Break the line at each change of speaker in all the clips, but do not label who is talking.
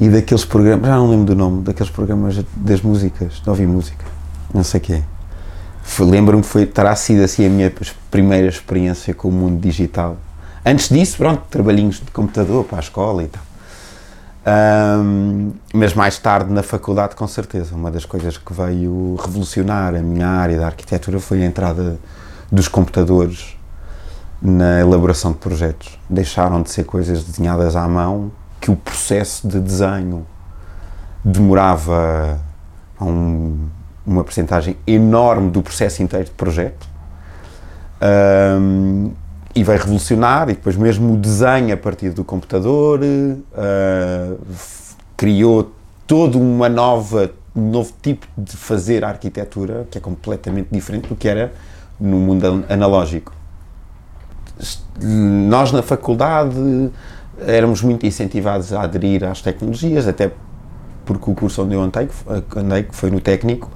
e daqueles programas, já não lembro do nome, daqueles programas das músicas, de ouvir música, não sei o quê. Lembro-me que foi, terá sido assim a minha primeira experiência com o mundo digital. Antes disso, pronto, trabalhinhos de computador para a escola e tal. Um, mas mais tarde na faculdade, com certeza, uma das coisas que veio revolucionar a minha área da arquitetura foi a entrada dos computadores na elaboração de projetos. Deixaram de ser coisas desenhadas à mão, que o processo de desenho demorava um, uma percentagem enorme do processo inteiro de projeto. Um, e vai revolucionar, e depois mesmo o desenho a partir do computador uh, criou toda uma nova, um novo tipo de fazer a arquitetura que é completamente diferente do que era no mundo analógico nós na faculdade éramos muito incentivados a aderir às tecnologias, até porque o curso onde eu andei, andei que foi no técnico,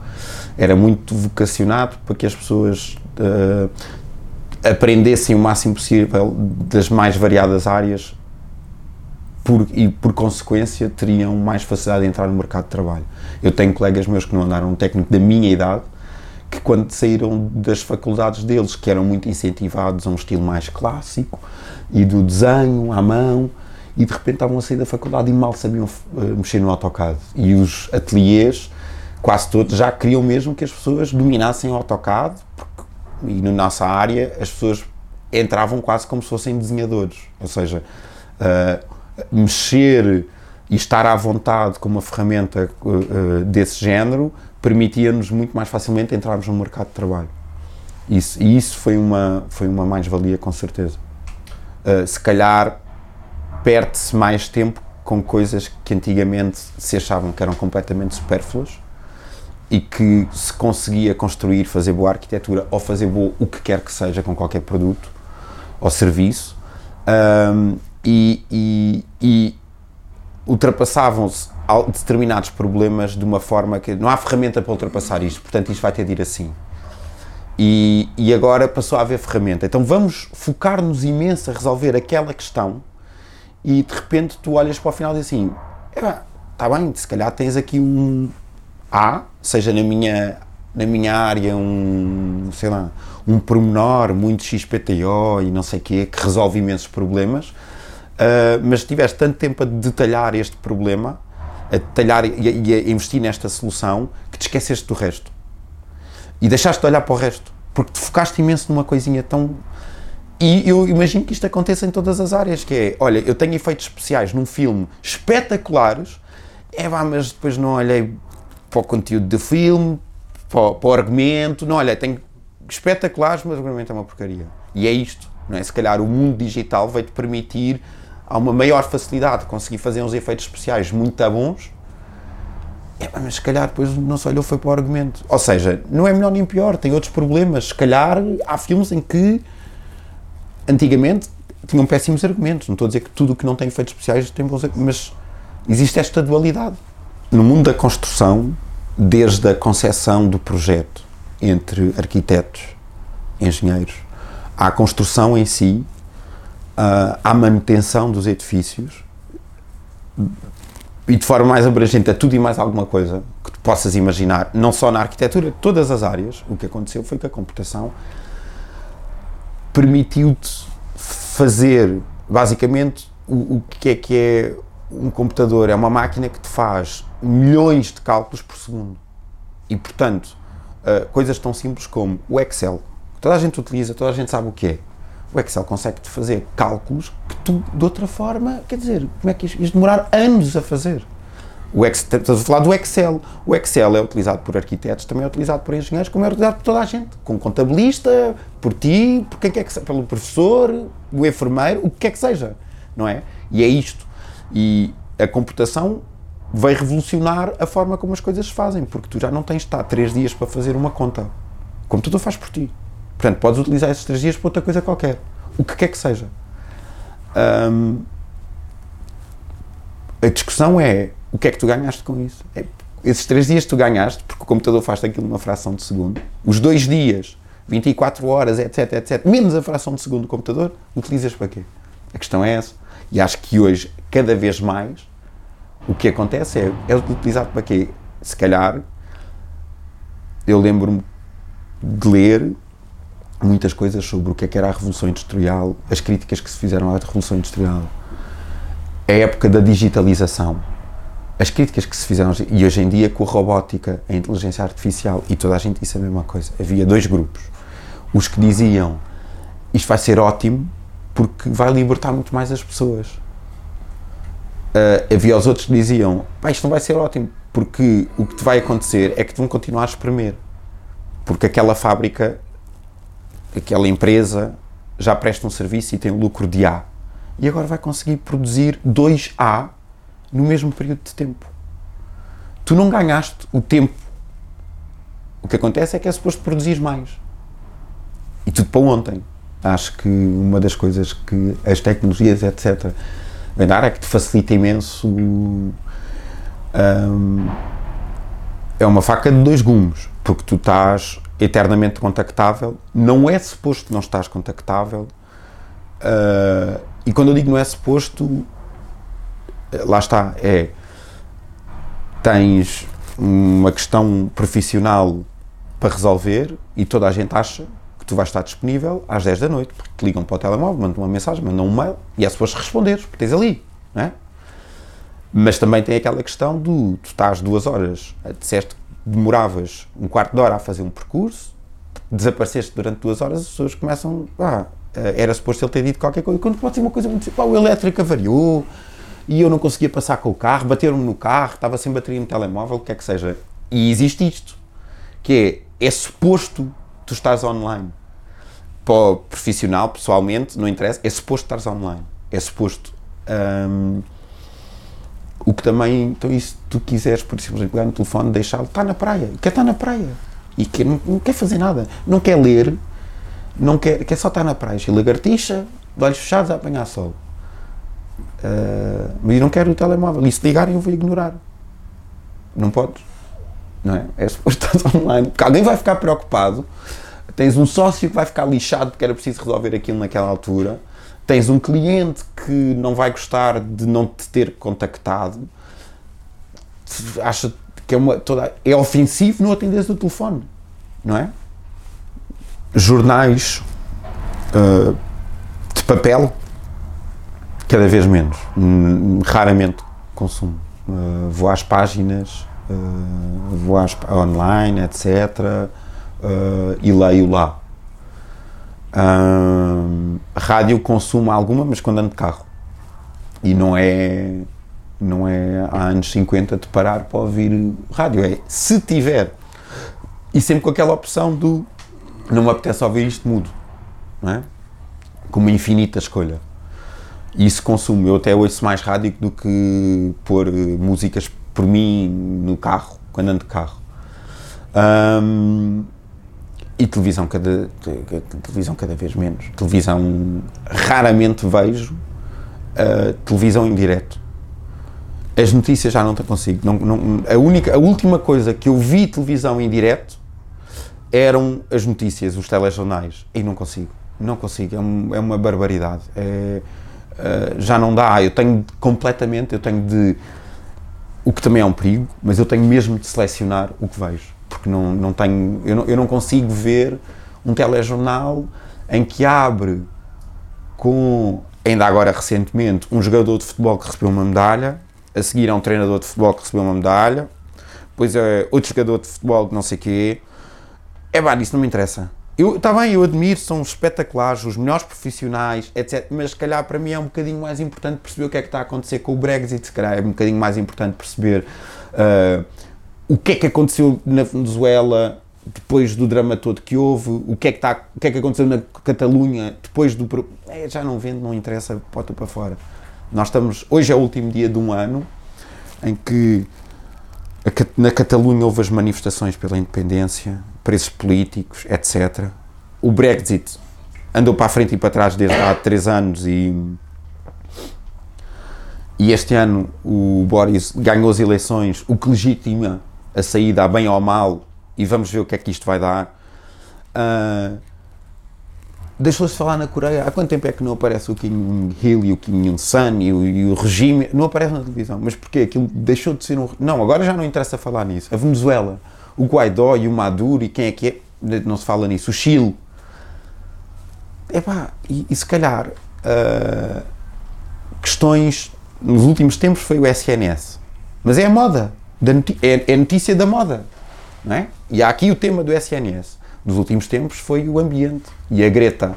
era muito vocacionado para que as pessoas uh, aprendessem o máximo possível das mais variadas áreas por, e, por consequência, teriam mais facilidade de entrar no mercado de trabalho. Eu tenho colegas meus que não andaram no técnico da minha idade, que quando saíram das faculdades deles, que eram muito incentivados a um estilo mais clássico e do desenho à mão, e de repente estavam a sair da faculdade e mal sabiam uh, mexer no AutoCAD. E os ateliês, quase todos, já queriam mesmo que as pessoas dominassem o AutoCAD, porque, e na nossa área as pessoas entravam quase como se fossem desenhadores, ou seja, uh, mexer e estar à vontade com uma ferramenta uh, desse género permitia-nos muito mais facilmente entrarmos no mercado de trabalho. Isso, e isso foi uma, foi uma mais-valia, com certeza. Uh, se calhar perde-se mais tempo com coisas que antigamente se achavam que eram completamente supérfluas e que se conseguia construir, fazer boa arquitetura ou fazer boa o que quer que seja com qualquer produto ou serviço um, e, e, e ultrapassavam-se determinados problemas de uma forma que não há ferramenta para ultrapassar isto, portanto isto vai ter de ir assim. E, e agora passou a haver ferramenta. Então vamos focar-nos imenso a resolver aquela questão e de repente tu olhas para o final e diz assim: está bem, se calhar tens aqui um A, seja na minha, na minha área, um, sei lá, um pormenor muito XPTO e não sei o quê, que resolve imensos problemas, uh, mas tiveste tanto tempo a detalhar este problema a detalhar e a, e a investir nesta solução que te esqueceste do resto. E deixaste de olhar para o resto. Porque te focaste imenso numa coisinha tão. E eu imagino que isto aconteça em todas as áreas, que é, olha, eu tenho efeitos especiais num filme espetaculares, é vá, mas depois não olhei para o conteúdo do filme, para, para o argumento, não olha, tenho espetaculares, mas o argumento é uma porcaria. E é isto, não é? Se calhar o mundo digital vai-te permitir há uma maior facilidade de conseguir fazer uns efeitos especiais muito bons, é, mas se calhar depois não se olhou foi para o argumento. Ou seja, não é melhor nem pior, tem outros problemas. Se calhar há filmes em que antigamente tinham péssimos argumentos. Não estou a dizer que tudo o que não tem efeitos especiais tem bons argumentos, mas existe esta dualidade. No mundo da construção, desde a concepção do projeto entre arquitetos, engenheiros, à construção em si, à manutenção dos edifícios e de forma mais abrangente a tudo e mais alguma coisa que tu possas imaginar, não só na arquitetura, todas as áreas, o que aconteceu foi que a computação permitiu-te fazer basicamente o, o que é que é um computador, é uma máquina que te faz milhões de cálculos por segundo. E portanto, uh, coisas tão simples como o Excel, que toda a gente utiliza, toda a gente sabe o que é o Excel consegue-te fazer cálculos que tu, de outra forma, quer dizer, como é que ias demorar anos a fazer? O Excel, estás a falar do Excel. O Excel é utilizado por arquitetos, também é utilizado por engenheiros, como é utilizado por toda a gente. Como contabilista, por ti, por quem quer que seja, pelo professor, o enfermeiro, o que quer que seja, não é? E é isto. E a computação vai revolucionar a forma como as coisas se fazem, porque tu já não tens de estar três dias para fazer uma conta. O computador faz por ti. Portanto, podes utilizar esses três dias para outra coisa qualquer. O que quer que seja. Hum, a discussão é o que é que tu ganhaste com isso? É, esses três dias tu ganhaste, porque o computador faz aquilo numa fração de segundo. Os dois dias, 24 horas, etc, etc, menos a fração de segundo do computador, utilizas para quê? A questão é essa. E acho que hoje, cada vez mais, o que acontece é, é utilizado para quê? Se calhar, eu lembro-me de ler muitas coisas sobre o que é que era a Revolução Industrial, as críticas que se fizeram à Revolução Industrial, a época da digitalização, as críticas que se fizeram, e hoje em dia com a robótica, a inteligência artificial, e toda a gente disse a mesma coisa. Havia dois grupos. Os que diziam isto vai ser ótimo porque vai libertar muito mais as pessoas. Uh, havia os outros que diziam isto não vai ser ótimo porque o que te vai acontecer é que te vão continuar a espremer. Porque aquela fábrica, aquela empresa já presta um serviço e tem lucro de A. E agora vai conseguir produzir 2A no mesmo período de tempo. Tu não ganhaste o tempo. O que acontece é que é suposto produzir mais. E tudo para ontem. Acho que uma das coisas que as tecnologias, etc., vem dar é que te facilita imenso. Um, é uma faca de dois gumes, porque tu estás eternamente contactável. Não é suposto não estás contactável. Uh, e quando eu digo não é suposto, lá está, é tens uma questão profissional para resolver e toda a gente acha que tu vais estar disponível às 10 da noite, porque te ligam para o telemóvel, mandam uma mensagem, mandam um mail e é suposto responderes, porque tens ali, não é? Mas também tem aquela questão do tu estás duas horas, disseste que demoravas um quarto de hora a fazer um percurso, desapareceste durante duas horas, as pessoas começam, ah, era suposto ele ter dito qualquer coisa, quando pode ser uma coisa muito simples, o elétrico avariou, e eu não conseguia passar com o carro, bateram-me no carro, estava sem bateria no telemóvel, o que é que seja. E existe isto, que é, é suposto tu estás online. Para o profissional, pessoalmente, não interessa, é suposto estares online. É suposto. Um, o que também, então, se tu quiseres, por exemplo, pegar no telefone, deixá-lo, está na praia, quer estar na praia e quer, não, não, quer fazer nada, não quer ler, não quer, quer só estar na praia, e lagartixa, de olhos fechados a apanhar sol. Mas eu não quero o telemóvel. E se ligarem, eu vou ignorar. Não podes. Não é? É suposto online. Porque alguém vai ficar preocupado. Tens um sócio que vai ficar lixado porque era preciso resolver aquilo naquela altura. Tens um cliente que não vai gostar de não te ter contactado. Acha que é, uma, toda, é ofensivo não atenderes o telefone. Não é? Jornais uh, de papel Cada vez menos. Raramente consumo. Uh, vou às páginas, uh, vou às, online, etc. E leio lá. Rádio consumo alguma, mas quando ando de carro. E não é, não é há anos 50 de parar para ouvir rádio. É se tiver. E sempre com aquela opção do não me apetece ouvir isto mudo. Não é? Com uma infinita escolha. E isso consumo. Eu até ouço mais rádio do que pôr eh, músicas por mim no carro, quando ando de carro. Um, e televisão cada, televisão cada vez menos. Televisão raramente vejo uh, televisão em direto. As notícias já não consigo. Não, não, a, única, a última coisa que eu vi televisão em direto eram as notícias, os telejornais. E não consigo. Não consigo. É, um, é uma barbaridade. É, eh, já não dá. Eu tenho completamente, eu tenho de. O que também é um perigo, mas eu tenho mesmo de selecionar o que vejo. Porque não, não tenho. Eu não, eu não consigo ver um telejornal em que abre com, ainda agora recentemente, um jogador de futebol que recebeu uma medalha, a seguir é um treinador de futebol que recebeu uma medalha, depois é outro jogador de futebol que não sei o quê. É pá, isso não me interessa. Eu, está bem, eu admiro, são espetaculares, os melhores profissionais, etc. Mas se calhar para mim é um bocadinho mais importante perceber o que é que está a acontecer com o Brexit, se calhar é um bocadinho mais importante perceber uh, o que é que aconteceu na Venezuela depois do drama todo que houve, o que é que, está, o que, é que aconteceu na Catalunha depois do. É, já não vendo, não interessa, bota para fora. Nós estamos, hoje é o último dia de um ano em que na Catalunha houve as manifestações pela independência, preços políticos, etc. O Brexit andou para a frente e para trás desde há três anos e e este ano o Boris ganhou as eleições, o que legitima a saída a bem ou a mal, e vamos ver o que é que isto vai dar. Uh, Deixou-se falar na Coreia. Há quanto tempo é que não aparece o Kim Hill e o Kim Il-sung e, e, o regime? Não aparece na televisão. Mas porquê? Aquilo deixou de ser um. Não, agora já não interessa falar nisso. A Venezuela, o Guaidó e o Maduro e quem é que é? Não se fala nisso. O Chile. Epá, e, e se calhar uh, questões nos últimos tempos foi o SNS. Mas é a moda. É, é notícia da moda. Não é? E há aqui o tema do SNS dos últimos tempos foi o ambiente e a Greta.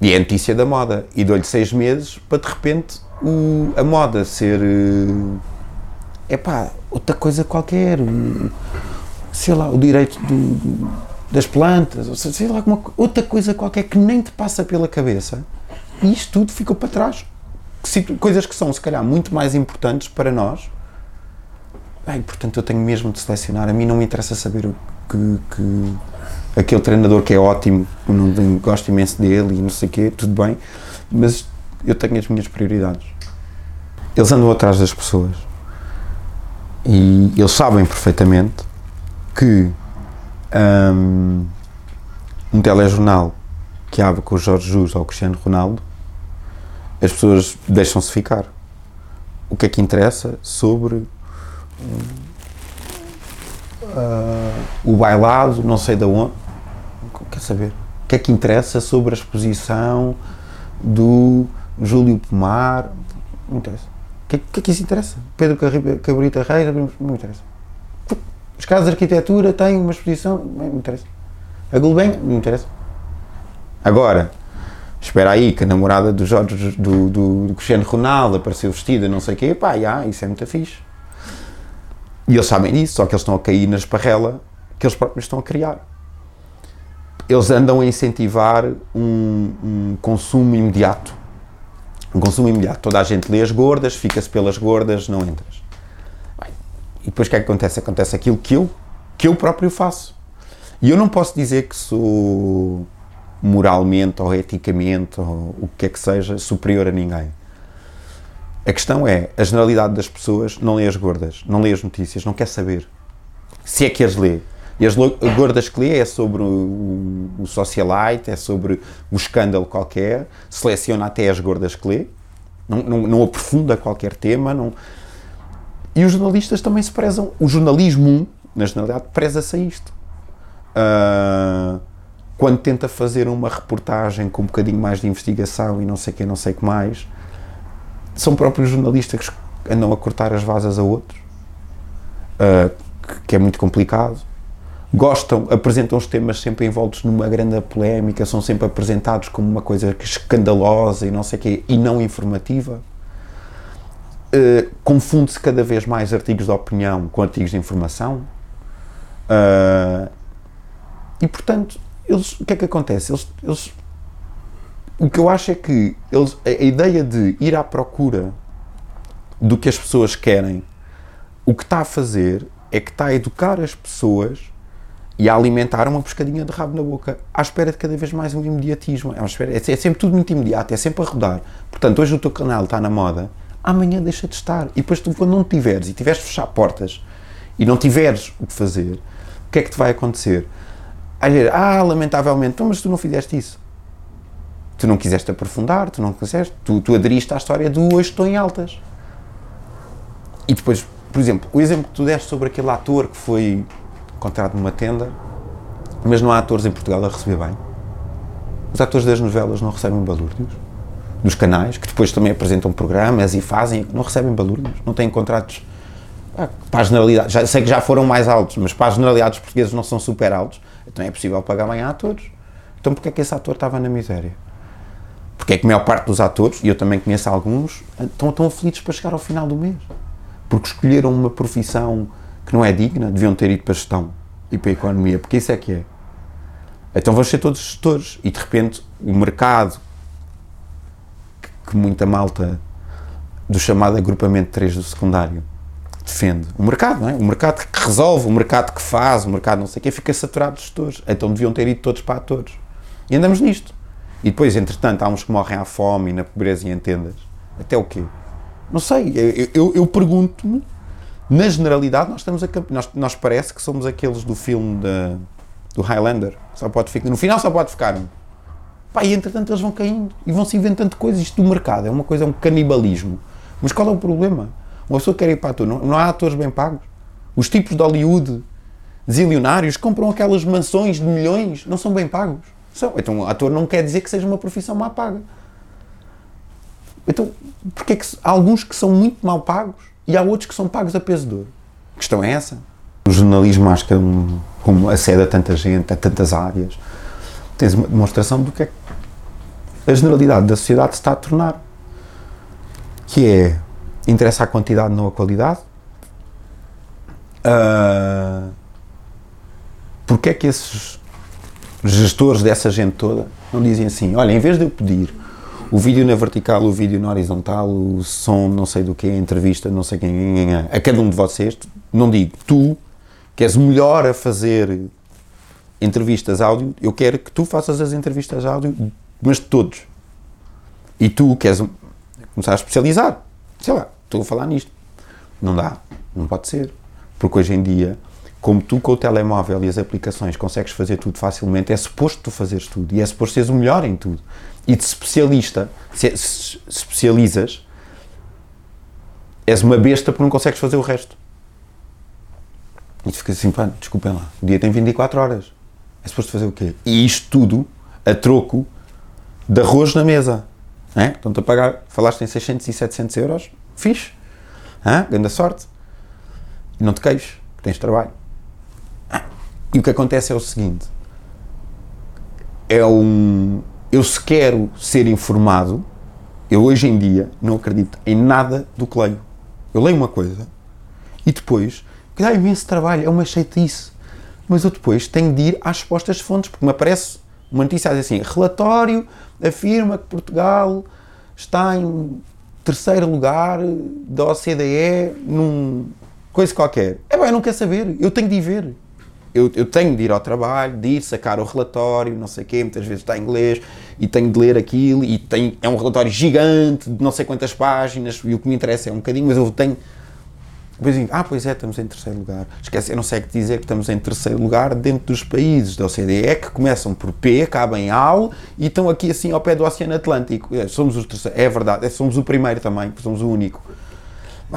E é notícia da moda. E dou-lhe seis meses para de repente o, a moda ser. É eh, pá, outra coisa qualquer. Sei lá, o direito do, das plantas, ou sei lá, uma, outra coisa qualquer que nem te passa pela cabeça. E isto tudo ficou para trás. Coisas que são, se calhar, muito mais importantes para nós. Bem, portanto, eu tenho mesmo de selecionar. A mim não me interessa saber o que, que aquele treinador que é ótimo, não gosto imenso dele e não sei o quê, tudo bem, mas eu tenho as minhas prioridades. Eles andam atrás das pessoas e eles sabem perfeitamente que um, um telejornal que abre com o Jorge Jus ou o Cristiano Ronaldo, as pessoas deixam-se ficar. O que é que interessa sobre uh, o bailado, não sei de onde, quer saber? O que é que interessa sobre a exposição do Júlio Pomar? Não interessa. O que, é, que é que isso interessa? Pedro Cabrita Reis? Não interessa. Os casos de arquitetura têm uma exposição? Não interessa. A Gulbenkian? Não interessa. Agora, espera aí que a namorada do Jorge, do, do, do Cristiano Ronaldo apareceu vestida, não sei o quê, pá, já, isso é muito fixe. E eles sabem disso, só que eles estão a cair na esparrela que eles próprios estão a criar eles andam a incentivar um, um, consumo imediato. Um consumo imediato. Toda a gente lê as gordas, fica-se pelas gordas, não entras. Bem, e depois o que é que acontece? Acontece aquilo que eu, que eu próprio faço. E eu não posso dizer que sou moralmente ou eticamente ou o que é que seja superior a ninguém. A questão é, a generalidade das pessoas não lê as gordas, não lê as notícias, não quer saber. Se é que as lê. E as gordas que lê é sobre o, o, socialite, é sobre o escândalo qualquer, seleciona até as gordas que lê, não, não, não aprofunda qualquer tema. Não... E os jornalistas também se prezam. O jornalismo, na generalidade, preza-se a isto. Uh, quando tenta fazer uma reportagem com um bocadinho mais de investigação e não sei o que, não sei o que mais, são próprios jornalistas que andam a cortar as vasas a outros, uh, que é muito complicado gostam, apresentam os temas sempre envoltos numa grande polémica, são sempre apresentados como uma coisa escandalosa e não sei quê, e não informativa. Uh, Confunde-se cada vez mais artigos de opinião com artigos de informação. Uh, e portanto, eles, o que é que acontece? Eles, eles, o que eu acho é que eles, a, a ideia de ir à procura do que as pessoas querem, o que está a fazer é que está a educar as pessoas e a alimentar uma pescadinha de rabo na boca, à espera de cada vez mais um imediatismo. É, espera, é, é sempre tudo muito imediato, é sempre a rodar. Portanto, hoje o teu canal está na moda, amanhã deixa de estar. E depois, tu, quando não tiveres e tiveres de fechar portas e não tiveres o que fazer, o que é que te vai acontecer? Ah, lamentavelmente, então, mas tu não fizeste isso. Tu não quiseste aprofundar, tu não quiseste, tu, tu aderiste à história do hoje estou em altas. E depois, por exemplo, o exemplo que tu deste sobre aquele ator que foi contrato numa tenda, mas não há atores em Portugal a receber bem. Os atores das novelas não recebem balúrdios, dos canais, que depois também apresentam programas e fazem, não recebem balúrdios, não têm contratos ah, para a generalidade. Já, sei que já foram mais altos, mas para as generalidades portuguesas não são super altos, então é possível pagar bem a atores. Então porquê é que esse ator estava na miséria? Porque é que a maior parte dos atores, e eu também conheço alguns, estão tão aflitos para chegar ao final do mês. Porque escolheram uma profissão que não é digna, deviam ter ido para a gestão e para a economia, porque isso é que é. Então vão ser todos gestores e de repente o mercado que, que muita malta do chamado agrupamento 3 do secundário defende o mercado, não é? O mercado que resolve, o mercado que faz, o mercado não sei o quê, fica saturado de gestores. Então deviam ter ido todos para atores. E andamos nisto. E depois, entretanto, há uns que morrem à fome e na pobreza e em tendas. Até o quê? Não sei. Eu, eu, eu pergunto-me, na generalidade, nós estamos a nós, nós parece que somos aqueles do filme da, do Highlander. Só pode ficar, no final só pode ficar um. Pá, e entretanto eles vão caindo e vão se inventando coisas. Isto do mercado é uma coisa, é um canibalismo. Mas qual é o problema? Uma pessoa quer ir para ator, não, não há atores bem pagos. Os tipos de Hollywood, zilionários, compram aquelas mansões de milhões, não são bem pagos. São. Então, ator não quer dizer que seja uma profissão mal paga. Então, porque é que há alguns que são muito mal pagos e há outros que são pagos a peso de ouro? A questão é essa. O jornalismo, acho que é como acede a tanta gente, a tantas áreas, tens uma demonstração do que é que a generalidade da sociedade se está a tornar. Que é interessa a quantidade, não a qualidade. Uh, porque é que esses gestores dessa gente toda não dizem assim: olha, em vez de eu pedir o vídeo na vertical, o vídeo na horizontal, o som, não sei do que, a entrevista, não sei quem, a cada um de vocês, não digo tu, que és melhor a fazer entrevistas áudio, eu quero que tu faças as entrevistas áudio, mas de todos. E tu queres começar a especializar sei lá, estou a falar nisto. Não dá, não pode ser. Porque hoje em dia, como tu com o telemóvel e as aplicações consegues fazer tudo facilmente, é suposto tu fazeres tudo e é suposto seres o melhor em tudo. E de especialista, se, se especializas, és uma besta porque não consegues fazer o resto. E tu ficas assim, pá, desculpem lá, o dia tem 24 horas. É suposto fazer o quê? E isto tudo a troco de arroz na mesa. É? Estão-te a pagar, falaste em 600 e 700 euros, fixe, ah, grande sorte, não te queixes, que tens trabalho. E o que acontece é o seguinte, é um, eu se quero ser informado, eu hoje em dia não acredito em nada do que leio. Eu leio uma coisa e depois, que dá imenso trabalho, é uma cheitice, mas eu depois tenho de ir às respostas de fontes, porque me aparece uma notícia a dizer assim, relatório afirma que Portugal está em terceiro lugar da OCDE num coisa qualquer. É bem, eu não quero saber, eu tenho de ir ver. Eu, eu, tenho de ir ao trabalho, de ir sacar o relatório, não sei o quê, muitas vezes está em inglês, e tenho de ler aquilo, e tem, é um relatório gigante, de não sei quantas páginas, e o que me interessa é um bocadinho, mas eu tenho depois digo, ah, pois é, estamos em terceiro lugar. Esquece, eu não sei que dizer que estamos em terceiro lugar dentro dos países da OCDE que começam por P, acabam em AL e estão aqui assim ao pé do Oceano Atlântico. É, somos os terceiros, é verdade, é, somos o primeiro também, somos o único.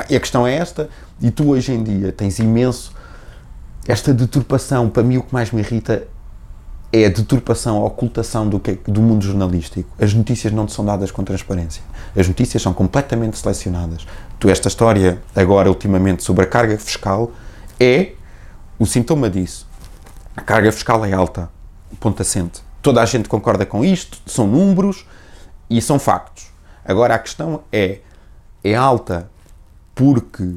E a questão é esta, e tu hoje em dia tens imenso esta deturpação, para mim o que mais me irrita é a deturpação, a ocultação do, que, do mundo jornalístico. As notícias não te são dadas com transparência. As notícias são completamente selecionadas. Tu, esta história, agora, ultimamente, sobre a carga fiscal, é o sintoma disso. A carga fiscal é alta, ponto assente. Toda a gente concorda com isto, são números e são factos. Agora, a questão é, é alta porque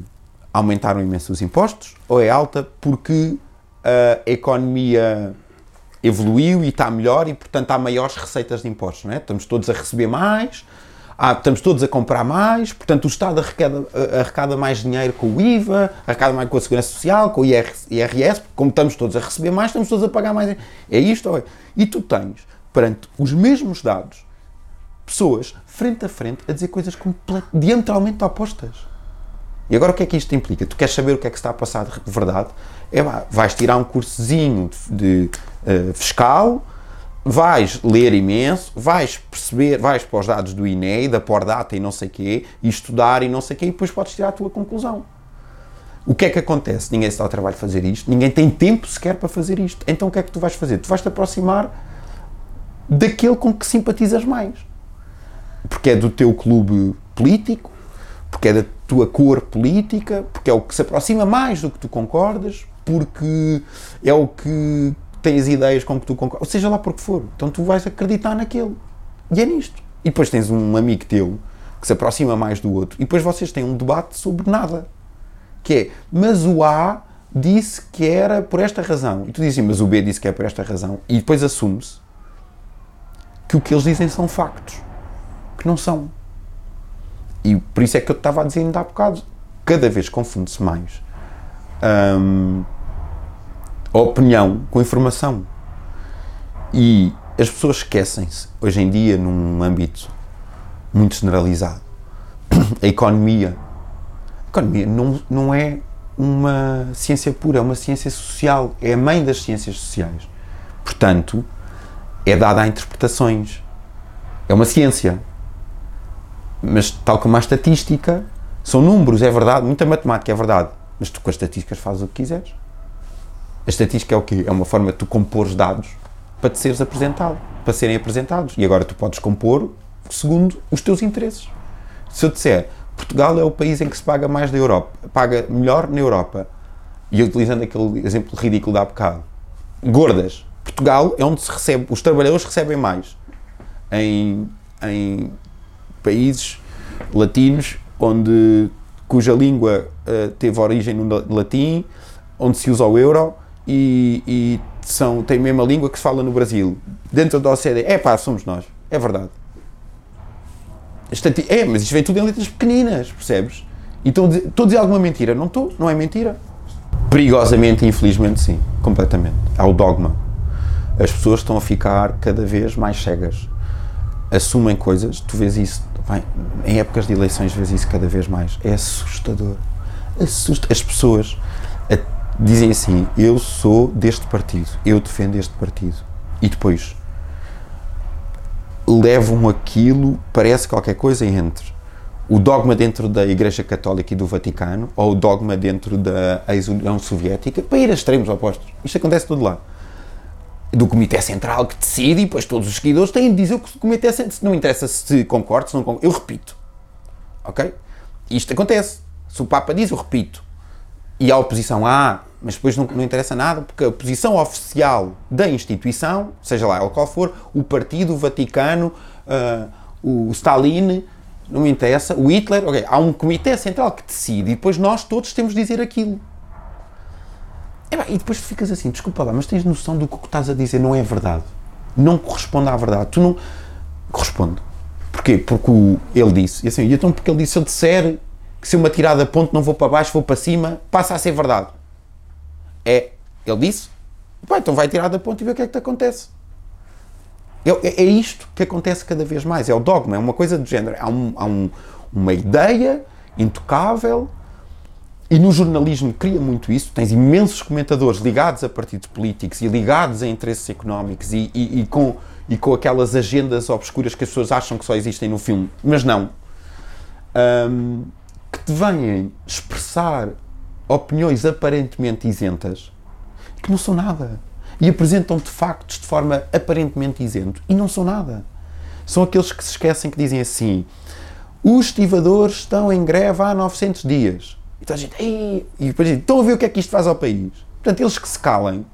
aumentaram imenso os impostos ou é alta porque a economia evoluiu e está melhor e, portanto, há maiores receitas de impostos, não é? Estamos todos a receber mais, há, estamos todos a comprar mais, portanto, o Estado arrecada, arrecada mais dinheiro com o IVA, arrecada mais com a Segurança Social, com o IRS, como estamos todos a receber mais, estamos todos a pagar mais. É isto, é? E tu tens, perante os mesmos dados, pessoas frente a frente a dizer coisas diametralmente opostas. E agora o que é que isto implica? Tu queres saber o que é que está a passar de verdade? É, vais tirar um cursozinho de, de uh, fiscal, vais ler imenso, vais perceber, vais para os dados do INE, da Pordata e não sei quê, e estudar e não sei quê, e depois podes tirar a tua conclusão. O que é que acontece? Ninguém se dá ao trabalho de fazer isto, ninguém tem tempo sequer para fazer isto. Então o que é que tu vais fazer? Tu vais te aproximar daquele com que simpatizas mais. Porque é do teu clube político, porque é da tua cor política, porque é o que se aproxima mais do que tu concordas, porque é o que tem as ideias com que tu concordas, ou seja lá por que for. Então tu vais acreditar naquele. E é nisto. E depois tens um amigo teu que se aproxima mais do outro, e depois vocês têm um debate sobre nada. Que é, mas o A disse que era por esta razão. E tu dizes, mas o B disse que é por esta razão. E depois assume-se que o que eles dizem são factos. Que não são. E por isso é que eu estava a dizer ainda há bocado, cada vez confunde-se mais hum, a opinião com a informação. E as pessoas esquecem-se, hoje em dia, num âmbito muito generalizado, a economia. A economia não, não é uma ciência pura, é uma ciência social, é a mãe das ciências sociais. Portanto, é dada a interpretações. É uma ciência. Mas, tal como a estatística, são números, é verdade, muita matemática, é verdade. Mas tu com as estatísticas fazes o que quiseres. A estatística é o quê? É uma forma de tu compor os dados para te seres apresentado, para serem apresentados. E agora tu podes compor segundo os teus interesses. Se eu disser Portugal é o país em que se paga mais da Europa, paga melhor na Europa, e utilizando aquele exemplo ridículo da há bocado, gordas, Portugal é onde se recebe, os trabalhadores recebem mais. Em, em países latinos onde cuja língua uh, teve origem no latim, onde se usa o euro e, e são, tem a mesma língua que se fala no Brasil. Dentro da OCDE, é pá, somos nós, é verdade. É, mas isto vem tudo em letras pequeninas, percebes? E estou a dizer alguma mentira? Não estou, não é mentira. Perigosamente, infelizmente, sim, completamente. Há o dogma. As pessoas estão a ficar cada vez mais cegas. Assumem coisas, tu vês isso, bem, em épocas de eleições vês isso cada vez mais. É assustador. Assusta. As pessoas dizem assim: Eu sou deste partido, eu defendo este partido. E depois levam aquilo, parece qualquer coisa entre o dogma dentro da Igreja Católica e do Vaticano ou o dogma dentro da ex-União Soviética para ir a extremos opostos. Isto acontece tudo lá. Do Comitê Central que decide e depois todos os seguidores têm de dizer o que o Comitê Central. Não interessa se concordo, se não concordo. Eu repito. Ok? Isto acontece. Se o Papa diz, eu repito. E a oposição, ah, mas depois não, não, interessa nada, porque a posição oficial da instituição, seja lá qual for, o partido, o Vaticano, uh, o Stalin, não interessa, o Hitler, ok, há um comitê central que decide e depois nós todos temos de dizer aquilo. E, e depois ficas assim, desculpa lá, mas tens noção do que estás a dizer não é verdade. Não corresponde à verdade. Tu não. Corresponde. Porquê? Porque o, ele disse, e assim, então porque ele disse, se eu disser que se eu me atirar da ponte não vou para baixo, vou para cima, passa a ser verdade. É, ele disse, Pá, então vai tirar da ponte e ver o que é que te acontece. É, é, é, isto que acontece cada vez mais, é o dogma, é uma coisa do género. Há, um, há um, uma ideia intocável e no jornalismo cria muito isso. Tens imensos comentadores ligados a partidos políticos e ligados a interesses económicos e, e, e com, e com aquelas agendas obscuras que as pessoas acham que só existem no filme, mas não. Um, que te vêm expressar opiniões aparentemente isentas que não são nada. E apresentam-te factos de forma aparentemente isento e não são nada. São aqueles que se esquecem que dizem assim: os estivadores estão em greve há 900 dias. E toda a gente, Ei! e depois dizem, estão a ver o que é que isto faz ao país. Portanto, eles que se calem,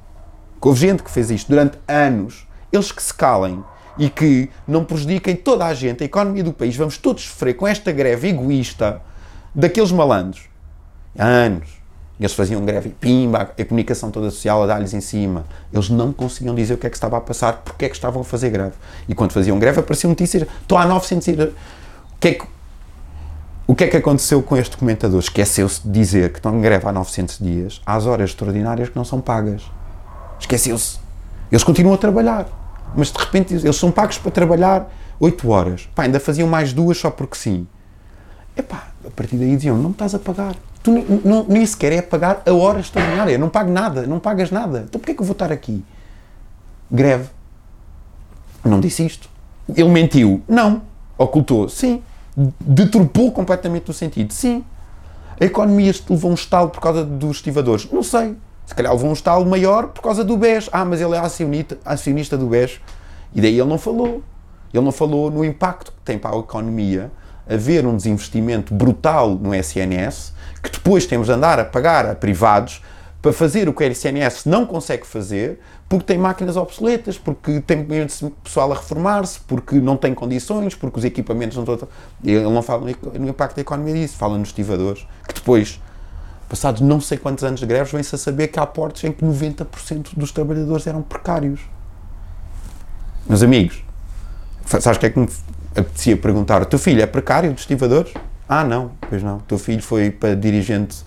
houve gente que fez isto durante anos, eles que se calem e que não prejudiquem toda a gente, a economia do país, vamos todos sofrer com esta greve egoísta daqueles malandros. Há anos. Eles faziam greve e pimba, a comunicação toda social a dar-lhes em cima. Eles não conseguiam dizer o que é que estava a passar, porque é que estavam a fazer greve. E quando faziam greve apareciam notícias, estou há 900 ir... O que é que, o que é que aconteceu com este comentador? Esqueceu-se de dizer que estão em greve há 900 dias, às horas extraordinárias que não são pagas. Esqueceu-se. Eles continuam a trabalhar, mas de repente eles são pagos para trabalhar 8 horas. Pá, ainda faziam mais duas só porque sim. Epá, a partir daí diziam, não me estás a pagar. Tu não, nem sequer é pagar a hora extraordinária. Não pago nada, não pagas nada. Então porquê é que eu vou estar aqui? Greve. Não disse isto. Ele mentiu? Não. Ocultou? Sim. Deturpou completamente o sentido? Sim. A economia levou um estalo por causa dos estivadores? Não sei. Se calhar levou um estalo maior por causa do BES. Ah, mas ele é acionista, acionista do BES. E daí ele não falou. Ele não falou no impacto que tem para a economia haver um desinvestimento brutal no SNS, que depois temos de andar a pagar a privados para fazer o que o SNS não consegue fazer, porque tem máquinas obsoletas, porque tem pessoal a reformar-se, porque não tem condições, porque os equipamentos não estão. Ele não fala no impacto da economia disso, fala nos estivadores, que depois, passados não sei quantos anos de greves, vem-se a saber que há portos em que 90% dos trabalhadores eram precários. Meus amigos, sabes o que é que me apetecia perguntar: o teu filho é precário dos estivadores? Ah, não, pois não. O teu filho foi para dirigente,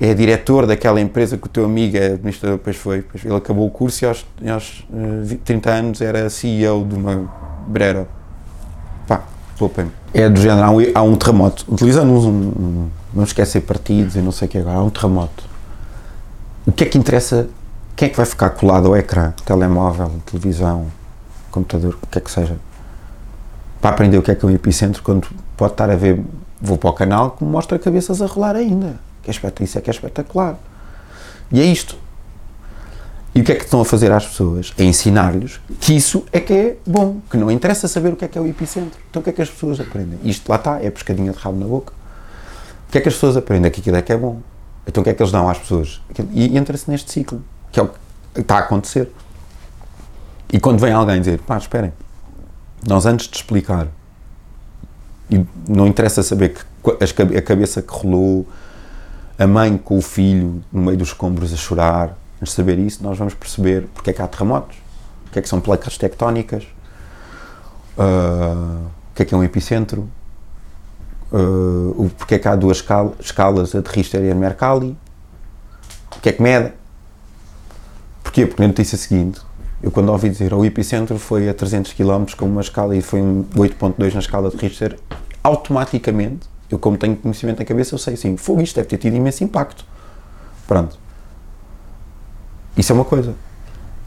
é diretor daquela empresa que o teu amigo é administrador, depois foi. Depois ele acabou o curso e aos, aos uh, 30 anos era CEO de uma brera. Pá, poupem É do género, há um, há um terremoto. Utilizando um, um, não esquecer partidos e não sei o que agora, há um terremoto. O que é que interessa? Quem é que vai ficar colado ao ecrã? Telemóvel, televisão, computador, o que é que seja? Para aprender o que é que é um epicentro, quando pode estar a ver, vou para o canal que mostra cabeças a rolar ainda. Que é isso é que é espetacular. E é isto. E o que é que estão a fazer às pessoas? É ensinar-lhes que isso é que é bom, que não interessa saber o que é que é o epicentro. Então o que é que as pessoas aprendem? Isto lá está, é pescadinha de rabo na boca. O que é que as pessoas aprendem? Que aquilo é que é bom. Então o que é que eles dão às pessoas? E entra-se neste ciclo, que é o que está a acontecer. E quando vem alguém dizer, pá, esperem, nós antes de explicar, e não interessa saber que a cabeça que rolou, a mãe com o filho no meio dos escombros a chorar, antes de saber isso, nós vamos perceber porque é que há terremotos, o que é que são placas tectónicas, uh, o que é que é um epicentro, uh, porque é que há duas escalas, a de Richter e a de Mercalli, o que é que mede. Porquê? Porque na notícia seguinte, eu quando ouvi dizer o epicentro foi a 300 km com uma escala e foi um 8.2 na escala de Richter, automaticamente, eu como tenho conhecimento na cabeça, eu sei assim, fogo, isto deve ter tido imenso impacto. Pronto. Isso é uma coisa.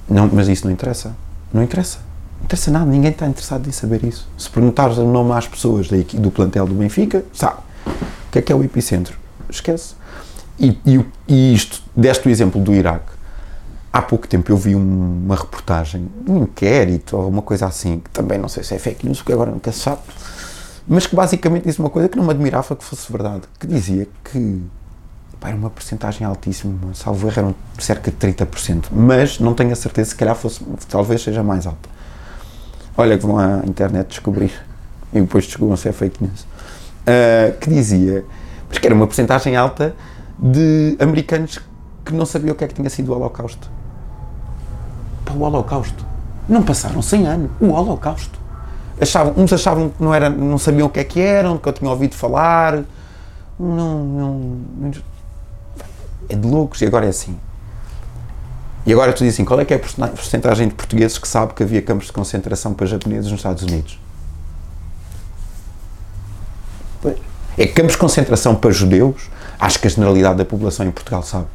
Não, mas isso não interessa. Não interessa. Não interessa nada, ninguém está interessado em saber isso. Se perguntares o nome às pessoas do, plantel do Benfica, sabe. O que é que é o epicentro? Esquece. E, e, e isto, deste o exemplo do Iraque. Há pouco tempo eu vi um, uma reportagem, um inquérito ou uma coisa assim, que também não sei se é fake news, porque agora nunca se sabe, mas que basicamente disse uma coisa que não me admirava que fosse verdade, que dizia que pá, era uma porcentagem altíssima, salvo erro, eram cerca de 30%, mas não tenho a certeza, se calhar fosse, talvez seja mais alta. Olha que vão à internet descobrir, e depois descobriram se é fake news, uh, que dizia, mas que era uma porcentagem alta de americanos que não sabiam o que é que tinha sido o Holocausto. Para o Holocausto. Não passaram 100 anos. O Holocausto. Achavam, uns achavam que não, era, não sabiam o que é que eram, que eu tinha ouvido falar. Não, não, não é de loucos. E agora é assim. E agora tu dizes assim, qual é que é a porcentagem de portugueses que sabe que havia campos de concentração para japoneses nos Estados Unidos? É campos de concentração para judeus, acho que a generalidade da população em Portugal sabe.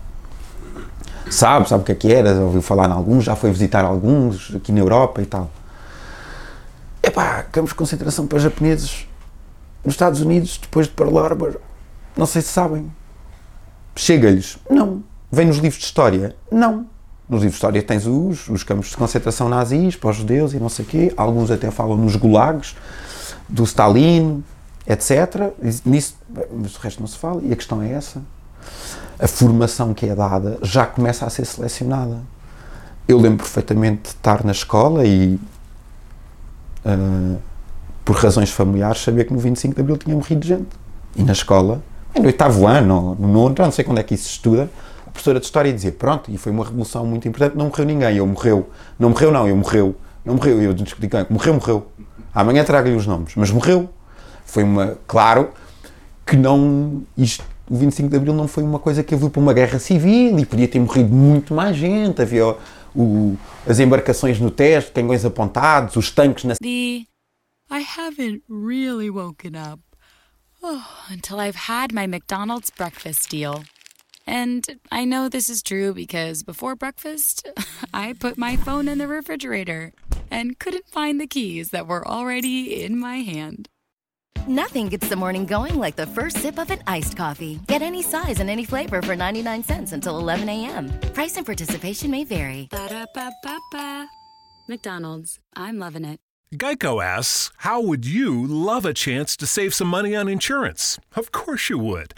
Sabe, sabe o que é que era, ouviu falar em alguns, já foi visitar alguns aqui na Europa e tal. Epá, campos de concentração para japoneses nos Estados Unidos, depois de Pearl Harbor, não sei se sabem. Chega-lhes? Não. Vem nos livros de história? Não. Nos livros de história tens os, os campos de concentração nazis para os judeus e não sei o quê. Alguns até falam nos gulags, do Stalin, etc. Nisso, mas o resto não se fala. E a questão é essa. A formação que é dada já começa a ser selecionada. Eu lembro perfeitamente de estar na escola e, uh, por razões familiares, saber que no 25 de Abril tinha morrido gente. E na escola no oitavo ano, no nono, não sei quando é que isso se estuda, a professora de História dizia, pronto, e foi uma revolução muito importante, não morreu ninguém, eu morreu. Não morreu não, eu morreu. Não morreu, eu discuti com morreu, morreu. Amanhã trago-lhe os nomes, mas morreu. Foi uma, claro, que não, isto, o 25 de Abril não foi uma coisa que levou para uma guerra civil e podia ter morrido muito mais gente, havia o, as embarcações no teste, canhões apontados, os tanques na...
The I haven't really woken up. Oh, until I've had my McDonald's breakfast deal. And I know this is true because before breakfast, I put my phone in the refrigerator and couldn't find the keys that were already in my hand.
Nothing gets the morning going like the first sip of an iced coffee. Get any size and any flavor for 99 cents until 11 a.m. Price and participation may vary.
Ba-da-ba-ba-ba. McDonald's, I'm loving it.
Geico asks, How would you love a chance to save some money on insurance? Of course you would.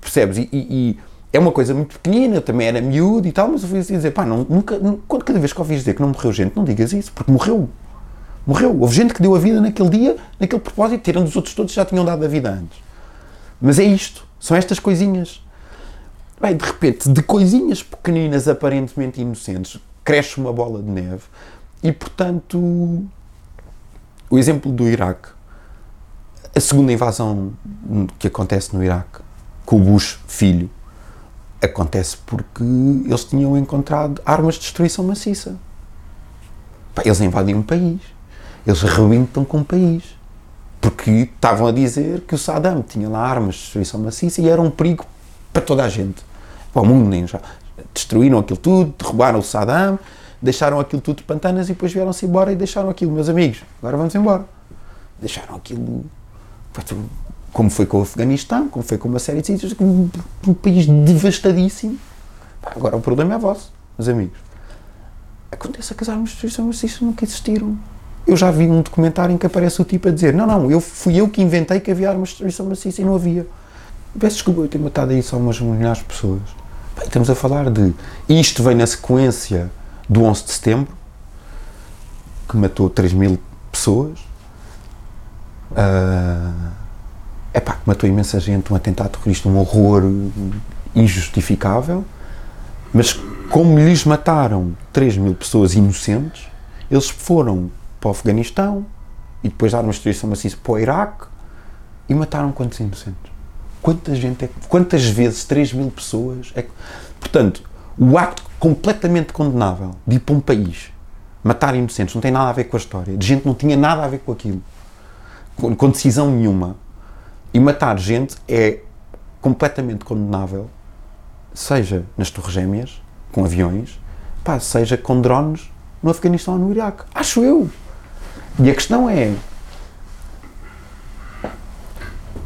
Percebes? E, e, é uma coisa muito pequenina, eu também era miúdo e tal, mas eu fui assim dizer, pá, não, nunca, nunca, cada vez que ouvis dizer que não morreu gente, não digas isso, porque morreu. Morreu. Houve gente que deu a vida naquele dia, naquele propósito, tirando os outros todos já tinham dado a vida antes. Mas é isto, são estas coisinhas. Bem, de repente, de coisinhas pequeninas, aparentemente inocentes, cresce uma bola de neve e, portanto, o exemplo do Iraque, a segunda invasão que acontece no Iraque, com o Bush filho, acontece porque eles tinham encontrado armas de destruição maciça. eles invadem um país eles arrebentam com o país. Porque estavam a dizer que o Saddam tinha lá armas de destruição maciça e era um perigo para toda a gente. Para o mundo, nem já. Destruíram aquilo tudo, derrubaram o Saddam, deixaram aquilo tudo de pantanas e depois vieram-se embora e deixaram aquilo. Meus amigos, agora vamos embora. Deixaram aquilo. Como foi com o Afeganistão, como foi com uma série de sítios, um, um país devastadíssimo. Agora o problema é vosso, meus amigos. Aconteça que as armas de destruição maciça nunca existiram. Eu já vi um documentário em que aparece o tipo a dizer: Não, não, eu fui eu que inventei que havia armas de destruição maciça e não havia. Peço desculpa eu ter matado aí só umas milhares de pessoas. Bem, estamos a falar de. Isto vem na sequência do 11 de setembro, que matou 3 mil pessoas. Uh, epá, que matou imensa gente, um atentado terrorista, um horror injustificável. Mas como lhes mataram 3 mil pessoas inocentes, eles foram para o Afeganistão e depois dar uma destruição maciça para o Iraque e mataram quantos inocentes? Quanta gente é, quantas vezes 3 mil pessoas é, portanto o acto completamente condenável de ir para um país matar inocentes não tem nada a ver com a história de gente não tinha nada a ver com aquilo com, com decisão nenhuma e matar gente é completamente condenável seja nas Torres Gêmeas com aviões pá, seja com drones no Afeganistão ou no Iraque acho eu e a questão é.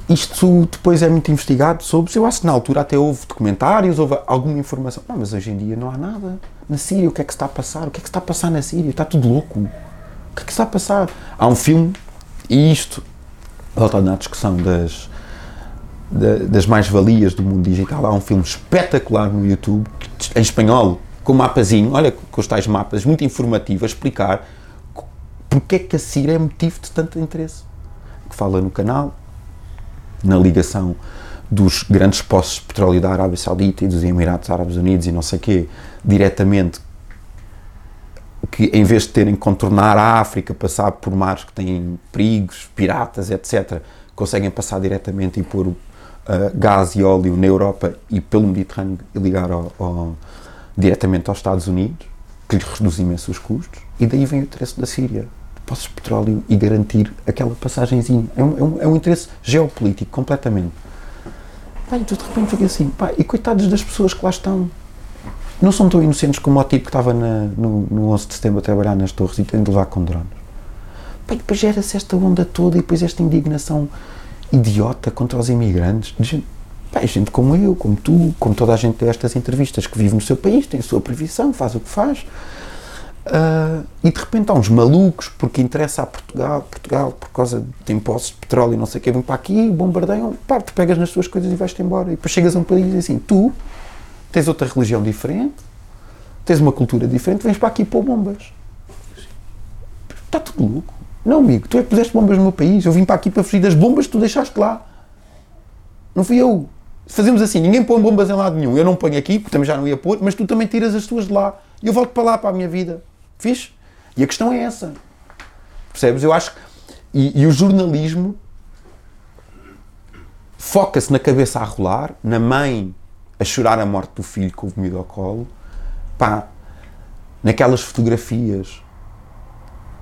Isto depois é muito investigado sobre. Eu acho que na altura até houve documentários, houve alguma informação. Não, mas hoje em dia não há nada. Na Síria, o que é que está a passar? O que é que está a passar na Síria? Está tudo louco. O que é que está a passar? Há um filme, e isto, voltando à discussão das, das mais-valias do mundo digital, há um filme espetacular no YouTube, em espanhol, com mapazinho, olha, com os tais mapas, muito informativo, a explicar porque é que a Síria é motivo de tanto interesse. Que fala no canal, na ligação dos grandes postos de petróleo da Arábia Saudita e dos Emirados Árabes Unidos e não sei quê, diretamente, que em vez de terem que contornar a África, passar por mares que têm perigos, piratas, etc., conseguem passar diretamente e pôr uh, gás e óleo na Europa e pelo Mediterrâneo e ligar ao, ao, diretamente aos Estados Unidos, que lhes reduz imenso os custos, e daí vem o interesse da Síria poços de petróleo e garantir aquela passagenzinha. É um, é um, é um interesse geopolítico, completamente. E tu de repente fica assim, pá, e coitados das pessoas que lá estão. Não são tão inocentes como o tipo que estava na, no, no 11 de setembro a trabalhar nas torres e tem de levar com drones. E depois gera-se esta onda toda e depois esta indignação idiota contra os imigrantes. Gente, pá, gente como eu, como tu, como toda a gente destas entrevistas que vive no seu país, tem a sua previsão, faz o que faz Uh, e de repente há uns malucos, porque interessa a Portugal, Portugal por causa de impostos de petróleo e não sei o que, vêm para aqui, bombardeiam, pá, tu pegas nas tuas coisas e vais-te embora. E depois chegas a um país e assim, tu tens outra religião diferente, tens uma cultura diferente, vens para aqui pôr bombas. Está tudo louco. Não, amigo, tu é que puseste bombas no meu país, eu vim para aqui para fugir das bombas que tu deixaste lá. Não fui eu. Fazemos assim, ninguém põe bombas em lado nenhum. Eu não ponho aqui, porque também já não ia pôr, mas tu também tiras as tuas de lá. E eu volto para lá, para a minha vida. Fiz? E a questão é essa. Percebes? Eu acho. E, e o jornalismo foca-se na cabeça a rolar, na mãe a chorar a morte do filho com o vomido ao colo, pá, naquelas fotografias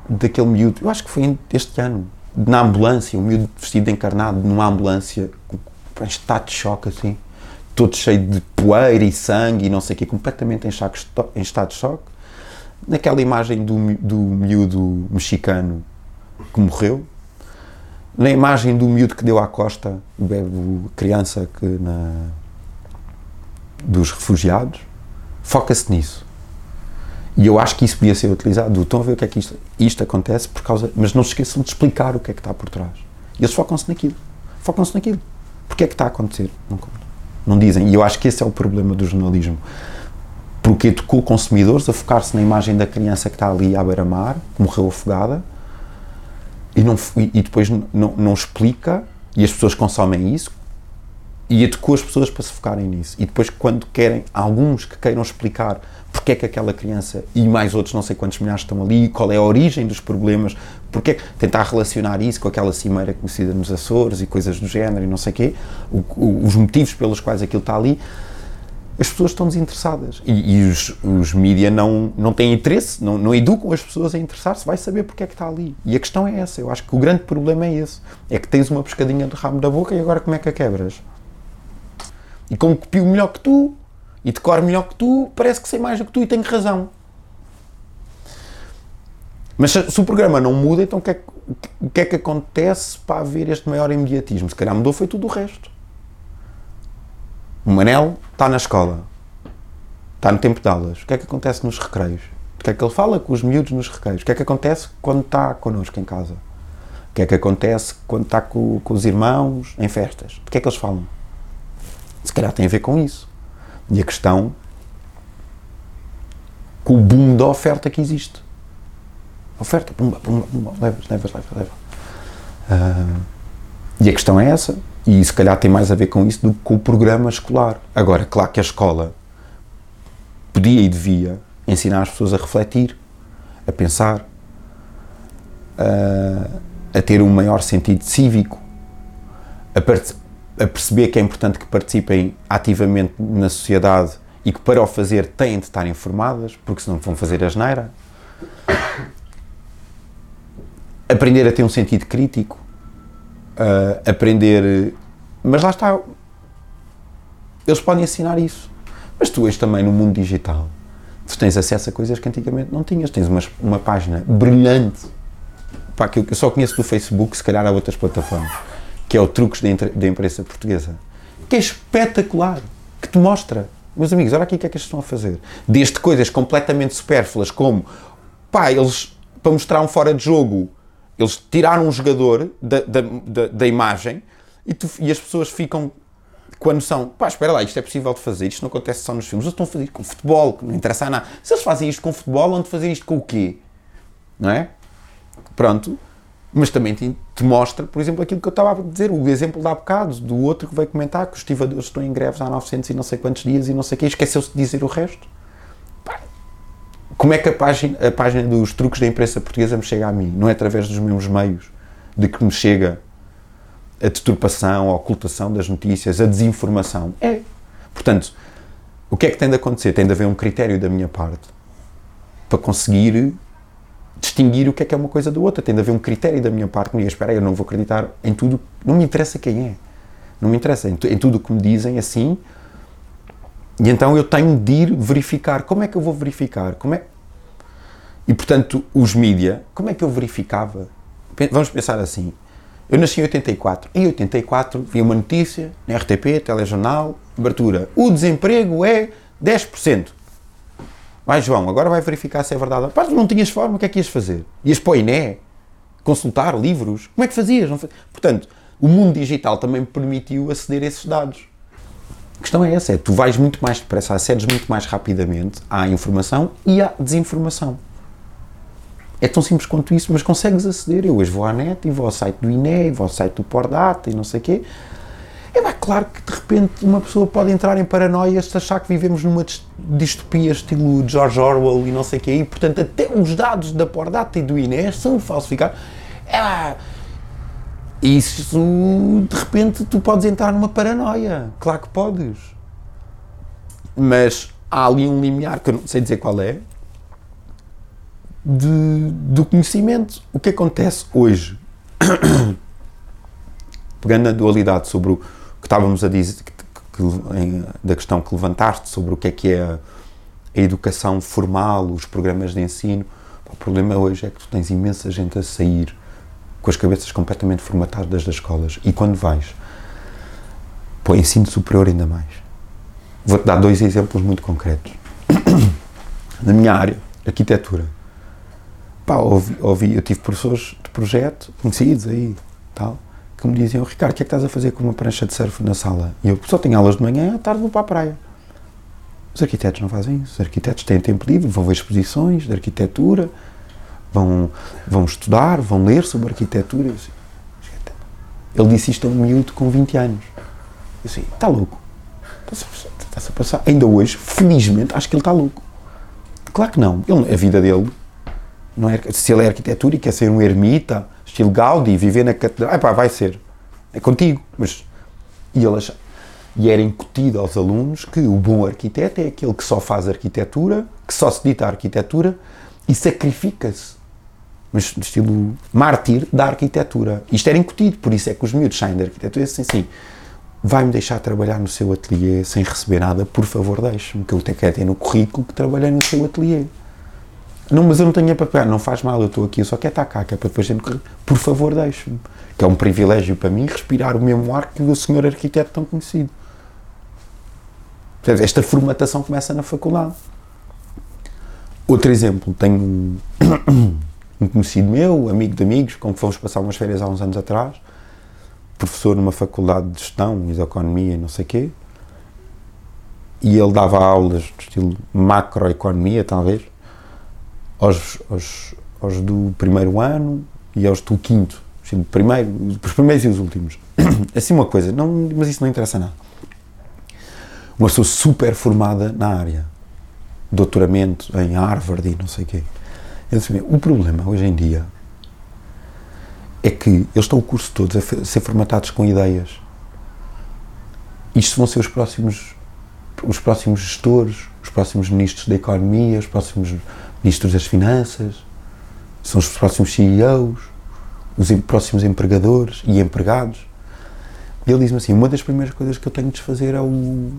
daquele miúdo, eu acho que foi este ano, na ambulância, um miúdo vestido encarnado numa ambulância, com, estado de choque assim, todo cheio de poeira e sangue e não sei o quê, completamente em, choque, em estado de choque. Naquela imagem do, do miúdo mexicano que morreu, na imagem do miúdo que deu à costa, o bebê, criança que na, dos refugiados, foca-se nisso. E eu acho que isso podia ser utilizado. Estão a ver o que é que isto, isto acontece por causa. Mas não se esqueçam de explicar o que é que está por trás. Eles focam-se naquilo. Focam-se naquilo. Porque é que está a acontecer? Não. Não dizem. E eu acho que esse é o problema do jornalismo. Porque educou consumidores a focar-se na imagem da criança que está ali à beira-mar, que morreu afogada, e, não, e depois não, não explica, e as pessoas consomem isso, e educou as pessoas para se focarem nisso. E depois, quando querem, alguns que queiram explicar porque é que aquela criança e mais outros, não sei quantos milhares estão ali, qual é a origem dos problemas, porque é tentar relacionar isso com aquela cimeira conhecida nos Açores e coisas do género e não sei quê, o, o, os motivos pelos quais aquilo está ali, as pessoas estão desinteressadas. E, e os, os mídias não, não têm interesse, não, não educam as pessoas a interessar-se, vai saber porque é que está ali. E a questão é essa, eu acho que o grande problema é esse, é que tens uma pescadinha de ramo da boca e agora como é que a quebras? E como copio melhor que tu e decoro melhor que tu, parece que sei mais do que tu e tenho razão. Mas se, o programa não muda, então o que, é, que é que acontece para haver este maior imediatismo? Se calhar mudou foi tudo o resto. O Manel está na escola, está no tempo de aulas. O que é que acontece nos recreios? O que é que ele fala com os miúdos nos recreios? O que é que acontece quando está connosco em casa? O que é que acontece quando está com, com os irmãos em festas? O que é que eles falam? Se calhar tem a ver com isso. E a questão com o boom da oferta que existe. Oferta, pumba, pumba, pumba, levas, levas, levas, levas. Uh, e a questão é essa, e se calhar tem mais a ver com isso do que com o programa escolar. Agora, claro que a escola podia e devia ensinar as pessoas a refletir, a pensar, a, a ter um maior sentido cívico, a, a perceber que é importante que participem ativamente na sociedade e que para o fazer têm de estar informadas, porque senão vão fazer a geneira. Aprender a ter um sentido crítico, uh, aprender. Mas lá está. Eles podem ensinar isso. Mas tu hoje também no mundo digital, tu tens acesso a coisas que antigamente não tinhas. Tens uma, uma página brilhante, para que eu só conheço do Facebook, se calhar há outras plataformas que é o Truques da Imprensa Portuguesa, que é espetacular, que te mostra, meus amigos, olha aqui o que é que eles estão a fazer. Desde coisas completamente supérfluas, como, pá, eles, para mostrar um fora de jogo, eles tiraram um jogador da, da, da, da imagem e, tu, e as pessoas ficam a noção, pá, espera lá, isto é possível de fazer, isto não acontece só nos filmes, eles estão a fazer com futebol, que não interessa nada. Se eles fazem isto com futebol, vão fazer isto com o quê? Não é? Pronto mas também te, te, mostra, por exemplo, aquilo que eu estava a dizer, o exemplo de há bocado, do outro que veio comentar que os estivadores estão em greves há 900 e não sei quantos dias e não sei o quê, esqueceu-se de dizer o resto. Como é que a página, a página dos truques da imprensa portuguesa me chega a mim? Não é através dos mesmos meios de que me chega a deturpação, a ocultação das notícias, a desinformação? É. Portanto, o que é que tem de acontecer? Tem de haver um critério da minha parte para conseguir distinguir o que é que é uma coisa da outra. Tem de haver um critério da minha parte. Não espera, eu não vou acreditar em tudo. Não me interessa quem é. Não me interessa. Em, em tudo o que me dizem assim. E então eu tenho de ir verificar. Como é que eu vou verificar? Como é... E portanto, os mídia, como é que eu verificava? Vamos pensar assim. Eu nasci em 84. Em 84 vi uma notícia na RTP, telejornal, abertura. O desemprego é 10%. Vai, João, agora vai verificar se é verdade. Pá, não tinhas forma, o que é que ias fazer? Ias para o INE? Consultar livros? Como é que fazias? Portanto, o mundo digital também permitiu aceder a esses dados. A questão é essa, é tu vais muito mais depressa, acedes muito mais rapidamente à informação e à desinformação. É tão simples quanto isso, mas consegues aceder. Eu hoje vou à net e vou ao site do INE, vou ao site do Pordata e não sei o quê, é bem, claro que de repente uma pessoa pode entrar em paranoias se achar que vivemos numa distopia estilo George Orwell e não sei o quê, e portanto até os dados da Pordata e do INE são falsificados. É, isso, de repente, tu podes entrar numa paranoia. Claro que podes. Mas há ali um limiar, que eu não sei dizer qual é, de, do conhecimento. O que acontece hoje, pegando a dualidade sobre o que estávamos a dizer, que, que, em, da questão que levantaste sobre o que é que é a, a educação formal, os programas de ensino. O problema hoje é que tu tens imensa gente a sair com as cabeças completamente formatadas das escolas. E quando vais para o ensino superior, ainda mais. Vou-te dar dois exemplos muito concretos. Na minha área, arquitetura, pá, ouvi, ouvi, eu tive professores de projeto conhecidos aí, tal, que me diziam, Ricardo, o que é que estás a fazer com uma prancha de surf na sala? E eu só tenho aulas de manhã, à tarde vou para a praia. Os arquitetos não fazem isso. Os arquitetos têm tempo livre, vão ver exposições de arquitetura, vão, vão estudar, vão ler sobre arquitetura. Ele disse isto a um miúdo com 20 anos. Eu disse, está louco. Está-se a passar. Ainda hoje, felizmente, acho que ele está louco. Claro que não. Ele, a vida dele, não é, se ele é arquitetura e quer ser um ermita, estilo Gaudi, viver na catedral, pá, vai ser. É contigo. Mas, e, acha, e era incutido aos alunos que o bom arquiteto é aquele que só faz arquitetura, que só se dita arquitetura e sacrifica-se. Mas estilo mártir da arquitetura. Isto era incutido, por isso é que os miúdos saem da arquitetura e dizem assim, vai-me deixar trabalhar no seu ateliê sem receber nada, por favor deixe-me, que eu até quero ter no currículo que trabalhei no seu ateliê. Não, mas eu não tenho para pagar, não faz mal, eu estou aqui, eu só quero estar cá, que é para depois currículo. Por favor deixe-me. Que é um privilégio para mim respirar o mesmo ar que o senhor arquiteto tão conhecido. Esta formatação começa na faculdade. Outro exemplo, tenho um conhecido meu, amigo de amigos, com que fomos passar umas férias há uns anos atrás, professor numa faculdade de gestão e de economia e não sei quê, e ele dava aulas de estilo macroeconomia, talvez, aos, aos, aos, do primeiro ano e aos do quinto, estilo primeiro, os primeiros e os últimos. Assim uma coisa, não, mas isso não interessa nada. Uma pessoa super formada na área, doutoramento em Harvard e não sei o quê. O problema hoje em dia é que eles estão o curso todo a ser formatados com ideias. Isto vão ser os próximos, os próximos gestores, os próximos ministros da economia, os próximos ministros das finanças, são os próximos CEOs, os próximos empregadores e empregados. E ele diz-me assim: uma das primeiras coisas que eu tenho de desfazer é o,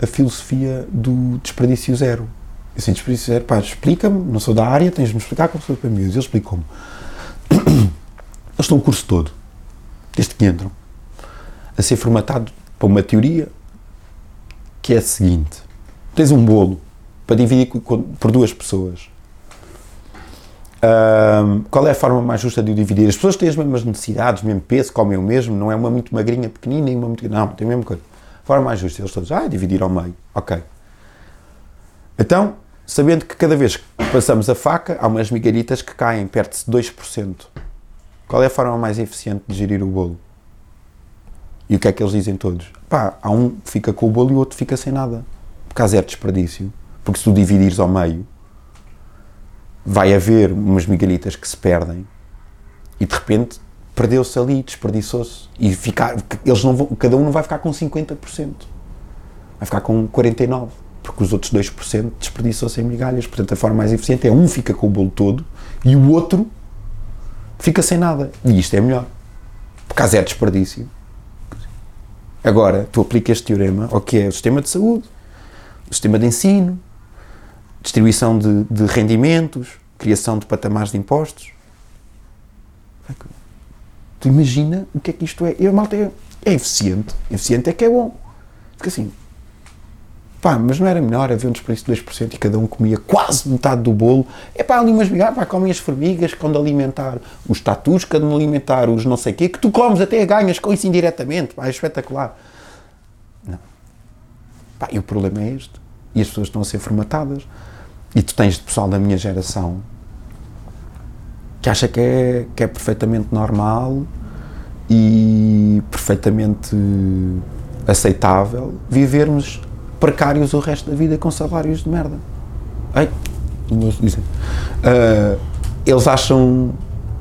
a filosofia do desperdício zero. Eu assim, desperdício zero, pá, explica-me, não sou da área, tens de me explicar como sou para mim. Ele explicou-me. Eles estão o curso todo, desde que entram, a ser formatado para uma teoria que é a seguinte: tens um bolo para dividir por duas pessoas. Qual é a forma mais justa de o dividir? As pessoas têm as mesmas necessidades, mesmo peso, comem o mesmo, não é uma muito magrinha, pequenina e uma muito. Não, tem a mesma coisa. A forma mais justa, eles todos, ah, dividir ao meio. Ok. Então, sabendo que cada vez que passamos a faca, há umas migalhitas que caem perto de 2%. Qual é a forma mais eficiente de gerir o bolo? E o que é que eles dizem todos? Pá, há um que fica com o bolo e o outro fica sem nada. Porque há zero desperdício. Porque se tu dividires ao meio, vai haver umas migalitas que se perdem e de repente perdeu-se ali, desperdiçou-se. E ficar, eles não vão, cada um não vai ficar com 50%. Vai ficar com 49%. Porque os outros 2% desperdiçou-se em migalhas. Portanto, a forma mais eficiente é um fica com o bolo todo e o outro fica sem nada. E isto é melhor. Porque há zero desperdício. Agora, tu aplicas este teorema ao que é o sistema de saúde, o sistema de ensino, distribuição de, de rendimentos, criação de patamares de impostos. Tu imagina o que é que isto é. E a malta é, é eficiente. Eficiente é que é bom. Porque assim, Pá, mas não era melhor haver um desperdício de 2% e cada um comia quase metade do bolo? É pá, ali umas migalhas, pá, comem as formigas que de alimentar os tatus, que de alimentar os não sei o quê, que tu comes até ganhas com isso indiretamente, pá, é espetacular. Não. Pá, e o problema é este. E as pessoas estão a ser formatadas. E tu tens de pessoal da minha geração que acha que é, que é perfeitamente normal e perfeitamente aceitável vivermos precários o resto da vida com salários de merda. Ei. Uh, eles acham.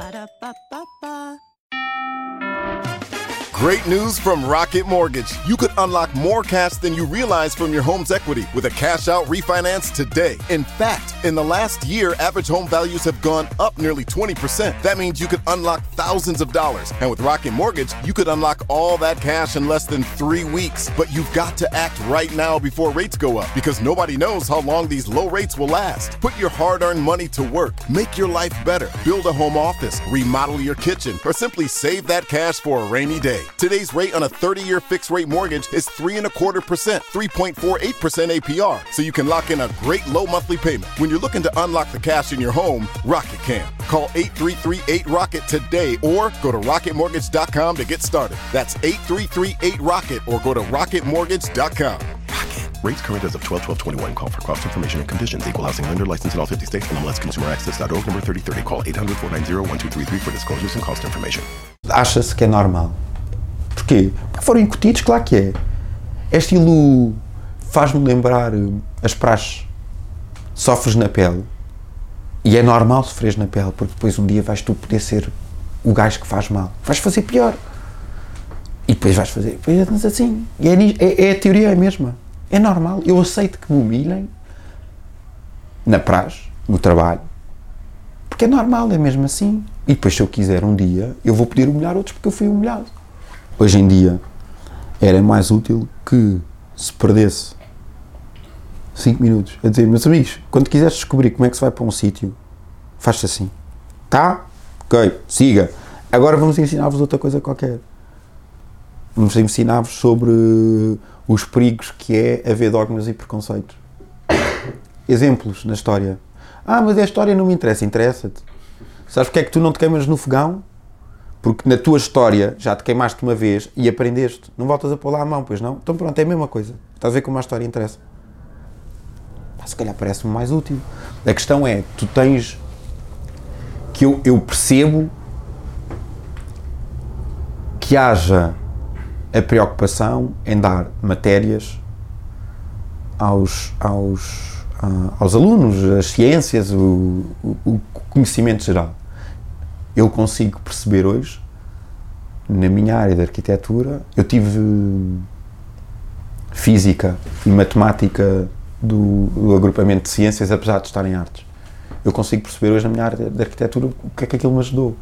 Ba-da-ba-ba-ba.
Great news from Rocket Mortgage. You could unlock more cash than you realize from your home's equity with a cash out refinance today. In fact, in the last year, average home values have gone up nearly 20%. That means you could unlock thousands of dollars. And with Rocket Mortgage, you could unlock all that cash in less than three weeks. But you've got to act right now before rates go up because nobody knows how long these low rates will last. Put your hard earned money to work. Make your life better. Build a home office, remodel your kitchen, or simply save that cash for a rainy day. Today's rate on a 30 year fixed rate mortgage is three and a quarter percent, 3.48% APR, so you can lock in a great low monthly payment. When you're looking to unlock the cash in your home, Rocket can. Call 8338 Rocket today or go to rocketmortgage.com to get started. That's 8338 Rocket or go to rocketmortgage.com.
Rates current as of 12 12 21. Call for cost information and conditions. Equal housing lender licensed in all 50 states. NMLSconsumeraccess.org number 3030. Call 800 490 1233 for disclosures and cost information.
Acha-se que é normal. Porquê? Porque foram incutidos, claro que é. É estilo. faz-me lembrar eh, as praxes. Sofres na pele. E é normal sofreres na pele, porque depois um dia vais tu poder ser o gajo que faz mal. Vais fazer pior. E depois vais fazer. Depois andas assim. E é, é, é a teoria é a mesma. É normal. Eu aceito que me humilhem na praxe, no trabalho, porque é normal, é mesmo assim. E depois, se eu quiser um dia, eu vou poder humilhar outros porque eu fui humilhado. Hoje em dia, era mais útil que se perdesse 5 minutos a dizer, meus amigos, quando quiseres descobrir como é que se vai para um sítio, faz-se assim. Tá? Ok, siga. Agora vamos ensinar-vos outra coisa qualquer. Vamos ensinar-vos sobre os perigos que é haver dogmas e preconceitos. Exemplos na história. Ah, mas a história não me interessa. Interessa-te. Sabes porque é que tu não te queimas no fogão? Porque na tua história já te queimaste uma vez e aprendeste. Não voltas a pôr lá a mão, pois não? Então pronto, é a mesma coisa. Estás a ver como a história interessa? Pá, se calhar parece-me mais útil. A questão é, tu tens... Que eu, eu percebo que haja a preocupação em dar matérias aos, aos, ah, aos alunos, as ciências, o, o, o conhecimento geral. Eu consigo perceber hoje, na minha área de arquitetura, eu tive física e matemática do, do agrupamento de ciências, apesar de estar em artes. Eu consigo perceber hoje na minha área de arquitetura o que é que aquilo me ajudou.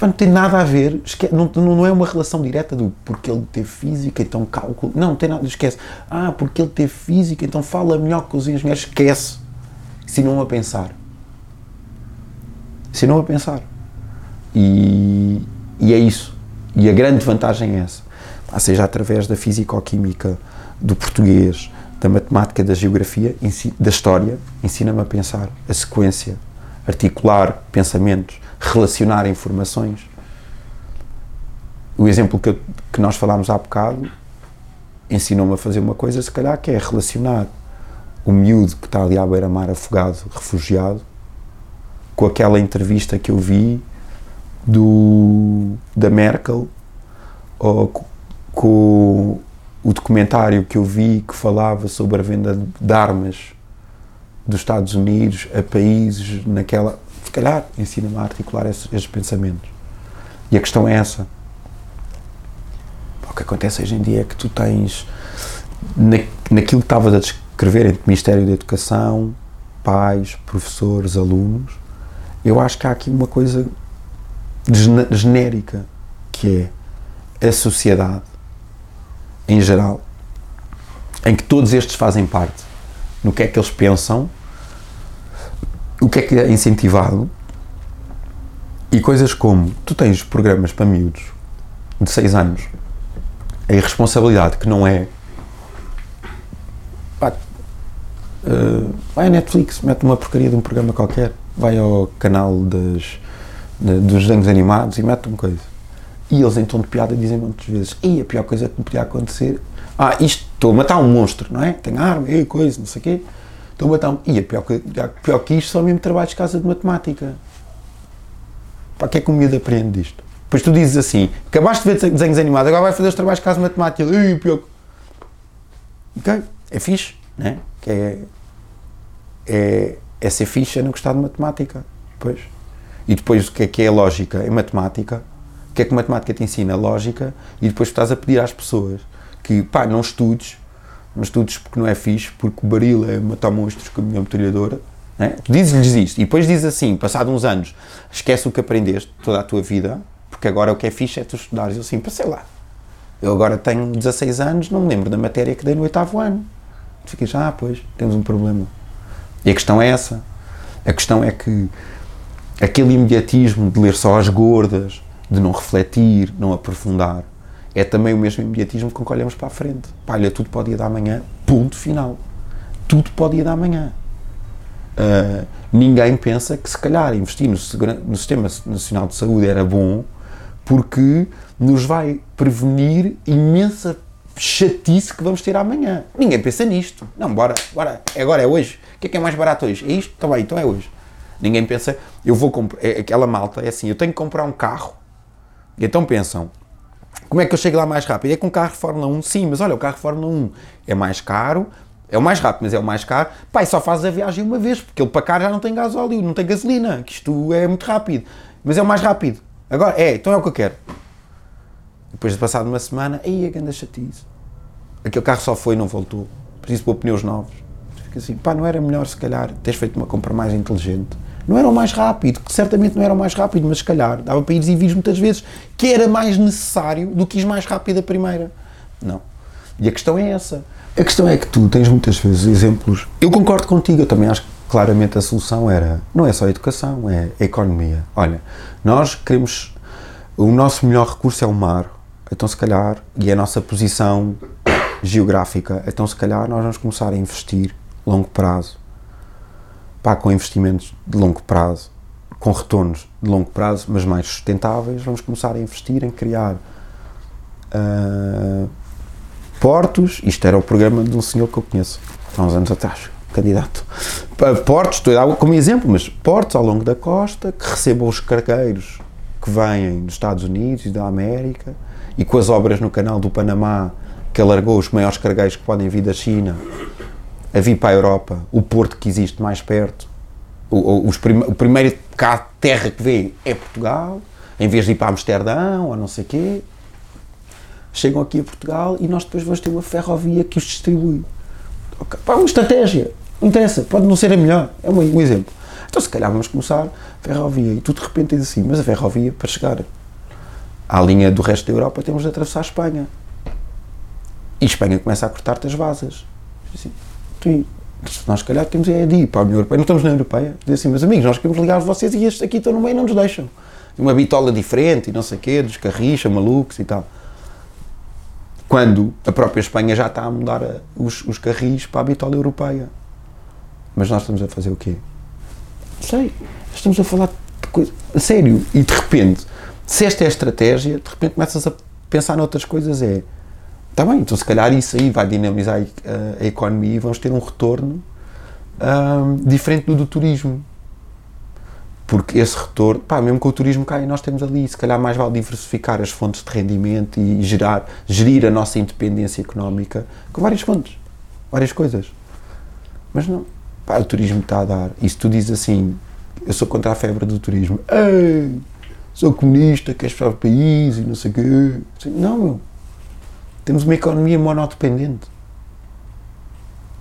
Não tem nada a ver, esque- não, não não é uma relação direta do porque ele teve física, então cálculo. Não, não tem nada, esquece. Ah, porque ele teve física, então fala melhor que os engenheiros. Esquece. Ensinou-me a pensar. Ensinou-me a pensar. E, e é isso. E a grande vantagem é essa. Ou seja, através da físico-química, do português, da matemática, da geografia, da história, ensina-me a pensar, a sequência, articular pensamentos, relacionar informações. O exemplo que, que nós falámos há bocado ensinou-me a fazer uma coisa, se calhar, que é relacionar o miúdo que está ali à beira-mar afogado, refugiado, com aquela entrevista que eu vi do, da Merkel ou co- com o documentário que eu vi que falava sobre a venda de armas dos Estados Unidos a países naquela. Se calhar ensina-me a articular esses, esses pensamentos. E a questão é essa. O que acontece hoje em dia é que tu tens, na, naquilo que estavas a descrever entre Ministério da Educação, pais, professores, alunos, eu acho que há aqui uma coisa genérica que é a sociedade em geral, em que todos estes fazem parte. No que é que eles pensam, o que é que é incentivado e coisas como tu tens programas para miúdos de 6 anos, a irresponsabilidade que não é pá, eh, vai à Netflix, mete uma porcaria de um programa qualquer, vai ao canal das, de- dos desenhos animados e mete uma coisa. E eles em tom de piada dizem muitas vezes, e a pior coisa que me podia acontecer, ah, isto, estou a matar um monstro, não é? Tenho arma, e coisa, não sei o quê. Estou a matar um, e a pior, a pior que isto são mesmo trabalhos de casa de matemática. Para que é que o miúdo aprende disto? Depois tu dizes assim, acabaste de ver desenhos animados, agora vai fazer os trabalhos de casa de matemática. Ei, pior. Ok, é fixe, né? Que é, é, é ser fixe, é não gostar de matemática. Pois. E depois o que é que é lógica? Em matemática, O que é que matemática te ensina? Lógica, e depois estás a pedir às pessoas que, pá, não estudes, não estudes porque não é fixe, porque o baril é matar monstros com a minha metralhadora. É? Dizes-lhes isto, e depois diz assim, passado uns anos, esquece o que aprendeste toda a tua vida, porque agora o que é fixe é tu estudares. Eu assim, passei lá. Eu agora tenho 16 anos, não me lembro da matéria que dei no oitavo ano. Tu ficas, ah, pois, temos um problema. E a questão é essa. A questão é que aquele imediatismo de ler só as gordas, de não refletir, não aprofundar, é também o mesmo imediatismo com que olhamos para a frente. Pá, olha, tudo pode ir dar amanhã, ponto final. Tudo pode ir dar amanhã. Uh, ninguém pensa que se calhar investir no, no, Sistema Nacional de Saúde era bom porque nos vai prevenir imensa chatice que vamos ter amanhã. Ninguém pensa nisto. Não, bora, bora, agora é hoje. O que é que é mais barato hoje? É isto? Está bem, então é hoje. Ninguém pensa, eu vou comprar, é, aquela malta é assim, eu tenho que comprar um carro. E então pensam, como é que eu chego lá mais rápido? É com um carro Fórmula 1, sim, mas olha, o carro Fórmula 1 é mais caro, é o mais rápido, mas é o mais caro. Pai, só fazes a viagem uma vez, porque ele para cá já não tem gasóleo, não tem gasolina, que isto é muito rápido. Mas é o mais rápido. Agora, é, então é o que eu quero. Depois de passar uma semana, aí a grande chatice. Aquele carro só foi e não voltou. Preciso pôr pneus novos. Fica assim, pá, não era melhor se calhar teres feito uma compra mais inteligente? Não era o mais rápido, que certamente não era o mais rápido, mas se calhar dava para ir e vir muitas vezes que era mais necessário do que ir mais rápido a primeira. Não. E a questão é essa. A questão é que tu tens muitas vezes exemplos. Eu concordo contigo, eu também acho que claramente a solução era não é só a educação, é a economia. Olha, nós queremos. O nosso melhor recurso é o mar, então se calhar, e a nossa posição geográfica, então se calhar nós vamos começar a investir longo prazo pá, com investimentos de longo prazo, com retornos de longo prazo, mas mais sustentáveis, vamos começar a investir em criar uh, portos. Isto era o programa de um senhor que eu conheço há uns anos atrás, candidato. Portos, estou a dar como exemplo, mas portos ao longo da costa que recebam os cargueiros que vêm dos Estados Unidos e da América e com as obras no canal do Panamá que alargou os maiores cargueiros que podem vir da China a vir para a Europa, o porto que existe mais perto, o, o, prim, o primeiro cá, terra que vê é Portugal, em vez de ir para Amsterdão ou não sei quê, chegam aqui a Portugal e nós depois vamos ter uma ferrovia que os distribui. Okay. Pá, uma estratégia, não interessa, pode não ser a melhor, é um, um exemplo. Então se calhar vamos começar ferrovia e tu de repente diz assim, mas a ferrovia para chegar à linha do resto da Europa temos de atravessar a Espanha. E Espanha começa a cortar-te as vasas. Assim, nós, se calhar, temos é de ir para a União Europeia. Não estamos na Europeia. Dizer assim, meus amigos, nós queremos ligar vocês e estes aqui estão no meio e não nos deixam. Uma bitola diferente e não sei o quê, dos carricha, malucos e tal. Quando a própria Espanha já está a mudar os, os carris para a bitola europeia. Mas nós estamos a fazer o quê? Não sei. Estamos a falar de coisa. A sério. E de repente, se esta é a estratégia, de repente começas a pensar noutras coisas. É Está bem, então se calhar isso aí vai dinamizar a, a economia e vamos ter um retorno um, diferente do do turismo. Porque esse retorno, pá, mesmo que o turismo caia, nós temos ali, se calhar mais vale diversificar as fontes de rendimento e gerar, gerir a nossa independência económica com várias fontes, várias coisas. Mas não, pá, o turismo está a dar. E se tu dizes assim, eu sou contra a febre do turismo, Ei, sou comunista, queres fechar o país e não sei o quê. Não, meu temos uma economia monodependente.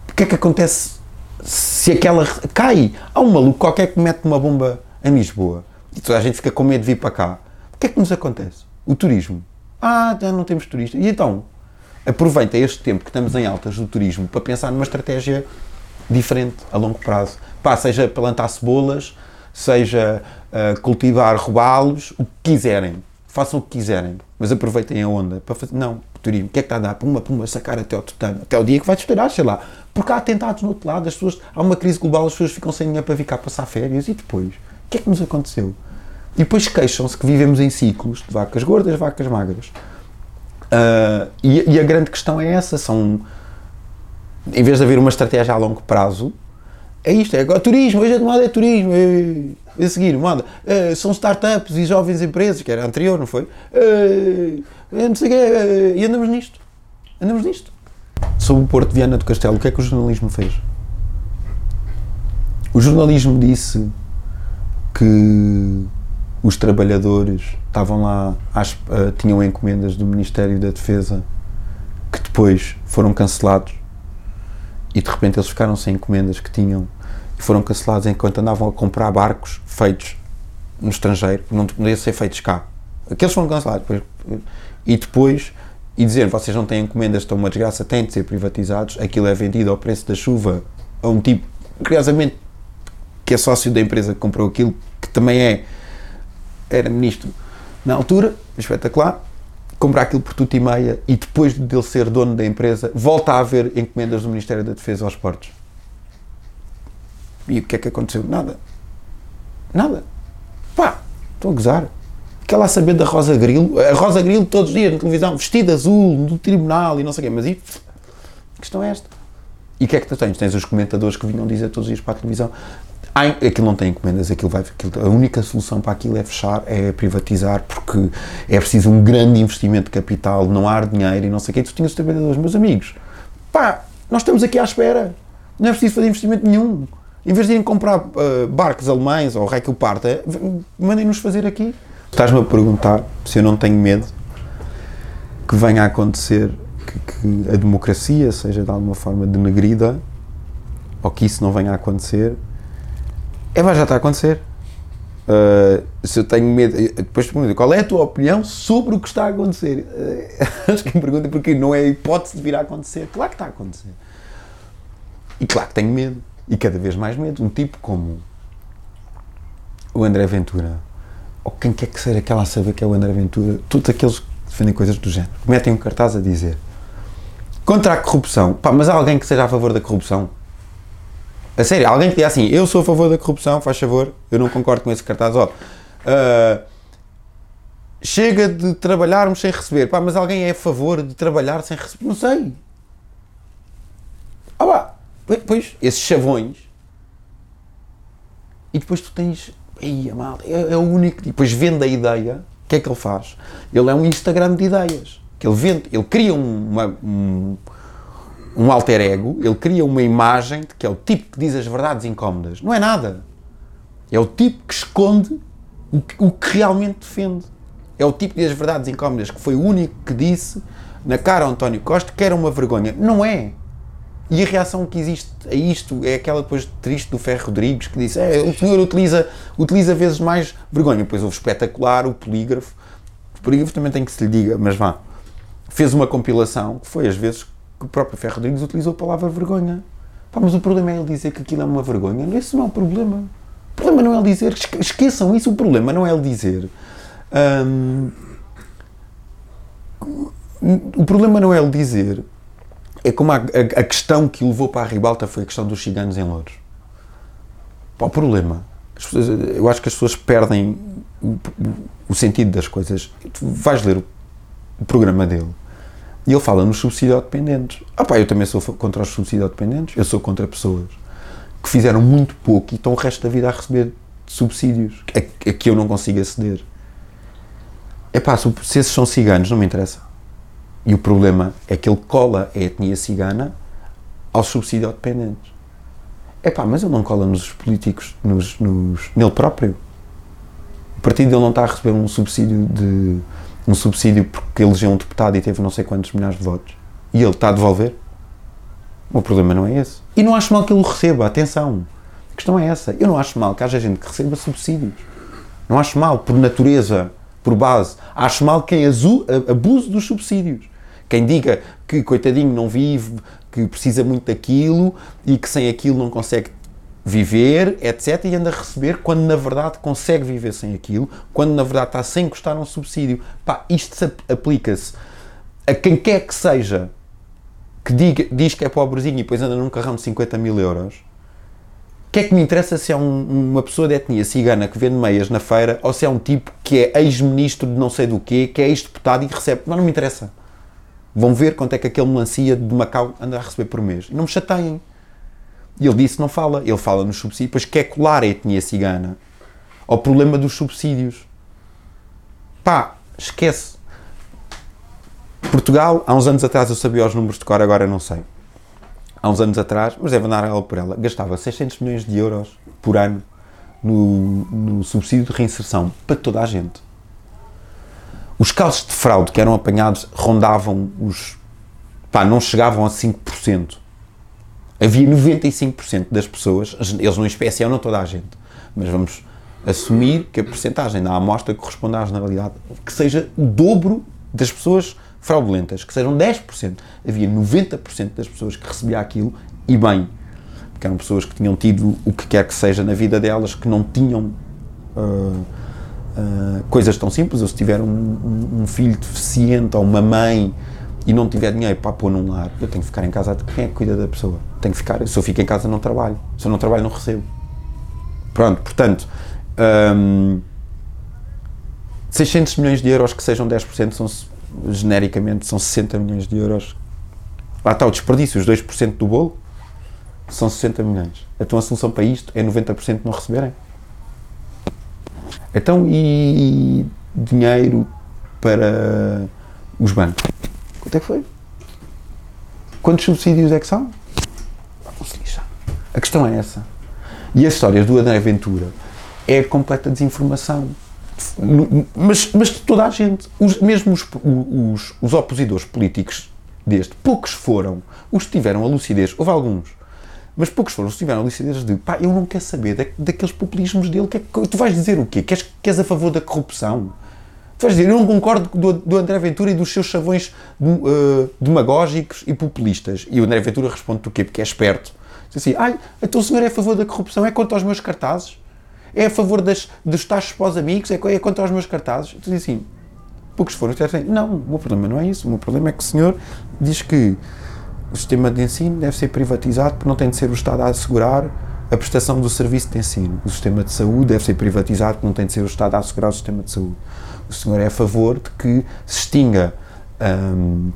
O que é que acontece se aquela cai? Há um maluco qualquer que mete uma bomba em Lisboa e toda a gente fica com medo de vir para cá. O que é que nos acontece? O turismo. Ah, não temos turista. E então, aproveita este tempo que estamos em altas do turismo para pensar numa estratégia diferente a longo prazo. Pá, seja plantar cebolas, seja uh, cultivar robalos, o que quiserem. Façam o que quiserem, mas aproveitem a onda para fazer. Não, turismo, o que é que está a dar? Puma, puma, sacar até o tutano, até o dia que vai estourar, sei lá. Porque há atentados no outro lado, as pessoas, há uma crise global, as pessoas ficam sem dinheiro para vir cá passar férias e depois? O que é que nos aconteceu? E depois queixam-se que vivemos em ciclos de vacas gordas, vacas magras. Uh, e, e, a grande questão é essa: são, em vez de haver uma estratégia a longo prazo, é isto, é agora turismo, hoje a moda é turismo, é, a seguir, moda, é, são startups e jovens empresas, que era anterior, não foi? É, não sei quê, e andamos nisto. Andamos nisto. Sobre o Porto de Viana do Castelo, o que é que o jornalismo fez? O jornalismo disse que os trabalhadores estavam lá, às, uh, tinham encomendas do Ministério da Defesa que depois foram cancelados e de repente eles ficaram sem encomendas que tinham e foram cancelados enquanto andavam a comprar barcos feitos no estrangeiro, não podiam ser feitos cá. Aqueles foram cancelados. E depois, e dizer vocês não têm encomendas, estão uma desgraça, têm de ser privatizados, aquilo é vendido ao preço da chuva a um tipo, curiosamente, que é sócio da empresa que comprou aquilo, que também é, era ministro na altura, espetacular, comprar aquilo por tudo e meia e depois de ele ser dono da empresa, volta a haver encomendas do Ministério da Defesa aos portos. E o que é que aconteceu? Nada. Nada. Pá, estou a gozar. Quer lá saber da Rosa Grilo? A Rosa Grilo todos os dias na televisão, vestida azul, no tribunal e não sei o quê, mas e, a questão é esta. E o que é que tu tens? Tens os comentadores que vinham dizer todos os dias para a televisão aquilo não tem encomendas, aquilo vai, aquilo, a única solução para aquilo é fechar, é privatizar, porque é preciso um grande investimento de capital, não há dinheiro e não sei o quê. Tu tinhas os trabalhadores, meus amigos, pá, nós estamos aqui à espera, não é preciso fazer investimento nenhum. Em vez de irem comprar uh, barcos alemães ou rei que o parta, mandem-nos fazer aqui. Estás-me a perguntar se eu não tenho medo que venha a acontecer que, que a democracia seja de alguma forma denegrida ou que isso não venha a acontecer é, mas já está a acontecer. Uh, se eu tenho medo, depois pergunto qual é a tua opinião sobre o que está a acontecer? Uh, acho que me pergunta porque não é hipótese de vir a acontecer. Claro que está a acontecer. E claro que tenho medo. E cada vez mais medo. Um tipo como o André Ventura, ou quem quer que seja que ela saber que é o André Ventura, todos aqueles que defendem coisas do género, metem um cartaz a dizer contra a corrupção. Pá, mas há alguém que seja a favor da corrupção? A sério, alguém que diga assim, eu sou a favor da corrupção, faz favor, eu não concordo com esse cartaz, ó. Uh, chega de trabalharmos sem receber. Pá, mas alguém é a favor de trabalhar sem receber? Não sei. Ah pá, pois, esses chavões. E depois tu tens. Aí, a malta, é, é, o único. E depois vende a ideia. O que é que ele faz? Ele é um Instagram de ideias. Que ele vende, ele cria uma, um, um alter ego, ele cria uma imagem de que é o tipo que diz as verdades incómodas. Não é nada. É o tipo que esconde o que, o que realmente defende. É o tipo que diz as verdades incómodas, que foi o único que disse na cara António Costa que era uma vergonha. Não é. E a reação que existe a isto é aquela depois triste do Ferro Rodrigues que disse é, o senhor utiliza, utiliza vezes mais vergonha. Depois houve espetacular, o polígrafo. O polígrafo também tem que se lhe diga, mas vá. Fez uma compilação que foi às vezes que o próprio Ferro Rodrigues utilizou a palavra vergonha. Pá, mas o problema é ele dizer que aquilo é uma vergonha. Esse não é o problema. O problema não é ele dizer. Esqueçam isso. O problema não é ele dizer. Hum, o problema não é ele dizer. É como a, a, a, questão que o levou para a ribalta foi a questão dos ciganos em Louros. Pá, o problema. Pessoas, eu acho que as pessoas perdem o, o, sentido das coisas. Tu vais ler o, o programa dele e ele fala nos subsídio-dependentes. Ah pá, eu também sou contra os subsídio-dependentes. Eu sou contra pessoas que fizeram muito pouco e estão o resto da vida a receber subsídios a, a que eu não consigo aceder. É pá, se esses são ciganos, não me interessa. E o problema é que ele cola a etnia cigana aos subsídio-dependentes. É pá, mas ele não cola nos políticos, nos, nos, nele próprio. O partido dele não está a receber um subsídio de um subsídio porque elegeu um deputado e teve não sei quantos milhares de votos e ele está a devolver, o problema não é esse. E não acho mal que ele o receba, atenção. A questão é essa. Eu não acho mal que haja gente que receba subsídios. Não acho mal, por natureza, por base. Acho mal quem abuse dos subsídios. Quem diga que, coitadinho, não vive, que precisa muito daquilo e que sem aquilo não consegue viver, etc., e anda a receber quando na verdade consegue viver sem aquilo, quando na verdade está sem custar um subsídio. Pá, isto aplica-se a quem quer que seja que diga, diz que é pobrezinho e depois anda num carrão de 50 mil euros. O que é que me interessa se é um, uma pessoa de etnia cigana que vende meias na feira ou se é um tipo que é ex-ministro de não sei do quê, que é ex-deputado e recebe. Não, não me interessa. Vão ver quanto é que aquele melancia de Macau anda a receber por mês. Não me chateiem. E ele disse não fala, ele fala nos subsídios, depois quer colar a etnia cigana ao problema dos subsídios. Pá, esquece. Portugal, há uns anos atrás eu sabia os números de cor, agora não sei. Há uns anos atrás, mas deve andar ela por ela, gastava 600 milhões de euros por ano no, no subsídio de reinserção para toda a gente. Os casos de fraude que eram apanhados rondavam os. pá, não chegavam a 5%. Havia 95% das pessoas, eles não inspecionam toda a gente, mas vamos assumir que a percentagem da amostra corresponde à generalidade, que seja o dobro das pessoas fraudulentas, que sejam 10%. Havia 90% das pessoas que recebia aquilo e bem, que eram pessoas que tinham tido o que quer que seja na vida delas, que não tinham uh, uh, coisas tão simples, ou se tiver um, um, filho deficiente ou uma mãe e não tiver dinheiro para pôr num lar, eu tenho que ficar em casa, quem é que cuida da pessoa? Tenho que ficar, se eu fico em casa não trabalho, se eu não trabalho não recebo. Pronto, portanto, um, 600 milhões de euros que sejam 10% são genericamente são 60 milhões de euros. Lá está o desperdício, os 2% do bolo são 60 milhões. Então a solução para isto é 90% não receberem. Então, e dinheiro para os bancos? Quanto é que foi? Quantos subsídios é que são? Vamos lixar. A questão é essa. E as histórias do André Ventura é completa desinformação. Mas, mas de toda a gente, os, mesmo os, os, os opositores políticos deste, poucos foram os que tiveram a lucidez, houve alguns, mas poucos foram os que tiveram a lucidez de pá, eu não quero saber da, daqueles populismos dele, que, é que, tu vais dizer o quê? Queres, queres a favor da corrupção? Tu vais dizer, eu não concordo do, do André Ventura e dos seus chavões uh, demagógicos e populistas. E o André Ventura responde o quê? Porque é esperto. Diz assim, ai, então o senhor é a favor da corrupção, é contra os meus cartazes? É a favor das, dos taxos para os amigos, é, é contra os meus cartazes. Tu diz assim, poucos foram, não, o meu problema não é isso, o meu problema é que o senhor diz que o sistema de ensino deve ser privatizado porque não tem de ser o Estado a assegurar a prestação do serviço de ensino. O sistema de saúde deve ser privatizado porque não tem de ser o Estado a assegurar o sistema de saúde. O senhor é a favor de que se extinga um,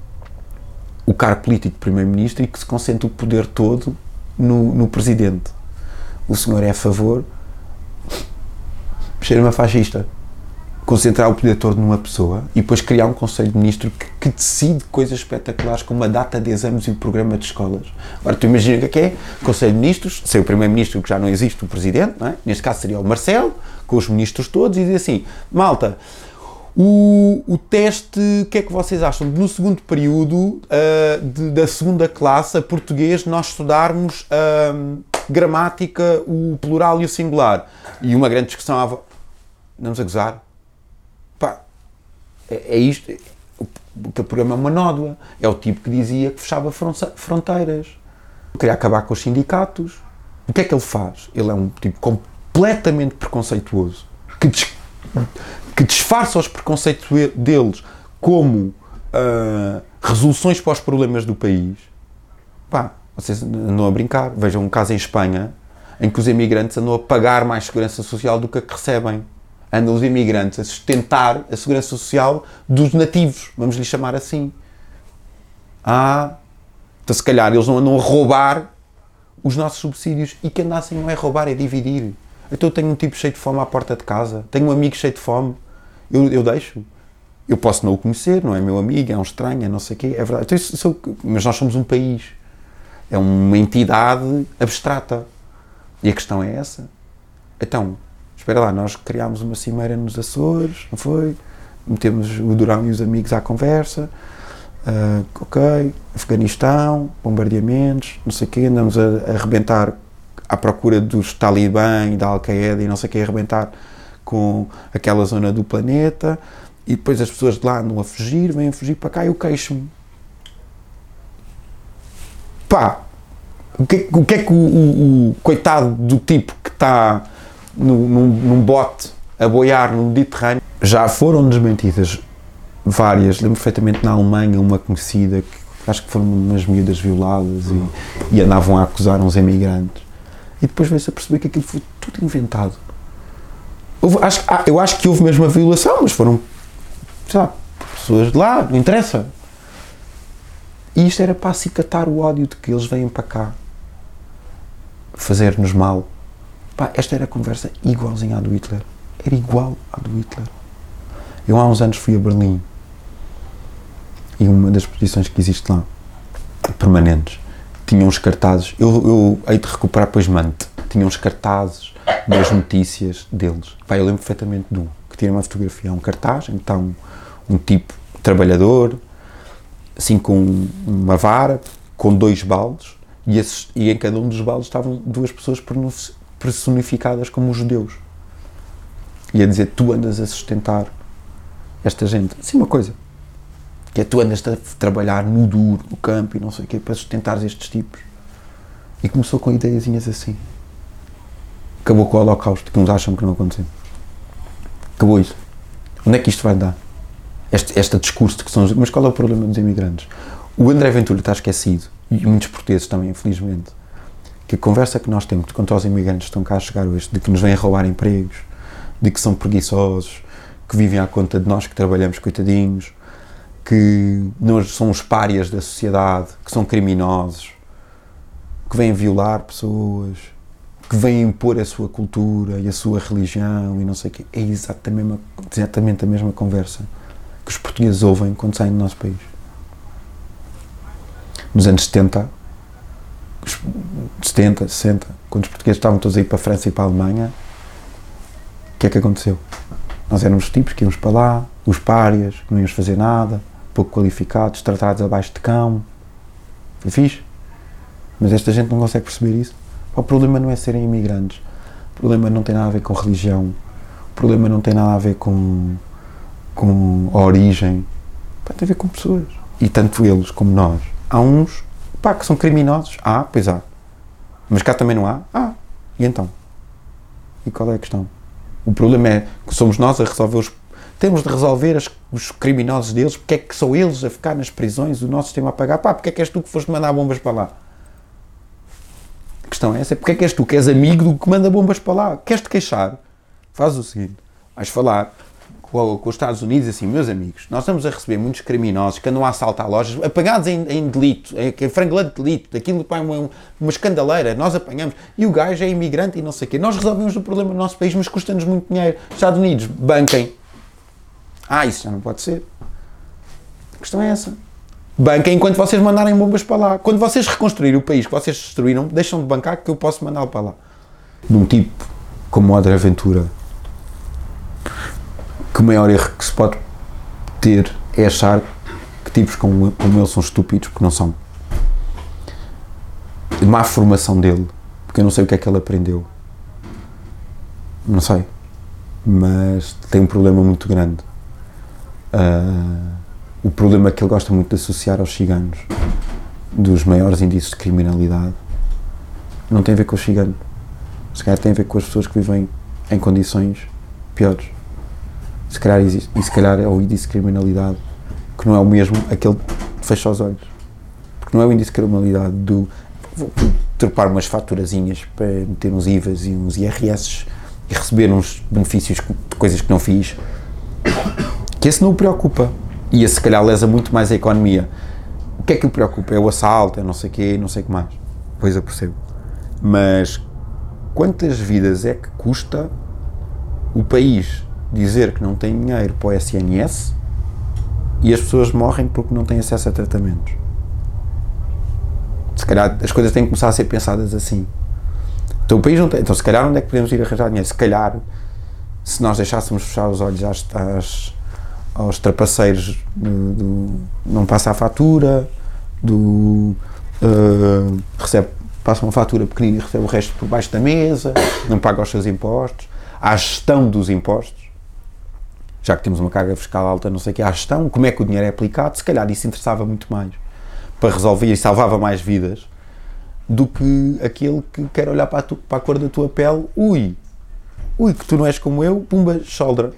o cargo político de Primeiro-Ministro e que se concentre o poder todo no, no Presidente. O senhor é a favor ser uma fascista. Concentrar o poder todo numa pessoa e depois criar um Conselho de Ministros que, que, decide coisas espetaculares como a data de exames e o programa de escolas. Agora, tu imagina o que é é? Conselho de Ministros, sem o Primeiro-Ministro, que já não existe, o Presidente, é? neste caso seria o Marcelo, com os ministros todos, e dizer assim: malta, o, o teste, o que é que vocês acham? No segundo período uh, de, da segunda classe, a português, nós estudarmos uh, gramática, o plural e o singular. E uma grande discussão Andamos a gozar. Pá, é, é isto. O, o programa é uma nódoa. É o tipo que dizia que fechava fronteiras. Queria acabar com os sindicatos. O que é que ele faz? Ele é um tipo completamente preconceituoso que, des, que disfarça os preconceitos deles como uh, resoluções para os problemas do país. Pá, vocês andam a brincar. Vejam um caso em Espanha em que os imigrantes andam a pagar mais segurança social do que a que recebem andam os imigrantes a sustentar a segurança social dos nativos, vamos lhe chamar assim. Ah, então se calhar eles não andam a roubar os nossos subsídios e que andassem não é roubar, é dividir. Então eu tenho um tipo cheio de fome à porta de casa, tenho um amigo cheio de fome, eu, eu deixo. Eu posso não o conhecer, não é meu amigo, é um estranho, é não sei o quê, é verdade. Então, isso, mas nós somos um país, é uma entidade abstrata. E a questão é essa. Então, espera lá, nós criámos uma cimeira nos Açores, não foi? Metemos o Durão e os amigos à conversa, uh, ok, Afeganistão, bombardeamentos, não sei o quê, andamos a, a arrebentar à procura dos Talibã e da Al-Qaeda e não sei o quê, a arrebentar com aquela zona do planeta, e depois as pessoas de lá andam a fugir, vêm a fugir para cá e eu queixo-me. Pá, o que, o que é que o, o, o coitado do tipo que está num, num bote a boiar no Mediterrâneo. Já foram desmentidas várias, lembro perfeitamente na Alemanha, uma conhecida que acho que foram umas miúdas violadas e, e andavam a acusar uns emigrantes. E depois veio-se a perceber que aquilo foi tudo inventado. Houve, acho, ah, eu acho que houve mesmo a violação, mas foram lá, pessoas de lá, não interessa. E isto era para acicatar o ódio de que eles vêm para cá fazer-nos mal Pá, esta era a conversa igualzinha à do Hitler. Era igual à do Hitler. Eu há uns anos fui a Berlim e uma das exposições que existe lá, permanentes, tinha uns cartazes. Eu, eu hei de recuperar, pois mante. tinham os cartazes das notícias deles. Pá, eu lembro perfeitamente de um, que tira uma fotografia, um cartaz, então um tipo trabalhador, assim com uma vara, com dois baldes, e, esses, e em cada um dos baldes estavam duas pessoas personificadas como os judeus. E a dizer, tu andas a sustentar esta gente. Assim uma coisa. Que é tu andas a trabalhar no duro, no campo e não sei o quê, para sustentar estes tipos. E começou com ideiazinhas assim. Acabou com o holocausto, que uns acham que não aconteceu. Acabou isso. Onde é que isto vai dar? Este, este discurso de que são... Mas qual é o problema dos imigrantes? O André Ventura está esquecido, e muitos portugueses também, infelizmente, que a conversa que nós temos contra os imigrantes que estão cá a chegar hoje, de que nos vêm roubar empregos, de que são preguiçosos, que vivem à conta de nós que trabalhamos coitadinhos, que nós são os párias da sociedade, que são criminosos, que vêm violar pessoas, que vêm impor a sua cultura e a sua religião e não sei o quê. É exatamente, exatamente a mesma conversa que os portugueses ouvem quando saem do nosso país. Nos anos 70, 70, 60, quando os portugueses estavam todos a ir para a França e para a Alemanha, o que é que aconteceu? Nós éramos os tipos que íamos para lá, os párias, não íamos fazer nada, pouco qualificados, tratados abaixo de cão. Foi fixe. Mas esta gente não consegue perceber isso. O problema não é serem imigrantes. O problema não tem nada a ver com religião. O problema não tem nada a ver com, com origem. Tem a ver com pessoas. E tanto eles como nós. Há uns pá, que são criminosos. Ah, pois há. Mas cá também não há? Ah. E então? E qual é a questão? O problema é que somos nós a resolver os. Temos de resolver as, os criminosos deles, porque é que são eles a ficar nas prisões, o nosso sistema a pagar. Pá, porque é que és tu que foste mandar bombas para lá? A questão é essa: porque é que és tu que és amigo do que manda bombas para lá? Queres-te queixar? Faz o seguinte: vais falar com, com, os Estados Unidos assim, meus amigos, nós estamos a receber muitos criminosos que andam a assaltar lojas, apanhados em, em delito, em, em de delito, aquilo para uma, uma escandaleira, nós apanhamos, e o gajo é imigrante e não sei o quê. Nós resolvemos o problema no nosso país, mas custa-nos muito dinheiro. Estados Unidos, banquem. Ah, isso já não pode ser. A questão é essa. Banquem enquanto vocês mandarem bombas para lá. Quando vocês reconstruírem o país que vocês destruíram, deixam de bancar que eu posso mandá-lo para lá. De um tipo como o André que o maior erro que se pode ter é achar que tipos como, como ele são estúpidos, porque não são. Má formação dele, porque eu não sei o que é que ele aprendeu. Não sei. Mas tem um problema muito grande. Uh, o problema que ele gosta muito de associar aos ciganos, dos maiores indícios de criminalidade, não tem a ver com os ciganos. Se calhar tem a ver com as pessoas que vivem em condições piores se calhar existe, e se calhar é o índice de criminalidade que não é o mesmo aquele que fecha os olhos. Porque não é o índice de criminalidade do vou trepar umas faturazinhas para meter uns IVAs e uns IRS e receber uns benefícios de coisas que não fiz. Que esse não o preocupa. E esse se calhar lesa muito mais a economia. O que é que o preocupa? É o assalto, é não sei o quê, não sei o que mais. Pois eu percebo. Mas quantas vidas é que custa o país dizer que não tem dinheiro para o SNS e as pessoas morrem porque não têm acesso a tratamentos. Se calhar as coisas têm que começar a ser pensadas assim. Então o país não tem. Então se calhar onde é que podemos ir arranjar dinheiro? Se calhar, se nós deixássemos fechar os olhos às, às aos trapaceiros do, do, não passa a fatura, do uh, recebe, passa uma fatura pequenina e recebe o resto por baixo da mesa, não paga os seus impostos, à gestão dos impostos já que temos uma carga fiscal alta, não sei o que, à gestão, como é que o dinheiro é aplicado, se calhar isso interessava muito mais para resolver e salvava mais vidas do que aquele que quer olhar para a, tu, para a cor da tua pele, ui, ui, que tu não és como eu, pumba, shoulder.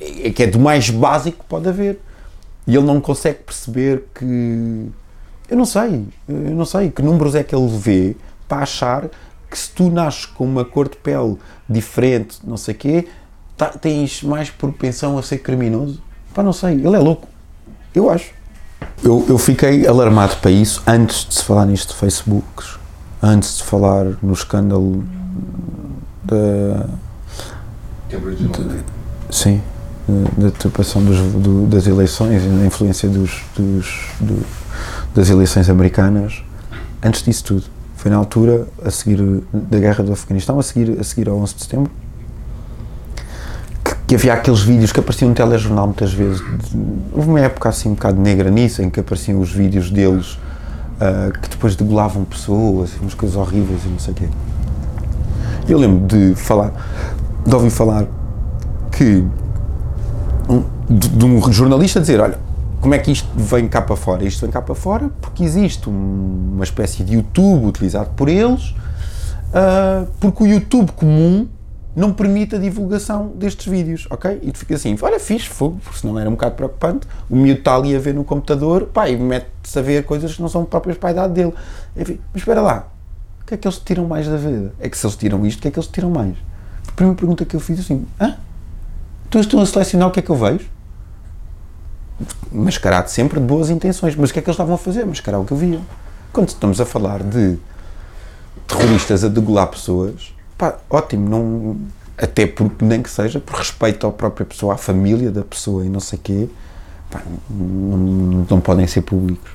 É que é do mais básico que pode haver. E ele não consegue perceber que. Eu não sei, eu não sei que números é que ele vê para achar que se tu nasces com uma cor de pele diferente, não sei o quê, tá, tens mais propensão a ser criminoso? Pá, não sei, ele é louco. Eu acho. Eu, eu fiquei alarmado para isso antes de se falar nisto de Facebook, antes de falar no escândalo da. De, sim, da do, das eleições e da influência dos, dos do, das eleições americanas. Antes disso tudo, Foi na altura, a seguir da guerra do Afeganistão, a seguir, a seguir ao 11 de setembro, que, havia aqueles vídeos que apareciam no telejornal muitas vezes. Houve uma época assim um bocado negra nisso, em que apareciam os vídeos deles uh, que depois degolavam pessoas, umas coisas horríveis e não sei o quê. Eu lembro de falar, de ouvir falar que um, de, de um jornalista dizer, olha, como é que isto vem cá para fora? Isto vem cá para fora porque existe um, uma espécie de YouTube utilizado por eles, uh, porque o YouTube comum não permite a divulgação destes vídeos, ok? E tu fica assim, olha, fixe, fogo, porque senão era um bocado preocupante. O miúdo está ali a ver no computador, pá, e mete-se a ver coisas que não são próprias para a idade dele. Enfim, mas espera lá, o que é que eles tiram mais da vida? É que se eles tiram isto, o que é que eles tiram mais? A primeira pergunta que eu fiz assim, hã? Então estão a selecionar o que é que eu vejo? mascarado sempre de boas intenções. Mas o que é que eles estavam a fazer? Mascarar o que eu via. Quando estamos a falar de terroristas a degolar pessoas, pá, ótimo, não, até porque nem que seja por respeito à própria pessoa, à família da pessoa e não sei quê, pá, não, não, podem ser públicos.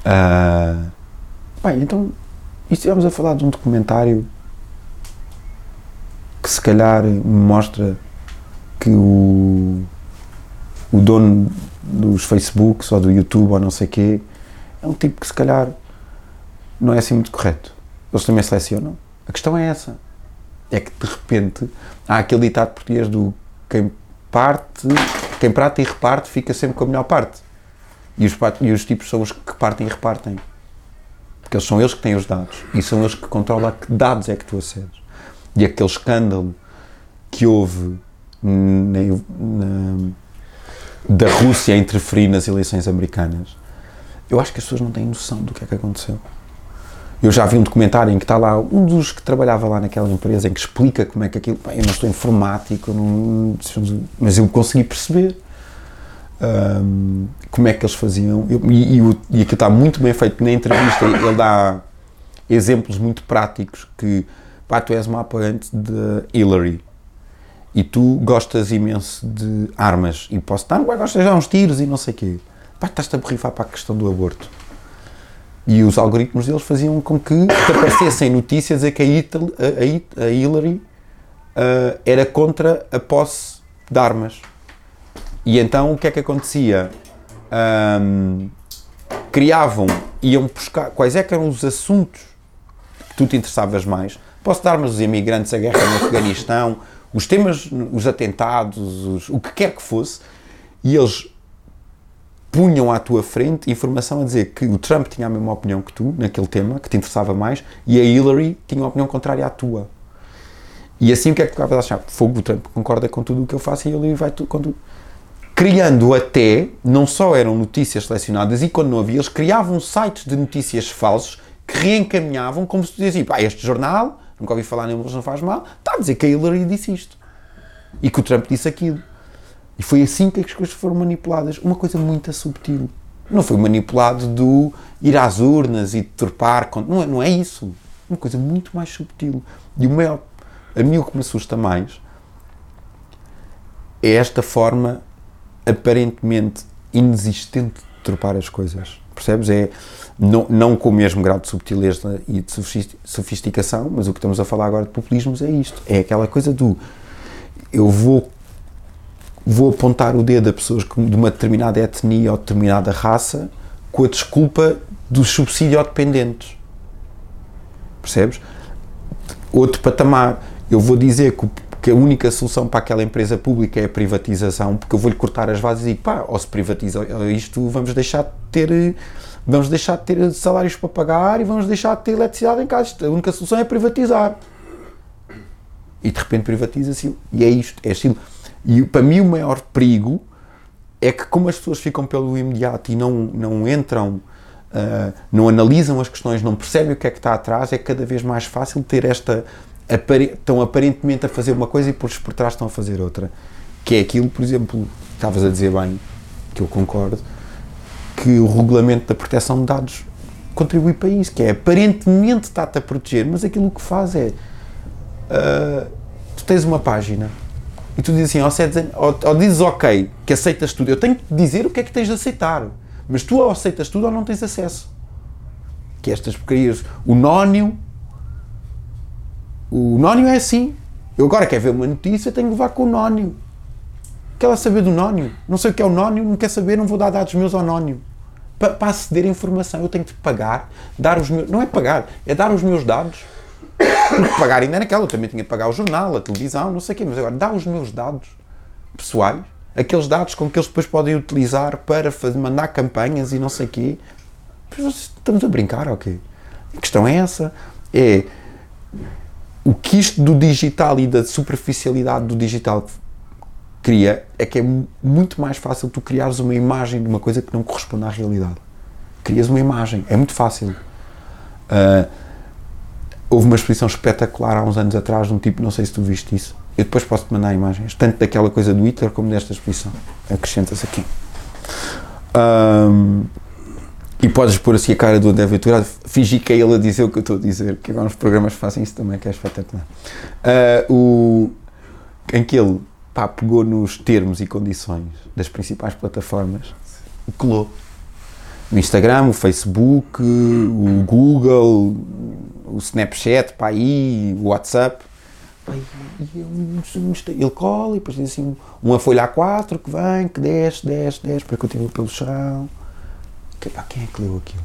Uh, bem, então, e estivemos a falar de um documentário que se calhar mostra que o o dono dos Facebooks ou do YouTube ou não sei quê, é um tipo que se calhar não é assim muito correto. Eles também selecionam. A questão é essa. É que de repente há aquele ditado português do quem parte, quem prata e reparte fica sempre com a melhor parte. E os, e os tipos são os que partem e repartem. Porque são eles que têm os dados. E são eles que controlam a que dados é que tu acedes. E aquele escândalo que houve na, na da Rússia interferir nas eleições americanas, eu acho que as pessoas não têm noção do que é que aconteceu. Eu já vi um documentário em que está lá um dos que trabalhava lá naquela empresa em que explica como é que aquilo. eu não sou informático, não, mas eu consegui perceber um, como é que eles faziam. Eu, e, e, e aquilo está muito bem feito na entrevista. Ele dá exemplos muito práticos que pá, tu és uma apoiante de Hillary e tu gostas imenso de armas e posso estar, gostas de dar uns tiros e não sei o quê. Pá, estás-te a borrifar para a questão do aborto. E os algoritmos deles faziam com que aparecessem notícias a que a, a, a Hillary uh, era contra a posse de armas. E então o que é que acontecia? Um, criavam, iam buscar quais é que eram os assuntos que tu te interessavas mais. Posse de armas, os imigrantes, a guerra no Afeganistão, os temas, os atentados, os, o que quer que fosse, e eles punham à tua frente informação a dizer que o Trump tinha a mesma opinião que tu naquele tema, que te interessava mais, e a Hillary tinha uma opinião contrária à tua. E assim o que é que tu acabas a achar? Fogo, o Trump concorda com tudo o que eu faço e Hillary vai tudo com tudo. Criando até, não só eram notícias selecionadas, e quando não havia, eles criavam sites de notícias falsos que reencaminhavam como se tu dizias, pá, este jornal nunca ouvi falar nele, mas não faz mal, está a dizer que a Hillary disse isto. E que o Trump disse aquilo. E foi assim que as coisas foram manipuladas. Uma coisa muito subtil. Não foi manipulado do ir às urnas e deturpar. Não é, não é isso. Uma coisa muito mais subtil. E o maior, a mim o que me assusta mais é esta forma aparentemente inexistente de deturpar as coisas. Percebes? É não, não com o mesmo grau de subtileza e de sofisticação, mas o que estamos a falar agora de populismos é isto. É aquela coisa do eu vou vou apontar o dedo a pessoas de uma determinada etnia ou determinada raça com a desculpa dos subsídio-dependentes. Percebes? Outro patamar. Eu vou dizer que, que, a única solução para aquela empresa pública é a privatização, porque eu vou-lhe cortar as bases e pá, ou se privatiza isto, vamos deixar de ter vamos deixar de ter salários para pagar e vamos deixar de ter eletricidade em casa. A única solução é privatizar. E de repente privatiza-se. E é isto. É assim. E para mim o maior perigo é que como as pessoas ficam pelo imediato e não, não entram, uh, não analisam as questões, não percebem o que é que está atrás, é cada vez mais fácil ter esta... Estão aparentemente a fazer uma coisa e por, por trás estão a fazer outra. Que é aquilo, por exemplo, estavas a dizer bem, que eu concordo, que o regulamento da proteção de dados contribui para isso, que é aparentemente está-te a proteger, mas aquilo que faz é uh, tu tens uma página e tu dizes assim, ou, ou, ou dizes ok, que aceitas tudo, eu tenho que dizer o que é que tens de aceitar, mas tu ou aceitas tudo ou não tens acesso. que estas porcarias, o nónio, o nónio é assim. Eu agora quero ver uma notícia, tenho que levar com o nónio. Quer lá saber do nónio? Não sei o que é o nónio, não quer saber, não vou dar dados meus ao nónio. Para, para aceder à informação, eu tenho que pagar, dar os meus. Não é pagar, é dar os meus dados. Porque pagar ainda naquela, eu também tinha que pagar o jornal, a televisão, não sei o quê, mas agora dar os meus dados pessoais, aqueles dados com que eles depois podem utilizar para fazer, mandar campanhas e não sei o quê. Estamos a brincar, ok? A questão é essa. É o que isto do digital e da superficialidade do digital cria é que é muito mais fácil tu criares uma imagem de uma coisa que não corresponde à realidade. Crias uma imagem, é muito fácil. Uh, houve uma exposição espetacular há uns anos atrás de um tipo, não sei se tu viste isso. Eu depois posso-te mandar imagens, tanto daquela coisa do Hitler como desta exposição. Acrescentas aqui. Um, e podes pôr assim a cara do André Ventura, fingir que é ele a dizer o que eu estou a dizer, que agora os programas fazem isso também, que é espetacular. Uh, o, em que ele pá, pegou nos termos e condições das principais plataformas colou. O Instagram, o Facebook, o Google, o Snapchat, pá, aí, o WhatsApp. Ele cola e depois diz assim: uma folha A4 que vem, que desce, desce, desce, para continuar pelo chão. Que, pá, quem é que leu aquilo?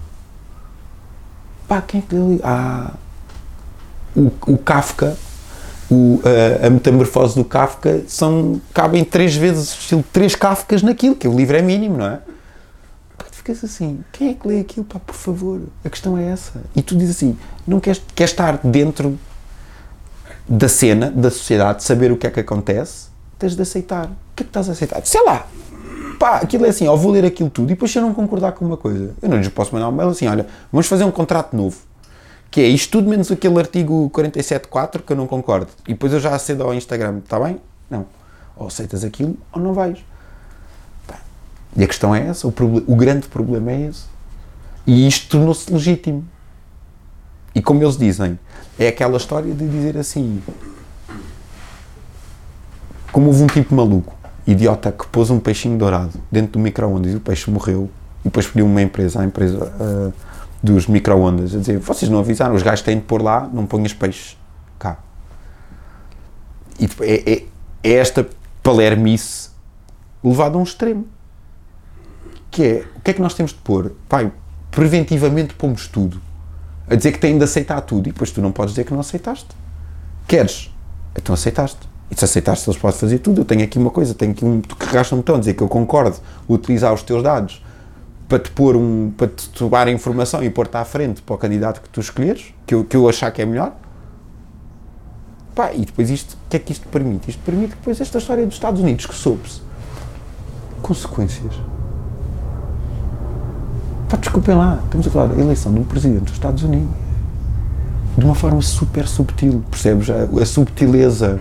Pá, quem é que leu? Ah, o, o Kafka, o, a, a, metamorfose do Kafka, são, cabem três vezes, três Kafkas naquilo, que o livro é mínimo, não é? Ficas assim, quem é que lê aquilo? Pá, por favor, a questão é essa. E tu dizes assim, não queres, queres estar dentro da cena, da sociedade, de saber o que é que acontece, tens de aceitar. O que é que estás a aceitar? Sei lá, pá, aquilo é assim, ó, vou ler aquilo tudo e depois se eu não concordar com uma coisa, eu não lhes posso mandar um mail assim, olha, vamos fazer um contrato novo, que é isto tudo menos aquele artigo 47.4 que eu não concordo, e depois eu já acedo ao Instagram, está bem? Não. Ou aceitas aquilo ou não vais. E a questão é essa, o, o grande problema é esse. E isto tornou-se legítimo. E como eles dizem, é aquela história de dizer assim, como houve um tipo maluco idiota que pôs um peixinho dourado dentro do micro-ondas e o peixe morreu e depois pediu uma empresa, a empresa uh, dos micro-ondas, a dizer: vocês não avisaram, os gajos têm de pôr lá, não ponhas peixes cá. E é, é, é esta palermice levada a um extremo. Que é, o que é que nós temos de pôr? Pai, preventivamente pomos tudo. A dizer que têm de aceitar tudo e depois tu não podes dizer que não aceitaste. Queres? Então aceitaste. E se aceitaste, eles podem fazer tudo. Eu tenho aqui uma coisa, tenho aqui um. Tu carregaste um botão, dizer que eu concordo utilizar os teus dados para te pôr um. para te tomar informação e pôr-te à frente para o candidato que tu escolheres, que eu, que eu achar que é melhor. Pá, e depois isto, o que é que isto permite? Isto permite depois esta história dos Estados Unidos, que soube-se, consequências. Pá, desculpem lá, estamos a falar da eleição de um presidente dos Estados Unidos de uma forma super subtil, percebes? A, a subtileza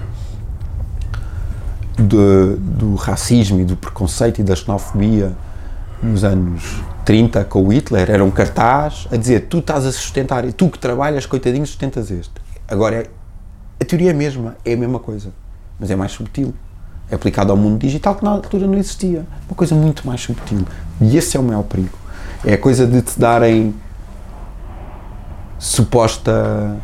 de, do racismo e do preconceito e da xenofobia nos anos 30 com o Hitler, era um cartaz a dizer tu estás a sustentar, e tu que trabalhas, coitadinho, sustentas este. Agora, a teoria é a mesma, é a mesma coisa, mas é mais subtil. É aplicado ao mundo digital que na altura não existia. Uma coisa muito mais subtil. E esse é o maior perigo. É coisa de te darem suposta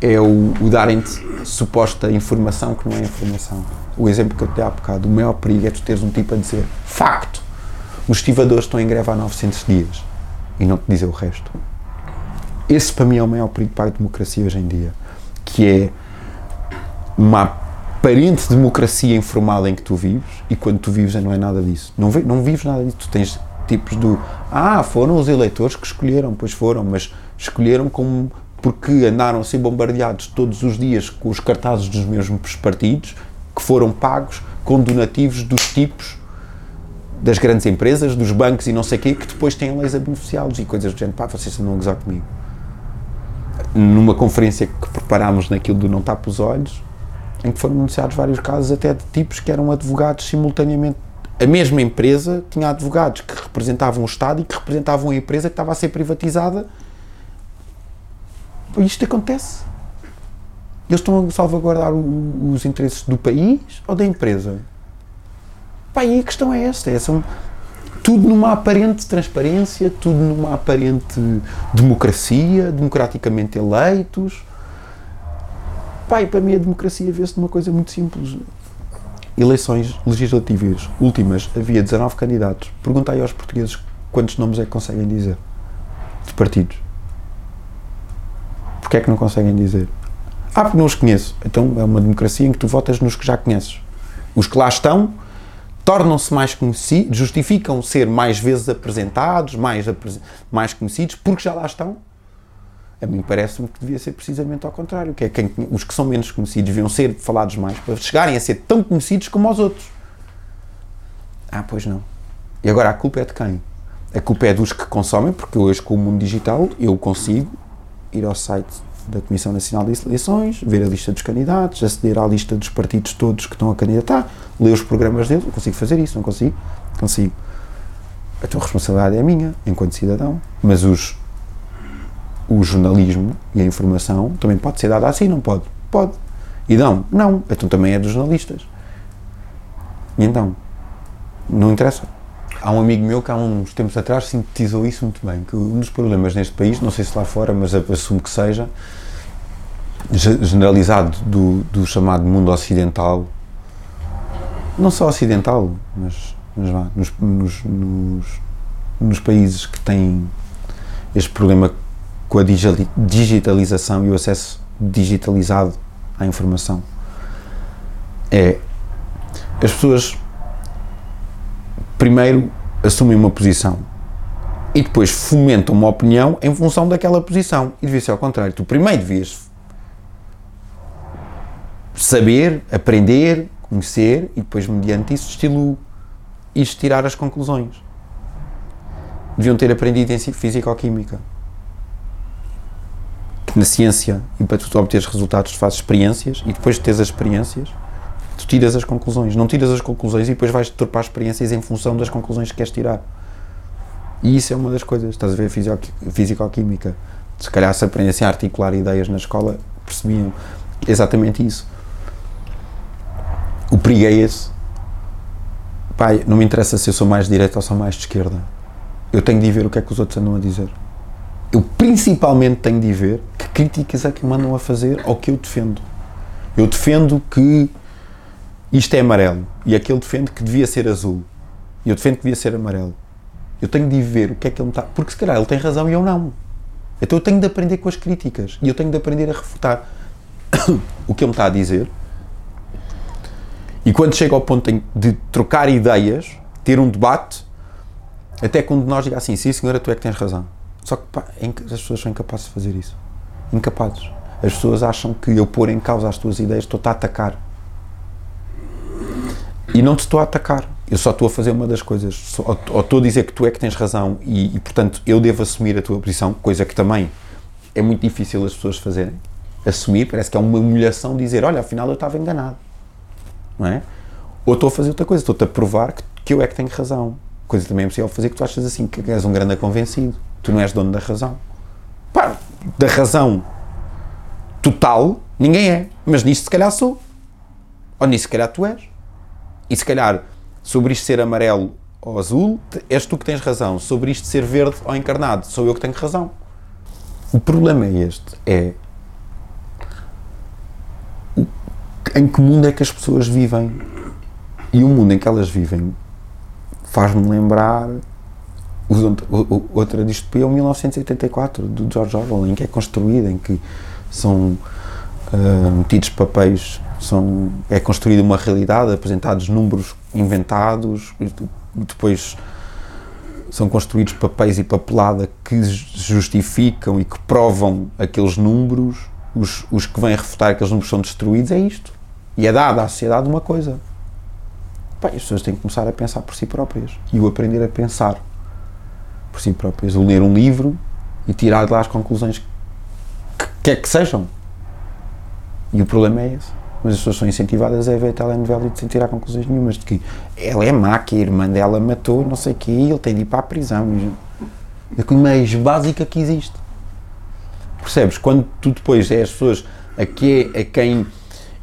é o, o darem-te suposta informação que não é informação. O exemplo que eu te dei há bocado, o maior perigo é tu teres um tipo a dizer facto, os estivadores estão em greve há 900 dias e não te dizer o resto. Esse para mim é o maior perigo para a democracia hoje em dia, que é uma aparente democracia informal em que tu vives e quando tu vives não é nada disso. Não, não vives nada disso. Tu tens tipos do ah, foram os eleitores que escolheram, pois foram, mas escolheram como porque andaram a ser bombardeados todos os dias com os cartazes dos mesmos partidos, que foram pagos com donativos dos tipos das grandes empresas, dos bancos e não sei o quê, que depois têm leis a beneficiá-los e coisas do género. Pá, vocês não a gozar comigo. Numa conferência que preparámos naquilo do Não Tapa os Olhos, em que foram anunciados vários casos até de tipos que eram advogados simultaneamente. A mesma empresa tinha advogados que representavam o Estado e que representavam a empresa que estava a ser privatizada isto acontece. Eles estão a salvaguardar o, os interesses do país ou da empresa? Pá, e a questão é esta: é, são, tudo numa aparente transparência, tudo numa aparente democracia, democraticamente eleitos. Pai, para mim a democracia vê-se numa coisa muito simples. Eleições legislativas últimas, havia 19 candidatos. Perguntai aos portugueses quantos nomes é que conseguem dizer de partidos. Porquê é que não conseguem dizer? Ah, porque não os conheço. Então é uma democracia em que tu votas nos que já conheces. Os que lá estão tornam-se mais conhecidos, justificam ser mais vezes apresentados, mais, mais conhecidos, porque já lá estão. A mim parece-me que devia ser precisamente ao contrário, que é quem, os que são menos conhecidos deviam ser falados mais para chegarem a ser tão conhecidos como os outros. Ah, pois não. E agora a culpa é de quem? A culpa é dos que consomem, porque hoje com o mundo digital eu consigo ir ao site da Comissão Nacional de Eleições, ver a lista dos candidatos, aceder à lista dos partidos todos que estão a candidatar, ler os programas deles. Não consigo fazer isso, não consigo. Consigo. Então a responsabilidade é minha, enquanto cidadão. Mas os, o jornalismo e a informação também pode ser dada assim, não pode? Pode. E dão? Não. Então também é dos jornalistas. E então? Não interessa. Há um amigo meu que há uns tempos atrás sintetizou isso muito bem, que um dos problemas neste país, não sei se lá fora, mas assumo que seja, generalizado do, do chamado mundo ocidental, não só ocidental, mas, mas vá, nos, nos, nos, nos países que têm este problema com a digitalização e o acesso digitalizado à informação, é as pessoas primeiro assumem uma posição e depois fomentam uma opinião em função daquela posição. E devia ser ao contrário. Tu primeiro devias saber, aprender, conhecer e depois, mediante isso, estilo e tirar as conclusões. Deviam ter aprendido em físico-química. Na ciência, e para tu obteres resultados, tu fazes experiências e depois de teres as experiências, tu tiras as conclusões. Não tiras as conclusões e depois vais tropar experiências em função das conclusões que queres tirar. E isso é uma das coisas. Estás a ver físico-química. Se calhar se aprendessem a articular ideias na escola, percebiam exatamente isso. O perigo é esse. Pai, não me interessa se eu sou mais de direita ou sou mais de esquerda. Eu tenho de ver o que é que os outros andam a dizer. Eu principalmente tenho de ver que críticas é que me andam a fazer ao que eu defendo. Eu defendo que isto é amarelo e aquele defende que devia ser azul e eu defendo que devia ser amarelo. Eu tenho de ver o que é que ele me está. Porque se calhar ele tem razão e eu não. Então eu tenho de aprender com as críticas e eu tenho de aprender a refutar o que ele me está a dizer. E quando chega ao ponto de trocar ideias, ter um debate, até quando nós diga assim: sim, senhora, tu é que tens razão. Só que pá, é as pessoas são incapazes de fazer isso. Incapazes. As pessoas acham que eu pôr em causa as tuas ideias estou-te a atacar. E não te estou a atacar. Eu só estou a fazer uma das coisas. Ou estou a dizer que tu é que tens razão e, e, portanto, eu devo assumir a tua posição, coisa que também é muito difícil as pessoas fazerem. Assumir, parece que é uma humilhação dizer: olha, afinal eu estava enganado. Não é? Ou estou a fazer outra coisa, estou-te a provar que, que eu é que tenho razão. Coisa também é possível fazer que tu achas assim, que és um grande convencido. Tu não és dono da razão. Pá, da razão total, ninguém é. Mas nisto se calhar sou. Ou nisso se calhar tu és. E se calhar, sobre isto ser amarelo ou azul, és tu que tens razão. Sobre isto ser verde ou encarnado, sou eu que tenho razão. O problema é este: é em que mundo é que as pessoas vivem? E o mundo em que elas vivem faz-me lembrar outra distopia, o 1984, do George Orwell, em que é construída, em que são uh, metidos papéis são, é construída uma realidade, apresentados números inventados, depois são construídos papéis e papelada que justificam e que provam aqueles números, os, os que vêm refutar aqueles números são destruídos, é isto. E é dada à sociedade uma coisa. Bem, as pessoas têm que começar a pensar por si próprias e o aprender a pensar por si próprias. O ler um livro e tirar de lá as conclusões que quer que sejam. E o problema é esse mas as pessoas são incentivadas a ver a telenovela e sem tirar conclusões nenhumas de que ela é má, que a irmã dela matou, não sei o quê, e ele tem de ir para a prisão. É a coisa mais básica que existe. Percebes? Quando tu depois é as pessoas a, que, a quem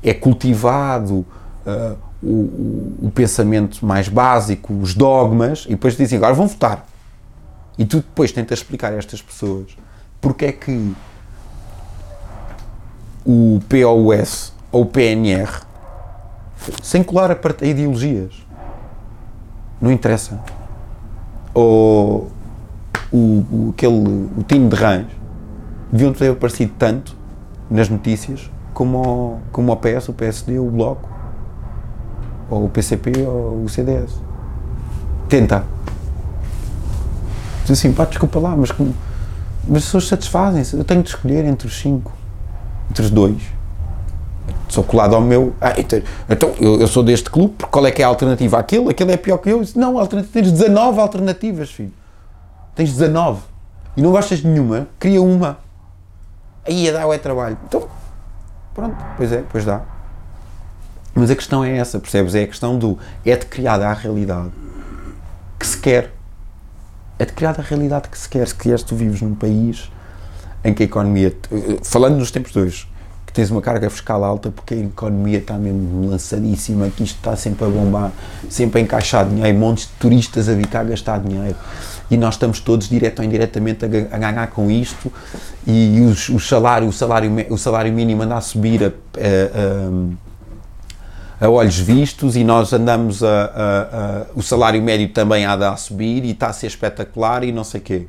é cultivado uh, o, o pensamento mais básico, os dogmas, e depois dizem agora vão votar. E tu depois tentas explicar a estas pessoas porque é que o POS ou o PNR, sem colar a, part- a ideologias, não interessa. Ou o, o, aquele, o Tino de Rãs deviam ter aparecido tanto nas notícias como o, como o PS, o PSD, o Bloco, ou o PCP ou o CDS. Tenta. Diz assim, pá, desculpa lá, mas, como- mas as pessoas satisfazem-se. Eu tenho de escolher entre os cinco, entre os dois. Sou colado ao meu. Ah, então, então, eu, eu sou deste clube, qual é que é a alternativa? Aquele? Aquele é pior que eu? Disse, Não, alternativa, tens 19 alternativas, filho. Tens 19. E não gostas de nenhuma, cria uma. Aí a dar é trabalho. Então, pronto, pois é, pois dá. Mas a questão é essa, percebes? É a questão do. É de criada a realidade que se quer. É de criada a realidade que se quer. Se queres, tu vives num país em que a economia. Falando nos tempos hoje, que tens uma carga fiscal alta porque a economia está mesmo lançadíssima, que isto está sempre a bombar, sempre a encaixar dinheiro, montes de turistas a vir cá gastar dinheiro. E nós estamos todos, direto ou indiretamente, a, ga- a ganhar com isto. E os, o, salário, o, salário, o salário mínimo anda a subir a- a- a- a olhos vistos e nós andamos a, a- a- o salário médio também anda a subir e está a ser espetacular e não sei quê.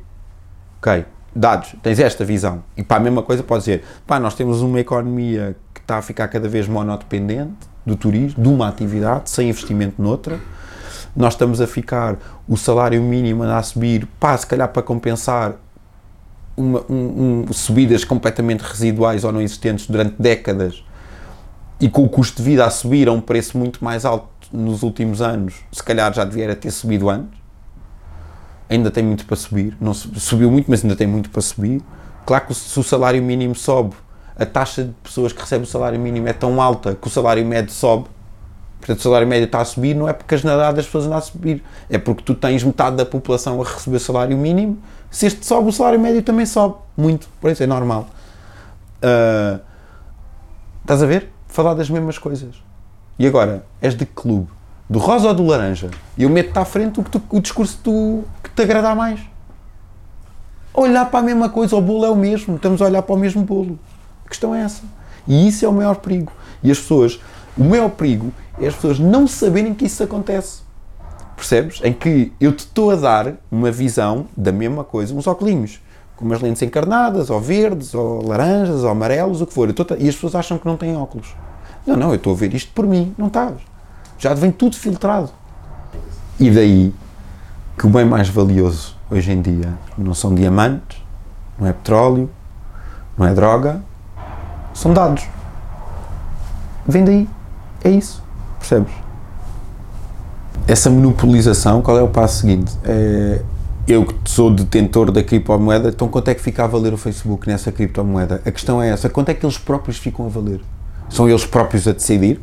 Ok, dados, tens esta visão. E para a mesma coisa podes dizer, pá, nós temos uma economia que está a ficar cada vez monodependente do turismo, de uma atividade, sem investimento noutra. Nós estamos a ficar, o salário mínimo a subir, pá, se calhar para compensar uma- um- um- subidas completamente residuais ou não existentes durante décadas e com o custo de vida a subir a um preço muito mais alto nos últimos anos, se calhar já devia ter subido antes. Ainda tem muito para subir, não su- subiu muito, mas ainda tem muito para subir. Claro que se o salário mínimo sobe, a taxa de pessoas que recebem o salário mínimo é tão alta que o salário médio sobe. Portanto, o salário médio está a subir, não é porque as nadadas das pessoas andam a subir, é porque tu tens metade da população a receber salário mínimo. Se este sobe, o salário médio também sobe. Muito, por isso é normal. Ah, estás a ver? Falar das mesmas coisas. E agora, és de que clube? Do rosa ou do laranja? E eu meto-te à frente o, que tu- o discurso tu- que te agradar mais. Olhar para a mesma coisa, o bolo é o mesmo, estamos a olhar para o mesmo bolo. A questão é essa. E isso é o maior perigo. E as pessoas, o maior perigo é as pessoas não saberem que isso acontece. Percebes? Em que eu te estou a dar uma visão da mesma coisa, uns óculos, com umas lentes encarnadas, ou verdes, ou laranjas, ou amarelos, o que for. E as pessoas acham que não têm óculos. Não, não, eu estou a ver isto por mim, não estás. Já vem tudo filtrado. E daí que o bem mais valioso hoje em dia não são diamantes, não é petróleo, não é droga, são dados. Vem daí. É isso. Percebes? Essa monopolização, qual é o passo seguinte? É, eu que sou detentor da criptomoeda, então quanto é que fica a valer o Facebook nessa criptomoeda? A questão é essa, quanto é que eles próprios ficam a valer? São eles próprios a decidir?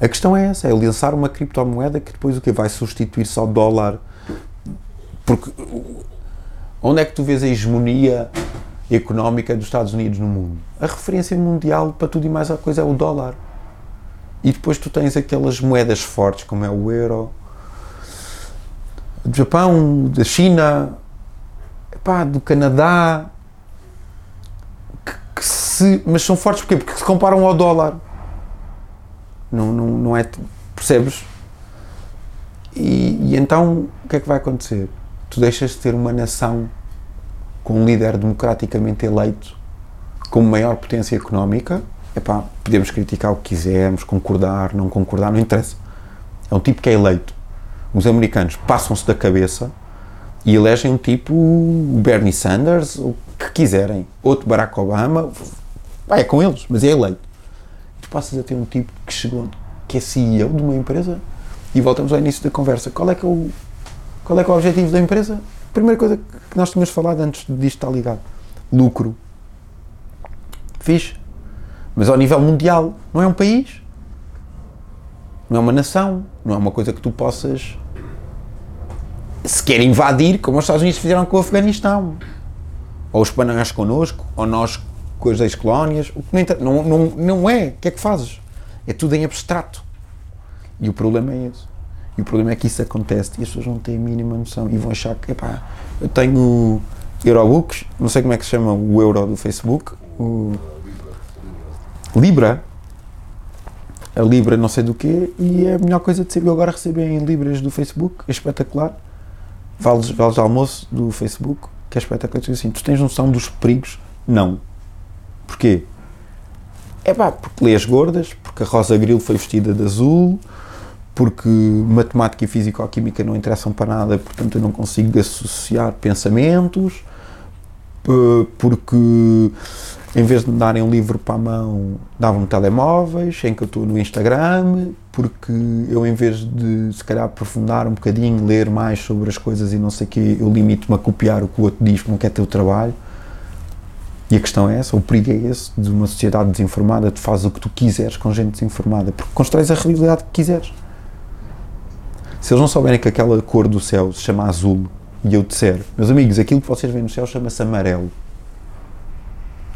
A questão é essa, é lançar uma criptomoeda que depois o que vai substituir só o dólar. Porque onde é que tu vês a hegemonia económica dos Estados Unidos no mundo? A referência mundial para tudo e mais a coisa é o dólar. E depois tu tens aquelas moedas fortes, como é o euro, do Japão, da China, epá, do Canadá, que, que se, mas são fortes porquê? porque se comparam ao dólar. Não, não, não é. Percebes? E, e então o que é que vai acontecer? Tu deixas de ter uma nação com um líder democraticamente eleito como maior potência económica. Epá, podemos criticar o que quisermos, concordar, não concordar, não interessa. É um tipo que é eleito. Os americanos passam-se da cabeça e elegem um tipo, o Bernie Sanders, o que quiserem, outro Barack Obama, vai é com eles, mas é eleito. Tu passas a ter um tipo que chegou, que é CEO de uma empresa e voltamos ao início da conversa. Qual é que é o, qual é, que é o objetivo da empresa? Primeira coisa que nós tínhamos falado antes disto estar ligado: lucro. Fixe. Mas ao nível mundial, não é um país, não é uma nação, não é uma coisa que tu possas se quer invadir, como os Estados Unidos fizeram com o Afeganistão, ou os espanhóis connosco, ou nós com as ex-colónias, não, não, não é. O que é que fazes? É tudo em abstrato. E o problema é esse. E o problema é que isso acontece e as pessoas não têm a mínima noção e vão achar que, epá, eu tenho Eurobooks, não sei como é que se chama o euro do Facebook, o Libra, a Libra não sei do quê, e é a melhor coisa de ser eu agora receber em Libras do Facebook, é espetacular. Vales, vales almoço do Facebook, que é espetacular. Assim, tu tens noção dos perigos? Não. Porquê? É pá, porque lês gordas, porque a Rosa Grilo foi vestida de azul, porque matemática e físico-química não interessam para nada, portanto eu não consigo associar pensamentos, porque em vez de me darem um livro para a mão, davam-me telemóveis, em que eu estou no Instagram, porque eu, em vez de se calhar aprofundar um bocadinho, ler mais sobre as coisas e não sei o quê, eu limito-me a copiar o que o outro diz, porque não quer ter o trabalho. E a questão é essa, o perigo é esse, de uma sociedade desinformada, tu fazes o que tu quiseres com gente desinformada, porque constróis a realidade que quiseres. Se eles não souberem que aquela cor do céu se chama azul, e eu disser, meus amigos, aquilo que vocês veem no céu chama-se amarelo,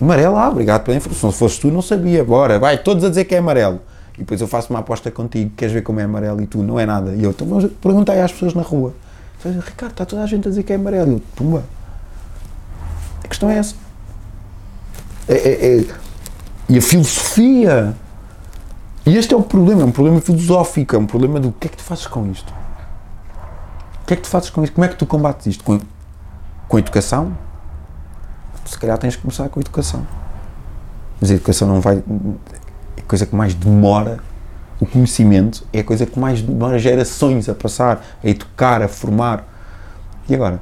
Amarelo, ah, obrigado pela informação. Se fosse tu, não sabia. Bora, vai, todos a dizer que é amarelo. E depois eu faço uma aposta contigo, queres ver como é amarelo e tu, não é nada. E eu, então perguntei às pessoas na rua. Ricardo, está toda a gente a dizer que é amarelo. E eu, pumba. A questão é essa. É, é, é. E a filosofia. E este é o problema, é um problema filosófico, é um problema do que é que tu fazes com isto? O que é que tu fazes com isto? Como é que tu combates isto? Com, com educação? Se calhar tens que começar com a educação. Mas a educação não vai. É a coisa que mais demora. O conhecimento é a coisa que mais demora gerações a passar, a educar, a formar. E agora?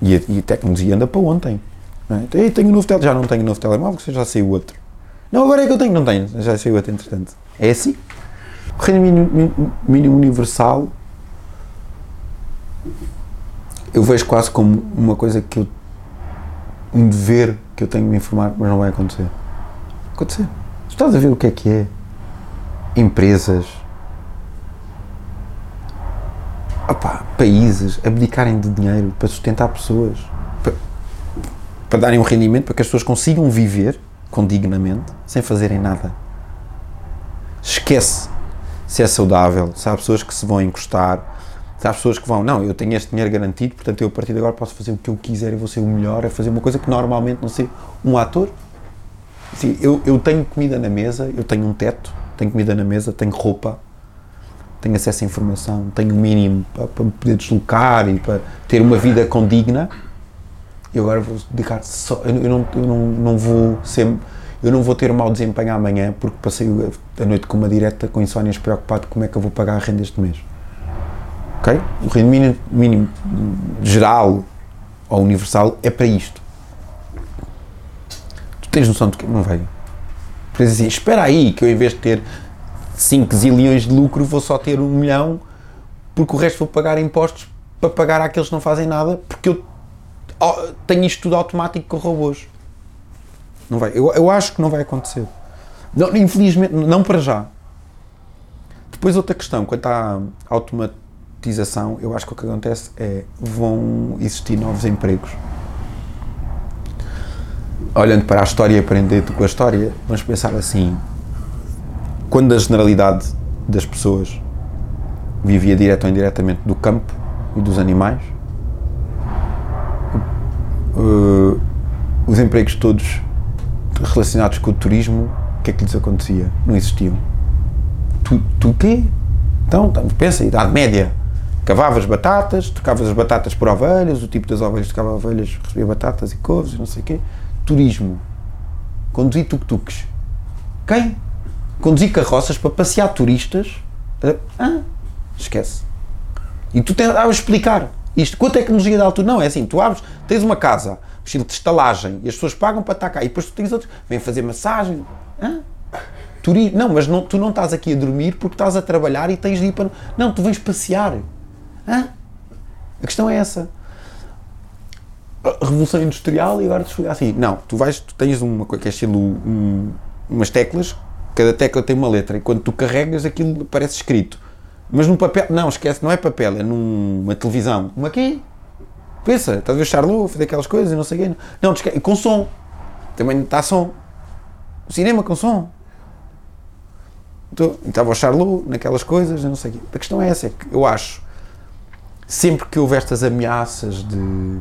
E a, e a tecnologia anda para ontem. Não é? tenho um novo telemóvel, já não tenho um novo telemóvel, já saiu outro. Não, agora é que eu tenho, não tenho, já saiu outro entretanto. É assim. O mínimo, mínimo universal eu vejo quase como uma coisa que eu um dever que eu tenho de me informar, mas não vai acontecer. Acontecer. Estás a ver o que é que é? Empresas, opa, países abdicarem de dinheiro para sustentar pessoas, para, para darem um rendimento para que as pessoas consigam viver condignamente sem fazerem nada. Esquece se é saudável, se há pessoas que se vão encostar, Há pessoas que vão, não, eu tenho este dinheiro garantido, portanto eu a partir de agora posso fazer o que eu quiser e vou ser o melhor a fazer uma coisa que normalmente não sei. Um ator, sim, eu, eu tenho comida na mesa, eu tenho um teto, tenho comida na mesa, tenho roupa, tenho acesso à informação, tenho o mínimo para, para me poder deslocar e para ter uma vida condigna. E agora vou dedicar só, eu, eu, não, eu não, não vou ser, eu não vou ter mau desempenho amanhã porque passei a noite com uma direta com insónias preocupado como é que eu vou pagar a renda este mês. Ok? O rendimento mínimo, mínimo geral ou universal é para isto. Tu tens noção de que não vai. Por assim, espera aí que eu em vez de ter 5 zilhões de lucro vou só ter um milhão porque o resto vou pagar impostos para pagar àqueles que não fazem nada porque eu tenho isto tudo automático com robôs. Não vai. Eu, eu acho que não vai acontecer. Não, infelizmente, não para já. Depois outra questão, quanto à automatização automatização, eu acho que o que acontece é vão existir novos empregos. Olhando para a história e aprendendo com a história, vamos pensar assim: quando a generalidade das pessoas vivia direto ou indiretamente do campo e dos animais, uh, os empregos todos relacionados com o turismo, o que é que lhes acontecia? Não existiam. Tu, tu quê? Então, pensa, Idade Média, cavavas batatas, tocavas as batatas por ovelhas, o tipo das ovelhas tocava ovelhas, recebia batatas e couves não sei o quê. Turismo. Conduzir tuk-tuks. Quem? Conduzir carroças para passear turistas. Ah, esquece. E tu tens a explicar isto com a tecnologia da altura. Não, é assim, tu abres, tens uma casa, estilo de estalagem, e as pessoas pagam para estar cá, e depois tu tens outros, vêm fazer massagem. Ah, turismo. Não, mas não, tu não estás aqui a dormir porque estás a trabalhar e tens de ir para. Não, tu vens passear. Hã? A questão é essa. Revolução Industrial e agora assim. Não, tu vais, tu tens uma coisa que é estilo um, umas teclas, cada tecla tem uma letra, e quando tu carregas aquilo parece escrito. Mas num papel, não, esquece, não é papel, é numa televisão. Uma quê? Pensa, estás a ver Charlot fazer aquelas coisas e não sei o quê. Não, esquece, com som. Também está som. O cinema com som. Tô, e estava o Charlot naquelas coisas, não sei o quê. A questão é essa, é que eu acho, sempre que houve estas ameaças de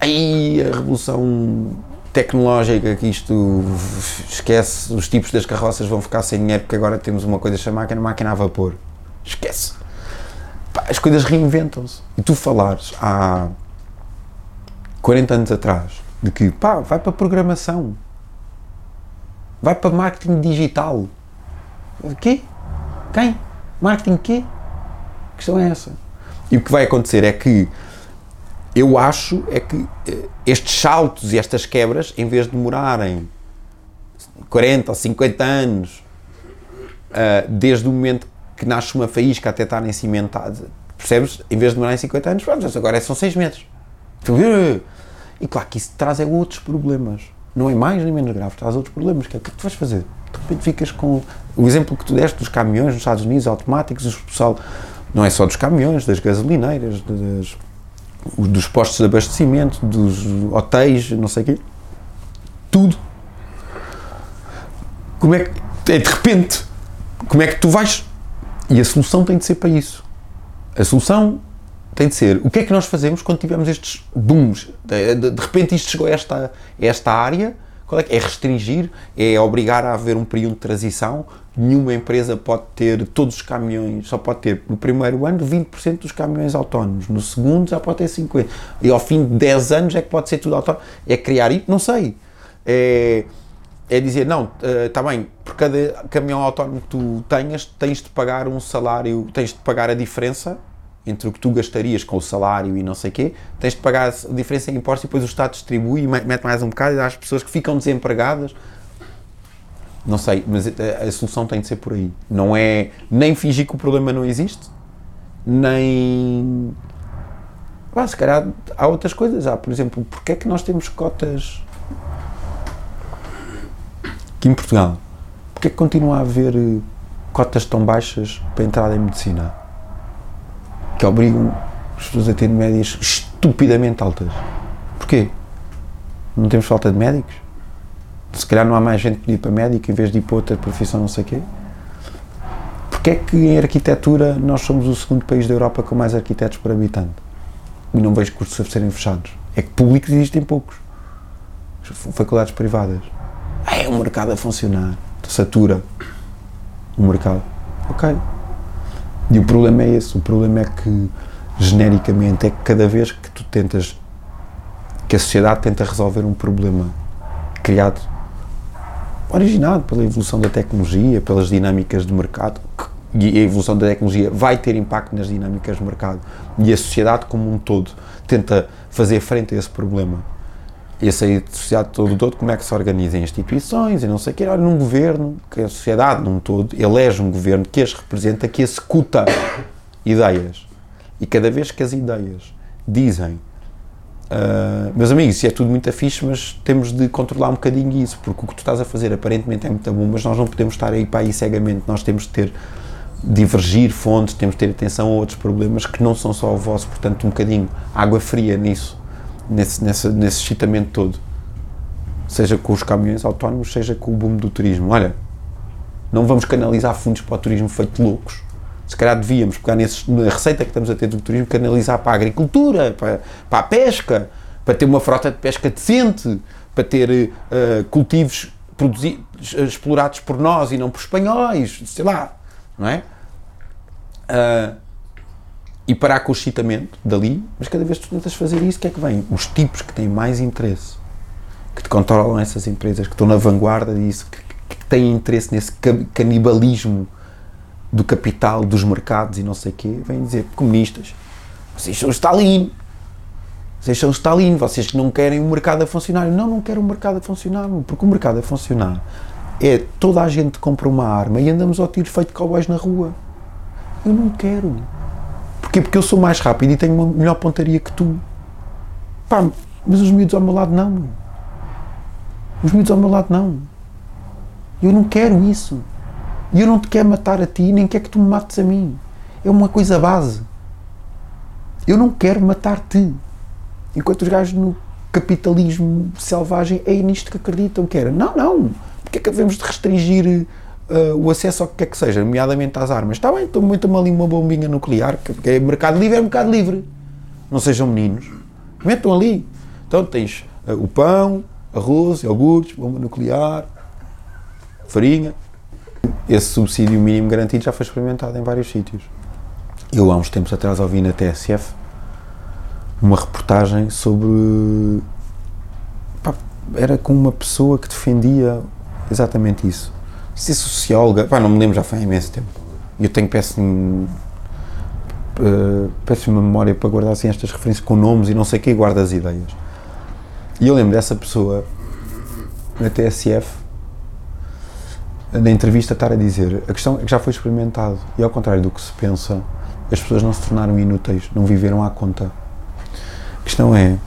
aí a revolução tecnológica que isto esquece, os tipos das carroças vão ficar sem dinheiro porque agora temos uma coisa chamada máquina a vapor. Esquece. As coisas reinventam-se. E tu falares há 40 anos atrás de que pá, vai para programação, vai para marketing digital. O quê? Quem? Marketing quê? A questão é essa. E o que vai acontecer é que eu acho é que eh, estes saltos e estas quebras, em vez de demorarem 40 ou 50 anos, uh, desde o momento que nasce uma faísca até estarem cimentadas, percebes? Em vez de demorarem 50 anos, pronto, agora são 6 meses. E claro que isso traz é outros problemas. Não é mais nem menos grave, traz outros problemas. É, o que é que tu vais fazer? De repente ficas com. O exemplo que tu deste dos caminhões nos Estados Unidos, automáticos, o pessoal. Não é só dos caminhões, das gasolineiras, das, dos postos de abastecimento, dos hotéis, não sei o quê. Tudo. Como é que. É de repente. Como é que tu vais. E a solução tem de ser para isso. A solução tem de ser o que é que nós fazemos quando tivermos estes booms. De, de, de repente isto chegou a esta, a esta área. Qual é, que é restringir, é obrigar a haver um período de transição. Nenhuma empresa pode ter todos os caminhões, só pode ter no primeiro ano 20% dos caminhões autónomos, no segundo já pode ter 50%, e ao fim de 10 anos é que pode ser tudo autónomo. É criar isso? Não sei. É, é dizer, não, está bem, por cada caminhão autónomo que tu tenhas, tens de pagar um salário, tens de pagar a diferença entre o que tu gastarias com o salário e não sei o quê, tens de pagar a diferença em impostos e depois o Estado distribui e mete mais um bocado e dá às pessoas que ficam desempregadas. Não sei, mas a, a, solução tem de ser por aí. Não é nem fingir que o problema não existe, nem. Ah, se calhar há outras coisas. Há, por exemplo, porque é que nós temos cotas aqui em Portugal? Porque é que continua a haver eh, cotas tão baixas para entrada em medicina? Que obrigam as pessoas a ter médias estupidamente altas. Porquê? Não temos falta de médicos? Se calhar não há mais gente que ir para médico em vez de ir para outra profissão não sei o quê? Porquê é que em arquitetura nós somos o segundo país da Europa com mais arquitetos por habitante? E não vejo cursos a serem fechados. É que públicos existem poucos. Faculdades privadas. Ah, é um mercado a funcionar. Satura o mercado. Ok. E o problema é esse, o problema é que genericamente é que cada vez que tu tentas que a sociedade tenta resolver um problema criado originado pela evolução da tecnologia, pelas dinâmicas de mercado, e a evolução da tecnologia vai ter impacto nas dinâmicas de mercado, e a sociedade como um todo tenta fazer frente a esse problema e a sair de sociedade todo todo, como é que se organizam instituições e não sei o quê. Olha, num governo, que a sociedade num todo elege um governo que as representa, que executa ideias. E cada vez que as ideias dizem, uh, meus amigos, isso é tudo muito fixe, mas temos de controlar um bocadinho isso, porque o que tu estás a fazer aparentemente é muito bom, mas nós não podemos estar aí para aí cegamente, nós temos de ter divergir fontes, temos de ter atenção a outros problemas que não são só o vosso, portanto um bocadinho água fria nisso nesse, nesse, nesse excitamento todo. Seja com os caminhões autónomos, seja com o boom do turismo. Olha, não vamos canalizar fundos para o turismo feito loucos. Se calhar devíamos pegar nesses, na receita que estamos a ter do turismo, canalizar para a agricultura, para, para a pesca, para ter uma frota de pesca decente, para ter uh, cultivos explorados por nós e não por espanhóis, sei lá, não é? Uh, e o excitamento dali, mas cada vez que tu tentas fazer isso, o que é que vem? Os tipos que têm mais interesse, que te controlam essas empresas, que estão na vanguarda disso, que, que têm interesse nesse canibalismo do capital, dos mercados e não sei o quê, vêm dizer, comunistas, vocês são Stalin, vocês são Stalin, vocês que não querem o mercado a funcionar. Não, não quero o mercado a funcionar, porque o mercado a funcionar é toda a gente compra uma arma e andamos ao tiro feito cowboys na rua. Eu não quero. Porquê? Porque eu sou mais rápido e tenho uma melhor pontaria que tu. Pá, mas os miúdos ao meu lado não. Os miúdos ao meu lado não. Eu não quero isso. E eu não te quero matar a ti, nem quero que tu me mates a mim. É uma coisa base. Eu não quero matar-te. Enquanto os gajos no capitalismo selvagem é nisto que acreditam que era. Não, não. Porque é que devemos de restringir uh, o acesso ao que quer que seja, nomeadamente às armas. Está bem, então metam-me ali uma bombinha nuclear, que é mercado livre, é mercado livre. Não sejam meninos. Metam ali. Então tens uh, o pão, arroz, iogurtes, bomba nuclear, farinha. Esse subsídio mínimo garantido já foi experimentado em vários sítios. Eu, há uns tempos atrás, ouvi na TSF uma reportagem sobre. Pá, era com uma pessoa que defendia exatamente isso. Se é socióloga, pá, não me lembro, já foi há imenso tempo. Eu tenho péssimo. Uh, péssima memória para guardar assim estas referências com nomes e não sei o que, guarda as ideias. E eu lembro dessa pessoa na TSF, na entrevista, estar a dizer: a questão é que já foi experimentado e, ao contrário do que se pensa, as pessoas não se tornaram inúteis, não viveram à conta. A questão é: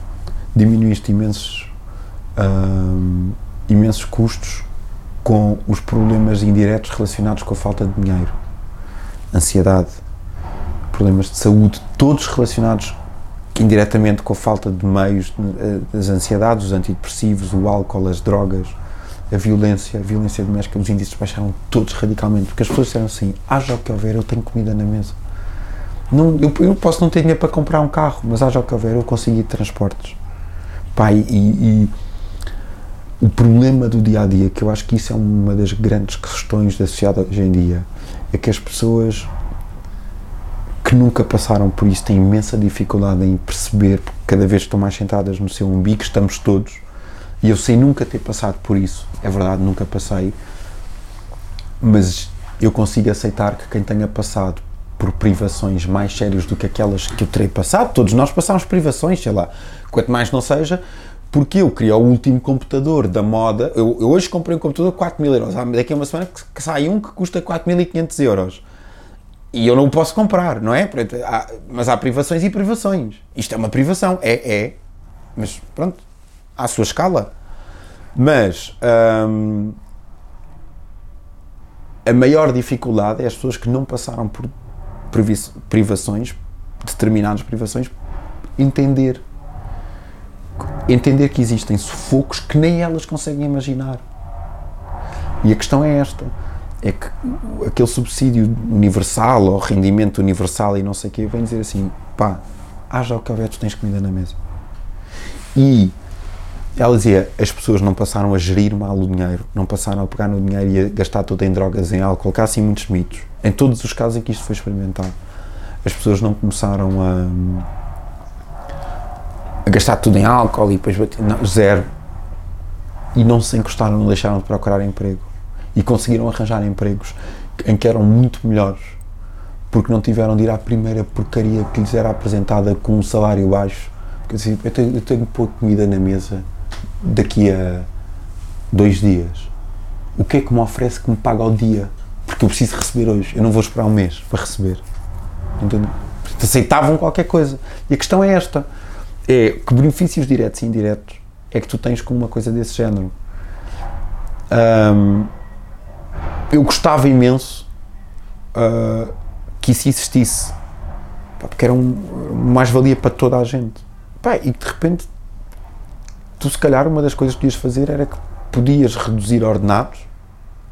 diminuíste imensos, hum, imensos custos com os problemas indiretos relacionados com a falta de dinheiro, ansiedade, problemas de saúde, todos relacionados indiretamente com a falta de meios, as ansiedades, os antidepressivos, o álcool, as drogas, a violência, a violência doméstica, os índices baixaram todos radicalmente, porque as pessoas disseram assim, haja o que houver, eu tenho comida na mesa. Não, eu, eu, posso não ter dinheiro para comprar um carro, mas haja o que houver, eu de transportes. Pai, e, e o problema do dia a dia, que eu acho que isso é uma das grandes questões da sociedade hoje em dia, é que as pessoas que nunca passaram por isso têm imensa dificuldade em perceber, porque cada vez estão mais sentadas no seu umbigo, estamos todos, e eu sei nunca ter passado por isso, é verdade, nunca passei, mas eu consigo aceitar que quem tenha passado por privações mais sérias do que aquelas que eu terei passado, todos nós passamos privações, sei lá, quanto mais não seja, porque eu queria o último computador da moda. Eu, eu hoje comprei um computador de 4 mil euros. Daqui a uma semana que, sai um que custa 4.500 euros. E eu não o posso comprar, não é? Mas há privações e privações. Isto é uma privação. É, é. Mas pronto, à sua escala. Mas hum, a maior dificuldade é as pessoas que não passaram por privações, determinadas privações, entender entender que existem sufocos que nem elas conseguem imaginar. E a questão é esta: é que aquele subsídio universal ou rendimento universal e não sei o quê vem dizer assim, pá, haja o que houver, tu tens comida na mesa. E ela dizia, as pessoas não passaram a gerir mal o dinheiro, não passaram a pegar no dinheiro e a gastar tudo em drogas, em álcool, cá assim muitos mitos. Em todos os casos em que isto foi experimentado. As pessoas não começaram a a gastar tudo em álcool e depois não, zero. E não se encostaram, não deixaram de procurar emprego. E conseguiram arranjar empregos em que eram muito melhores, porque não tiveram de ir à primeira porcaria que lhes era apresentada com um salário baixo. Porque assim, eu tenho, eu tenho pôr comida na mesa daqui a dois dias. O que é que me oferece que me paga ao dia? Porque eu preciso receber hoje. Eu não vou esperar um mês para receber. Aceitavam qualquer coisa. E a questão é esta é que benefícios diretos e indiretos é que tu tens com uma coisa desse género. Um, eu gostava imenso uh, que isso existisse, porque era um, mais-valia para toda a gente. Pá, e de repente, tu se calhar uma das coisas que podias fazer era que podias reduzir ordenados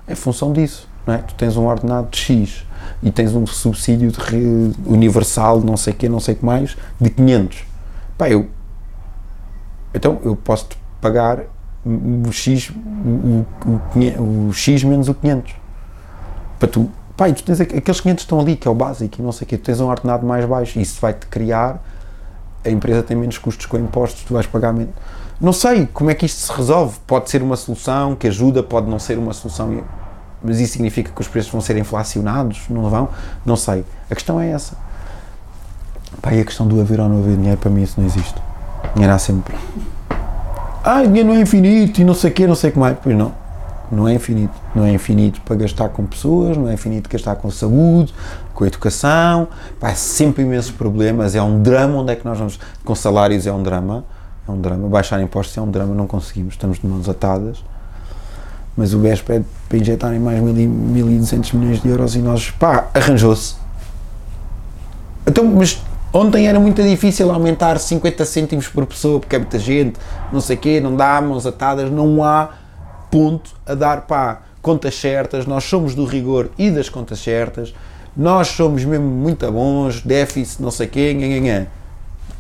em função disso. Não é? Tu tens um ordenado de X e tens um subsídio de universal, não sei o que, não sei o que mais, de 500 pá, eu. Então eu posso pagar o X, o, o, o, X menos o 500. Para tu. Pá, tu tens aqueles 500 estão ali, que é o básico e não sei o quê, tu tens um ordenado mais baixo e isso vai-te criar. A empresa tem menos custos com impostos, tu vais pagar menos. Não sei como é que isto se resolve. Pode ser uma solução que ajuda, pode não ser uma solução, mas isso significa que os preços vão ser inflacionados? Não vão? Não sei. A questão é essa. Pá, e a questão do haver ou não haver dinheiro, para mim isso não existe. Dinheiro há sempre. Ah, dinheiro não é infinito e não sei o quê, não sei o que mais. Pois não. Não é infinito. Não é infinito para gastar com pessoas, não é infinito gastar com saúde, com educação. Pá, sempre imensos problemas. É um drama onde é que nós vamos. Com salários é um drama. É um drama. Baixar impostos é um drama, não conseguimos. Estamos de mãos atadas. Mas o BES pede para injetarem mais 1.200 milhões de euros e nós. pá, arranjou-se. Então, mas Ontem era muito difícil aumentar 50 cêntimos por pessoa, porque é muita gente, não sei o quê, não dá, mãos atadas, não há ponto a dar, pá, contas certas, nós somos do rigor e das contas certas, nós somos mesmo muito bons, déficit, não sei o quê, nhanhanhã.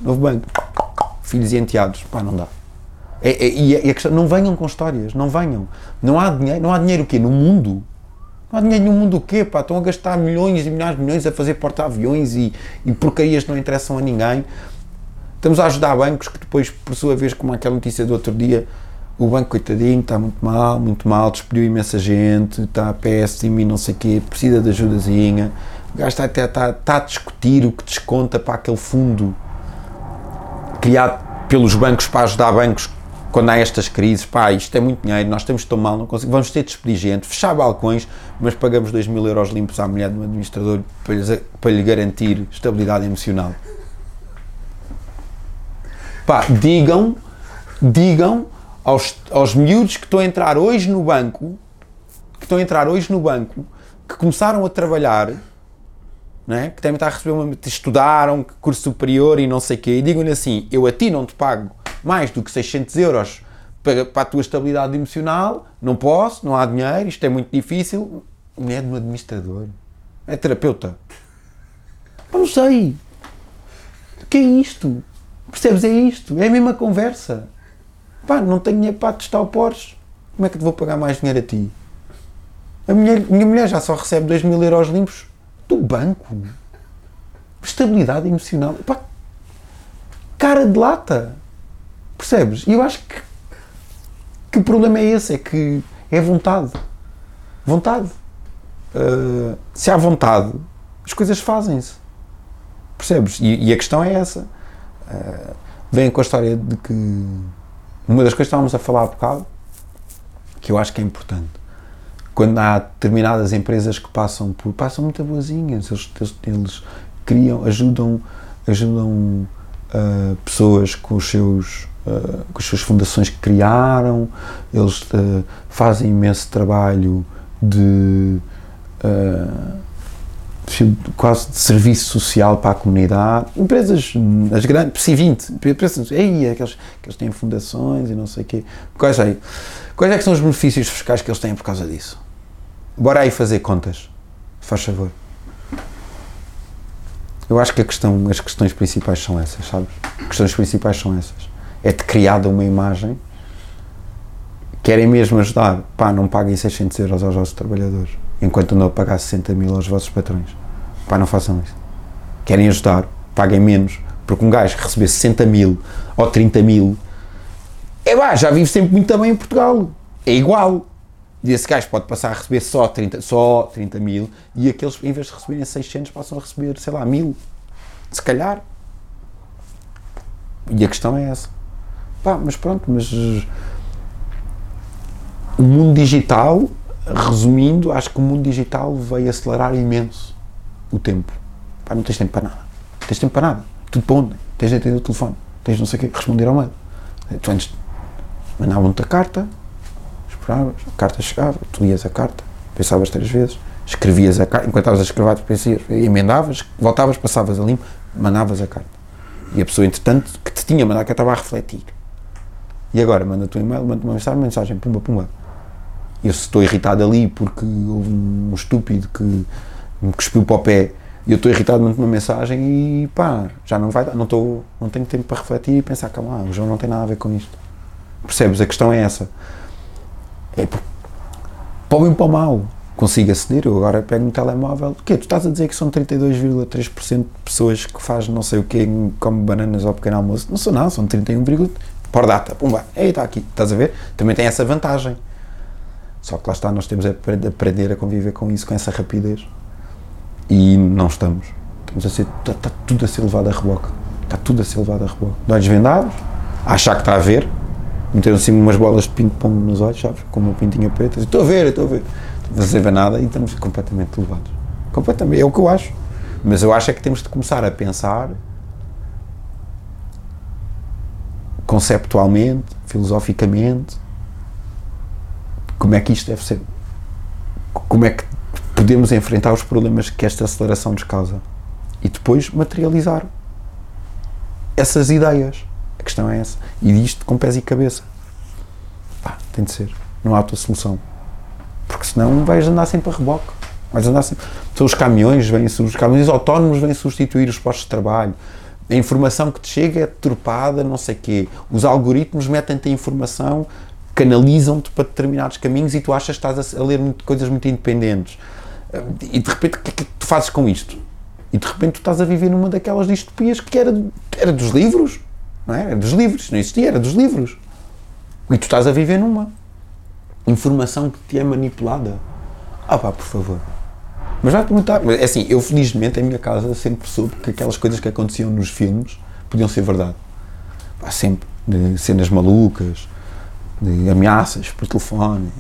Novo banco, filhos e enteados, pá, não dá. É, é, e e a questão, não venham com histórias, não venham. Não há dinheiro, não há dinheiro o quê? No mundo? Não há dinheiro no mundo o quê, pá? Estão a gastar milhões e milhares de milhões a fazer porta-aviões e, e porcarias que não interessam a ninguém. Estamos a ajudar bancos que depois, por sua vez, como aquela notícia do outro dia, o banco, coitadinho, está muito mal, muito mal, despediu imensa gente, está péssimo e não sei o quê, precisa de ajudazinha. O gajo está, até, está, está a discutir o que desconta para aquele fundo criado pelos bancos para ajudar bancos quando há estas crises, pá, isto é muito dinheiro, nós estamos tão mal, não conseguimos, vamos ter de despedir gente, fechar balcões, mas pagamos 2 mil euros limpos à mulher de um administrador para para lhe garantir estabilidade emocional. Pá, digam, digam aos, aos miúdos que estão a entrar hoje no banco, que estão a entrar hoje no banco, que começaram a trabalhar, né, que estar a receber uma, estudaram, curso superior e não sei o quê, e digam-lhe assim, eu a ti não te pago mais do que 600 euros para, para a tua estabilidade emocional, não posso, não há dinheiro, isto é muito difícil. É de um administrador, é terapeuta. Eu não sei. O que é isto? Percebes? É isto, é a mesma conversa. Pá, não tenho dinheiro para testar o Porsche. Como é que te vou pagar mais dinheiro a ti? A minha, minha mulher já só recebe 2 mil euros limpos do banco. Estabilidade emocional. Pá, cara de lata. Percebes? E eu acho que, que o problema é esse, é que é vontade. Vontade. Uh, se há vontade, as coisas fazem-se. Percebes? E, e, a questão é essa. Uh, vem com a história de que uma das coisas que estávamos a falar há bocado, que eu acho que é importante, quando há determinadas empresas que passam por passam muito boazinhas, eles, eles, eles criam, ajudam, ajudam uh, pessoas com os seus com as suas fundações que criaram, eles uh, fazem imenso trabalho de uh, quase de serviço social para a comunidade. Empresas, as grandes, C20, empresas, ei, aqueles, que eles têm fundações e não sei o quê. Quais, é, quais é que são os benefícios fiscais que eles têm por causa disso? Bora aí fazer contas, faz favor. Eu acho que questão, as questões principais são essas, sabes? As questões principais são essas é-te criada uma imagem, querem mesmo ajudar, pá, não paguem 600 euros aos vossos trabalhadores, enquanto não a pagar 60 mil aos vossos patrões. Pá, não façam isso. Querem ajudar, paguem menos, porque um gajo que receber 60 mil ou 30 mil, é pá, já vive sempre muito bem em Portugal. É igual. E esse gajo pode passar a receber só 30, só 30 mil e aqueles, em vez de receberem 600, passam a receber, sei lá, mil. Se calhar. E a questão é essa. Pá, mas pronto, mas o mundo digital, resumindo, acho que o mundo digital veio acelerar imenso o tempo. Pá, não tens tempo para nada. Não tens tempo para nada. Tudo para onde? Tens de atender o telefone. Tens não sei o quê, responder ao mail. Tu antes mandavam-te a carta, esperavas, a carta chegava, tu lias a carta, pensavas três vezes, escrevias a carta, enquanto estavas a escrever, pensias, emendavas, voltavas, passavas a limpo, mandavas a carta. E a pessoa, entretanto, que te tinha mandado, que estava a refletir. E agora manda-te um e-mail, manda-te uma mensagem, mensagem, pumba, pumba. Eu se estou irritado ali porque houve um estúpido que me cuspiu para o pé e eu estou irritado, mando uma mensagem e pá, já não vai dar, não, estou, não tenho tempo para refletir e pensar, calma lá, o João não tem nada a ver com isto. Percebes? A questão é essa. É para o bem para o mal. Consigo aceder, eu agora pego no telemóvel. O quê? Tu estás a dizer que são 32,3% de pessoas que fazem não sei o quê, como bananas ao pequeno almoço? Não são nada, são 31,3% por data, pumba, ei, está aqui, estás a ver? Também tem essa vantagem. Só que lá está, nós temos a aprender a conviver com isso, com essa rapidez. E não estamos. Estamos a ser, está, está tudo a ser levado a reboque. Está tudo a ser levado a reboque. De olhos vendados, a achar que está a ver, meteram assim umas bolas de ping-pong nos olhos, sabes? Com uma pintinha preta, estou a ver, estou a ver. Não vê nada e estamos completamente levados. Completamente, é o que eu acho. Mas eu acho é que temos de começar a pensar conceptualmente, filosoficamente, como é que isto deve ser, como é que podemos enfrentar os problemas que esta aceleração nos causa e depois materializar essas ideias. A questão é essa. E isto com pés e cabeça. Pá, tem de ser. Não há outra solução. Porque senão vais andar sempre a reboque. Vais andar sempre. São os caminhões, vêm, os caminhões autónomos vêm substituir os postos de trabalho. A informação que te chega é deturpada, não sei quê. Os algoritmos metem-te a informação, canalizam-te para determinados caminhos e tu achas que estás a ler muito, coisas muito independentes. E de repente, o que é que tu fazes com isto? E de repente tu estás a viver numa daquelas distopias que era, era dos livros, não é? Era dos livros, não existia, era dos livros. E tu estás a viver numa informação que te é manipulada. Ah pá, por favor. Mas vai perguntar, mas é assim, eu felizmente em minha casa sempre soube que aquelas coisas que aconteciam nos filmes podiam ser verdade. Pá, sempre, de cenas malucas, de ameaças por telefone,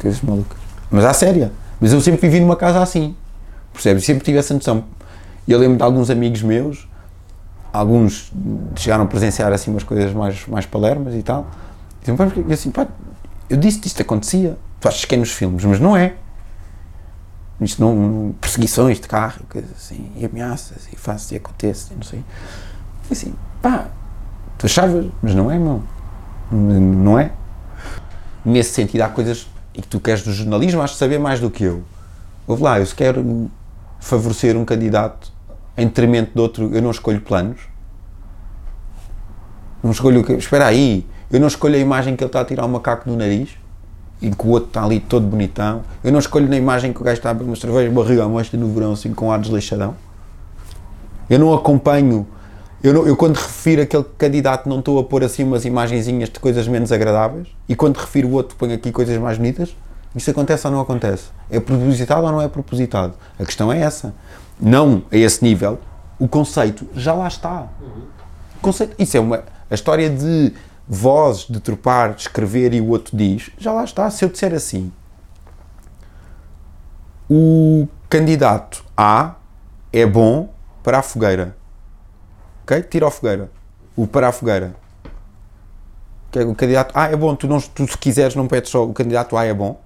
coisas malucas. Mas à séria. Mas eu sempre vivi numa casa assim, percebes? Sempre tive essa noção. Eu lembro de alguns amigos meus, alguns chegaram a presenciar assim umas coisas mais, mais palermas e tal. E assim, pá, eu disse que isto acontecia. Tu achas que é nos filmes, mas não é. Isto não. perseguições de carro, coisas assim, e ameaças, e faz e acontece, e não sei. E assim, pá, tu achavas, mas não é, meu. Não é. Nesse sentido, há coisas. E que tu queres do jornalismo, has de saber mais do que eu. Ouve lá, eu se quero favorecer um candidato em detrimento de outro, eu não escolho planos. Não escolho o que. Espera aí, eu não escolho a imagem que ele está a tirar um macaco do nariz e que o outro está ali todo bonitão. Eu não escolho na imagem que o gajo está a beber uma cerveja barriga à mostra no verão, assim, com ar desleixadão. Eu não acompanho. Eu, não, eu, quando refiro aquele candidato, não estou a pôr assim umas imagenzinhas de coisas menos agradáveis. E quando refiro o outro, ponho aqui coisas mais bonitas. Isso acontece ou não acontece? É propositado ou não é propositado? A questão é essa. Não a esse nível. O conceito já lá está. O conceito, isso é uma. A história de vozes de tropar, de escrever e o outro diz, já lá está. Se eu disser assim, o candidato A é bom para a fogueira. Ok? Tira a fogueira. O para a fogueira. O candidato A é bom. Tu, não, tu, se quiseres, não pedes só o candidato A é bom.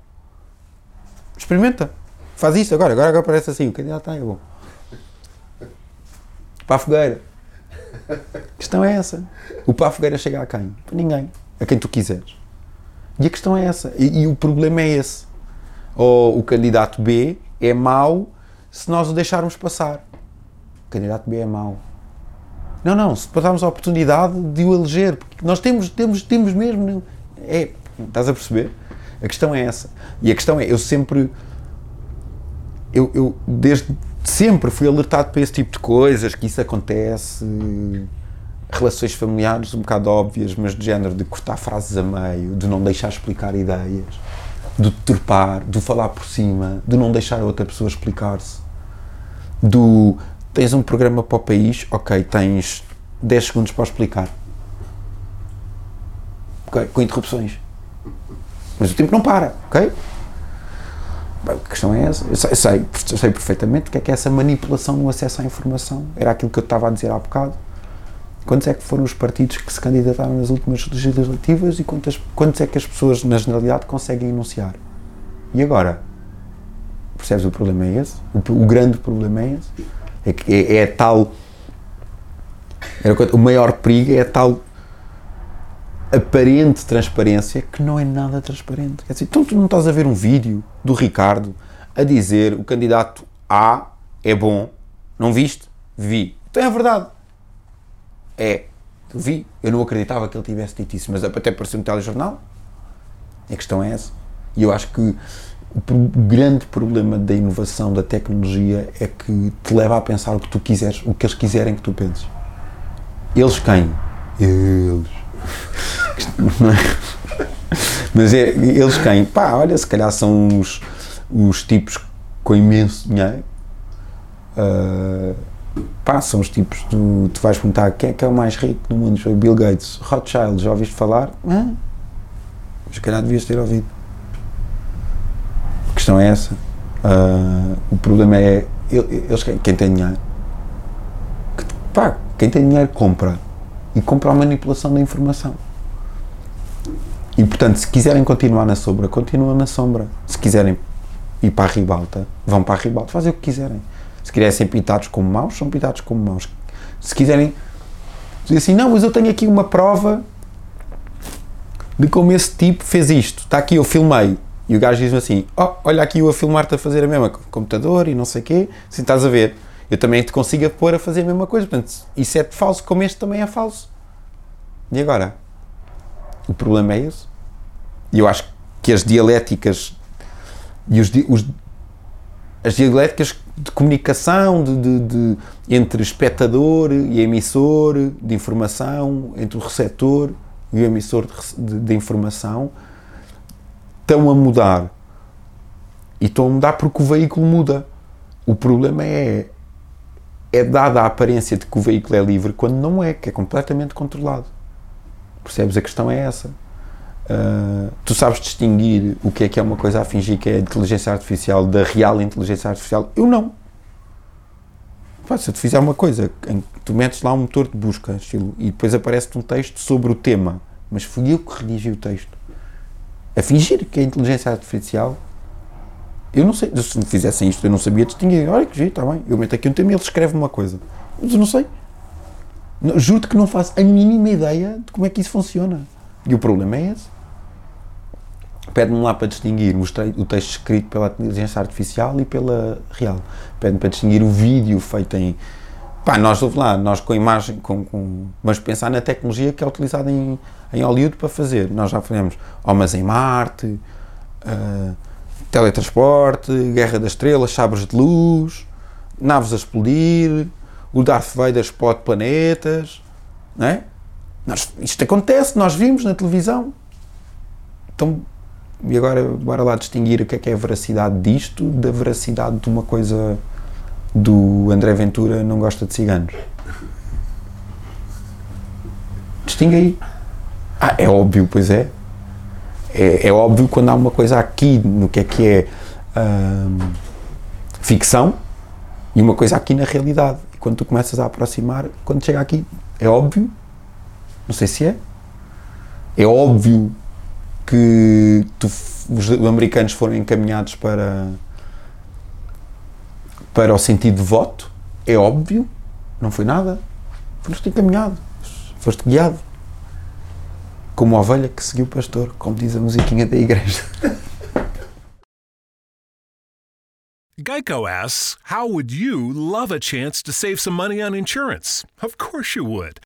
Experimenta. Faz isso agora. Agora, agora parece assim. O candidato A é bom. Para a fogueira. A questão é essa. O Pá Fogueira chega a quem? Para ninguém. A quem tu quiseres. E a questão é essa. E, e, o problema é esse. Ou o candidato B é mau se nós o deixarmos passar. O candidato B é mau. Não, não, se passarmos a oportunidade de o eleger, porque nós temos, temos, temos mesmo. É, estás a perceber? A questão é essa. E a questão é, eu sempre. Eu, eu desde sempre fui alertado para esse tipo de coisas, que isso acontece, relações familiares um bocado óbvias, mas de género de cortar frases a meio, de não deixar explicar ideias, de turpar, de falar por cima, de não deixar a outra pessoa explicar-se, do tens um programa para o país, ok, tens 10 segundos para explicar. Ok, com interrupções. Mas o tempo não para, ok? A questão é essa. Eu sei, sei, sei perfeitamente o que é que é essa manipulação no acesso à informação. Era aquilo que eu estava a dizer há bocado. Quantos é que foram os partidos que se candidataram nas últimas legislativas e quantas, quantos é que as pessoas, na generalidade, conseguem enunciar? E agora? Percebes? O problema é esse. O, o grande problema é esse. É que é, é tal. o maior perigo é tal aparente transparência que não é nada transparente. Quer dizer, então tu não estás a ver um vídeo do Ricardo a dizer o candidato A é bom, não viste? Vi. Então é verdade. É. Vi. Eu não acreditava que ele tivesse dito isso, mas até apareceu no telejornal. A questão é essa. E eu acho que o grande problema da inovação, da tecnologia, é que te leva a pensar o que tu quiseres, o que eles quiserem que tu penses. Eles quem? Eles Mas é, eles quem? Pá, olha, se calhar são os, os tipos com imenso dinheiro. Uh, pá, são os tipos, tu, vais perguntar quem é que é o mais rico do mundo? Bill Gates, Rothschild, já ouviste falar? Ah, se calhar devias ter ouvido. A questão é essa. Uh, o problema é eles quem, tem dinheiro. Pá, quem tem dinheiro compra e compra a manipulação da informação. E portanto, se quiserem continuar na sombra, continuam na sombra. Se quiserem ir para a ribalta, vão para a ribalta, fazem o que quiserem. Se quiserem ser pintados como maus, são pintados como maus. Se quiserem dizer assim, não, mas eu tenho aqui uma prova de como esse tipo fez isto. Está aqui, eu filmei. E o gajo diz-me assim: oh, olha aqui eu a filmar-te a fazer a mesma com computador e não sei o quê, assim estás a ver. Eu também te consigo pôr a fazer a mesma coisa. Portanto, isso é falso, como este também é falso. E agora? O problema é esse. E eu acho que as dialéticas e os, os as dialéticas de comunicação de, de, de, entre espectador e emissor de informação, entre o receptor e o emissor de, de, informação, estão a mudar. E estão a mudar porque o veículo muda. O problema é é dada a aparência de que o veículo é livre quando não é, que é completamente controlado. Percebes? A questão é essa. Uh, tu sabes distinguir o que é que é uma coisa a fingir que é inteligência artificial da real inteligência artificial? Eu não. Pá, se eu te fizer uma coisa tu metes lá um motor de busca estilo, e depois aparece-te um texto sobre o tema, mas fui eu que redigi o texto. A fingir que é inteligência artificial, eu não sei. Se me fizessem isto, eu não sabia distinguir. Olha que jeito, está bem. Eu meto aqui um tema e ele escreve uma coisa. Mas eu não sei. Juro-te que não faço a mínima ideia de como é que isso funciona. E o problema é esse. Pede-me lá para distinguir o texto escrito pela inteligência artificial e pela real. Pede-me para distinguir o vídeo feito em. Pá, nós, lá, nós com imagem, com, com, mas pensar na tecnologia que é utilizada em, em Hollywood para fazer. Nós já fizemos Homens em Marte, uh, teletransporte, Guerra das Estrelas, Sabres de Luz, naves a explodir, o Darth Vader explode planetas, não é? Nós, isto acontece, nós vimos na televisão. Então, e agora, bora lá distinguir o que é que é a veracidade disto da veracidade de uma coisa do André Ventura não gosta de ciganos. Distingue aí. Ah, é óbvio, pois é. É, é óbvio quando há uma coisa aqui no que é que é hum, ficção e uma coisa aqui na realidade. E quando tu começas a aproximar, quando chega aqui, é óbvio não sei se é. É óbvio que tu, os americanos foram encaminhados para, para o sentido de voto. É óbvio. Não foi nada. Foste encaminhado. Foste guiado. Como a ovelha que seguiu o pastor, como diz a musiquinha da igreja.
Geico asks, How would you love a chance to save some money on insurance? Of course you would.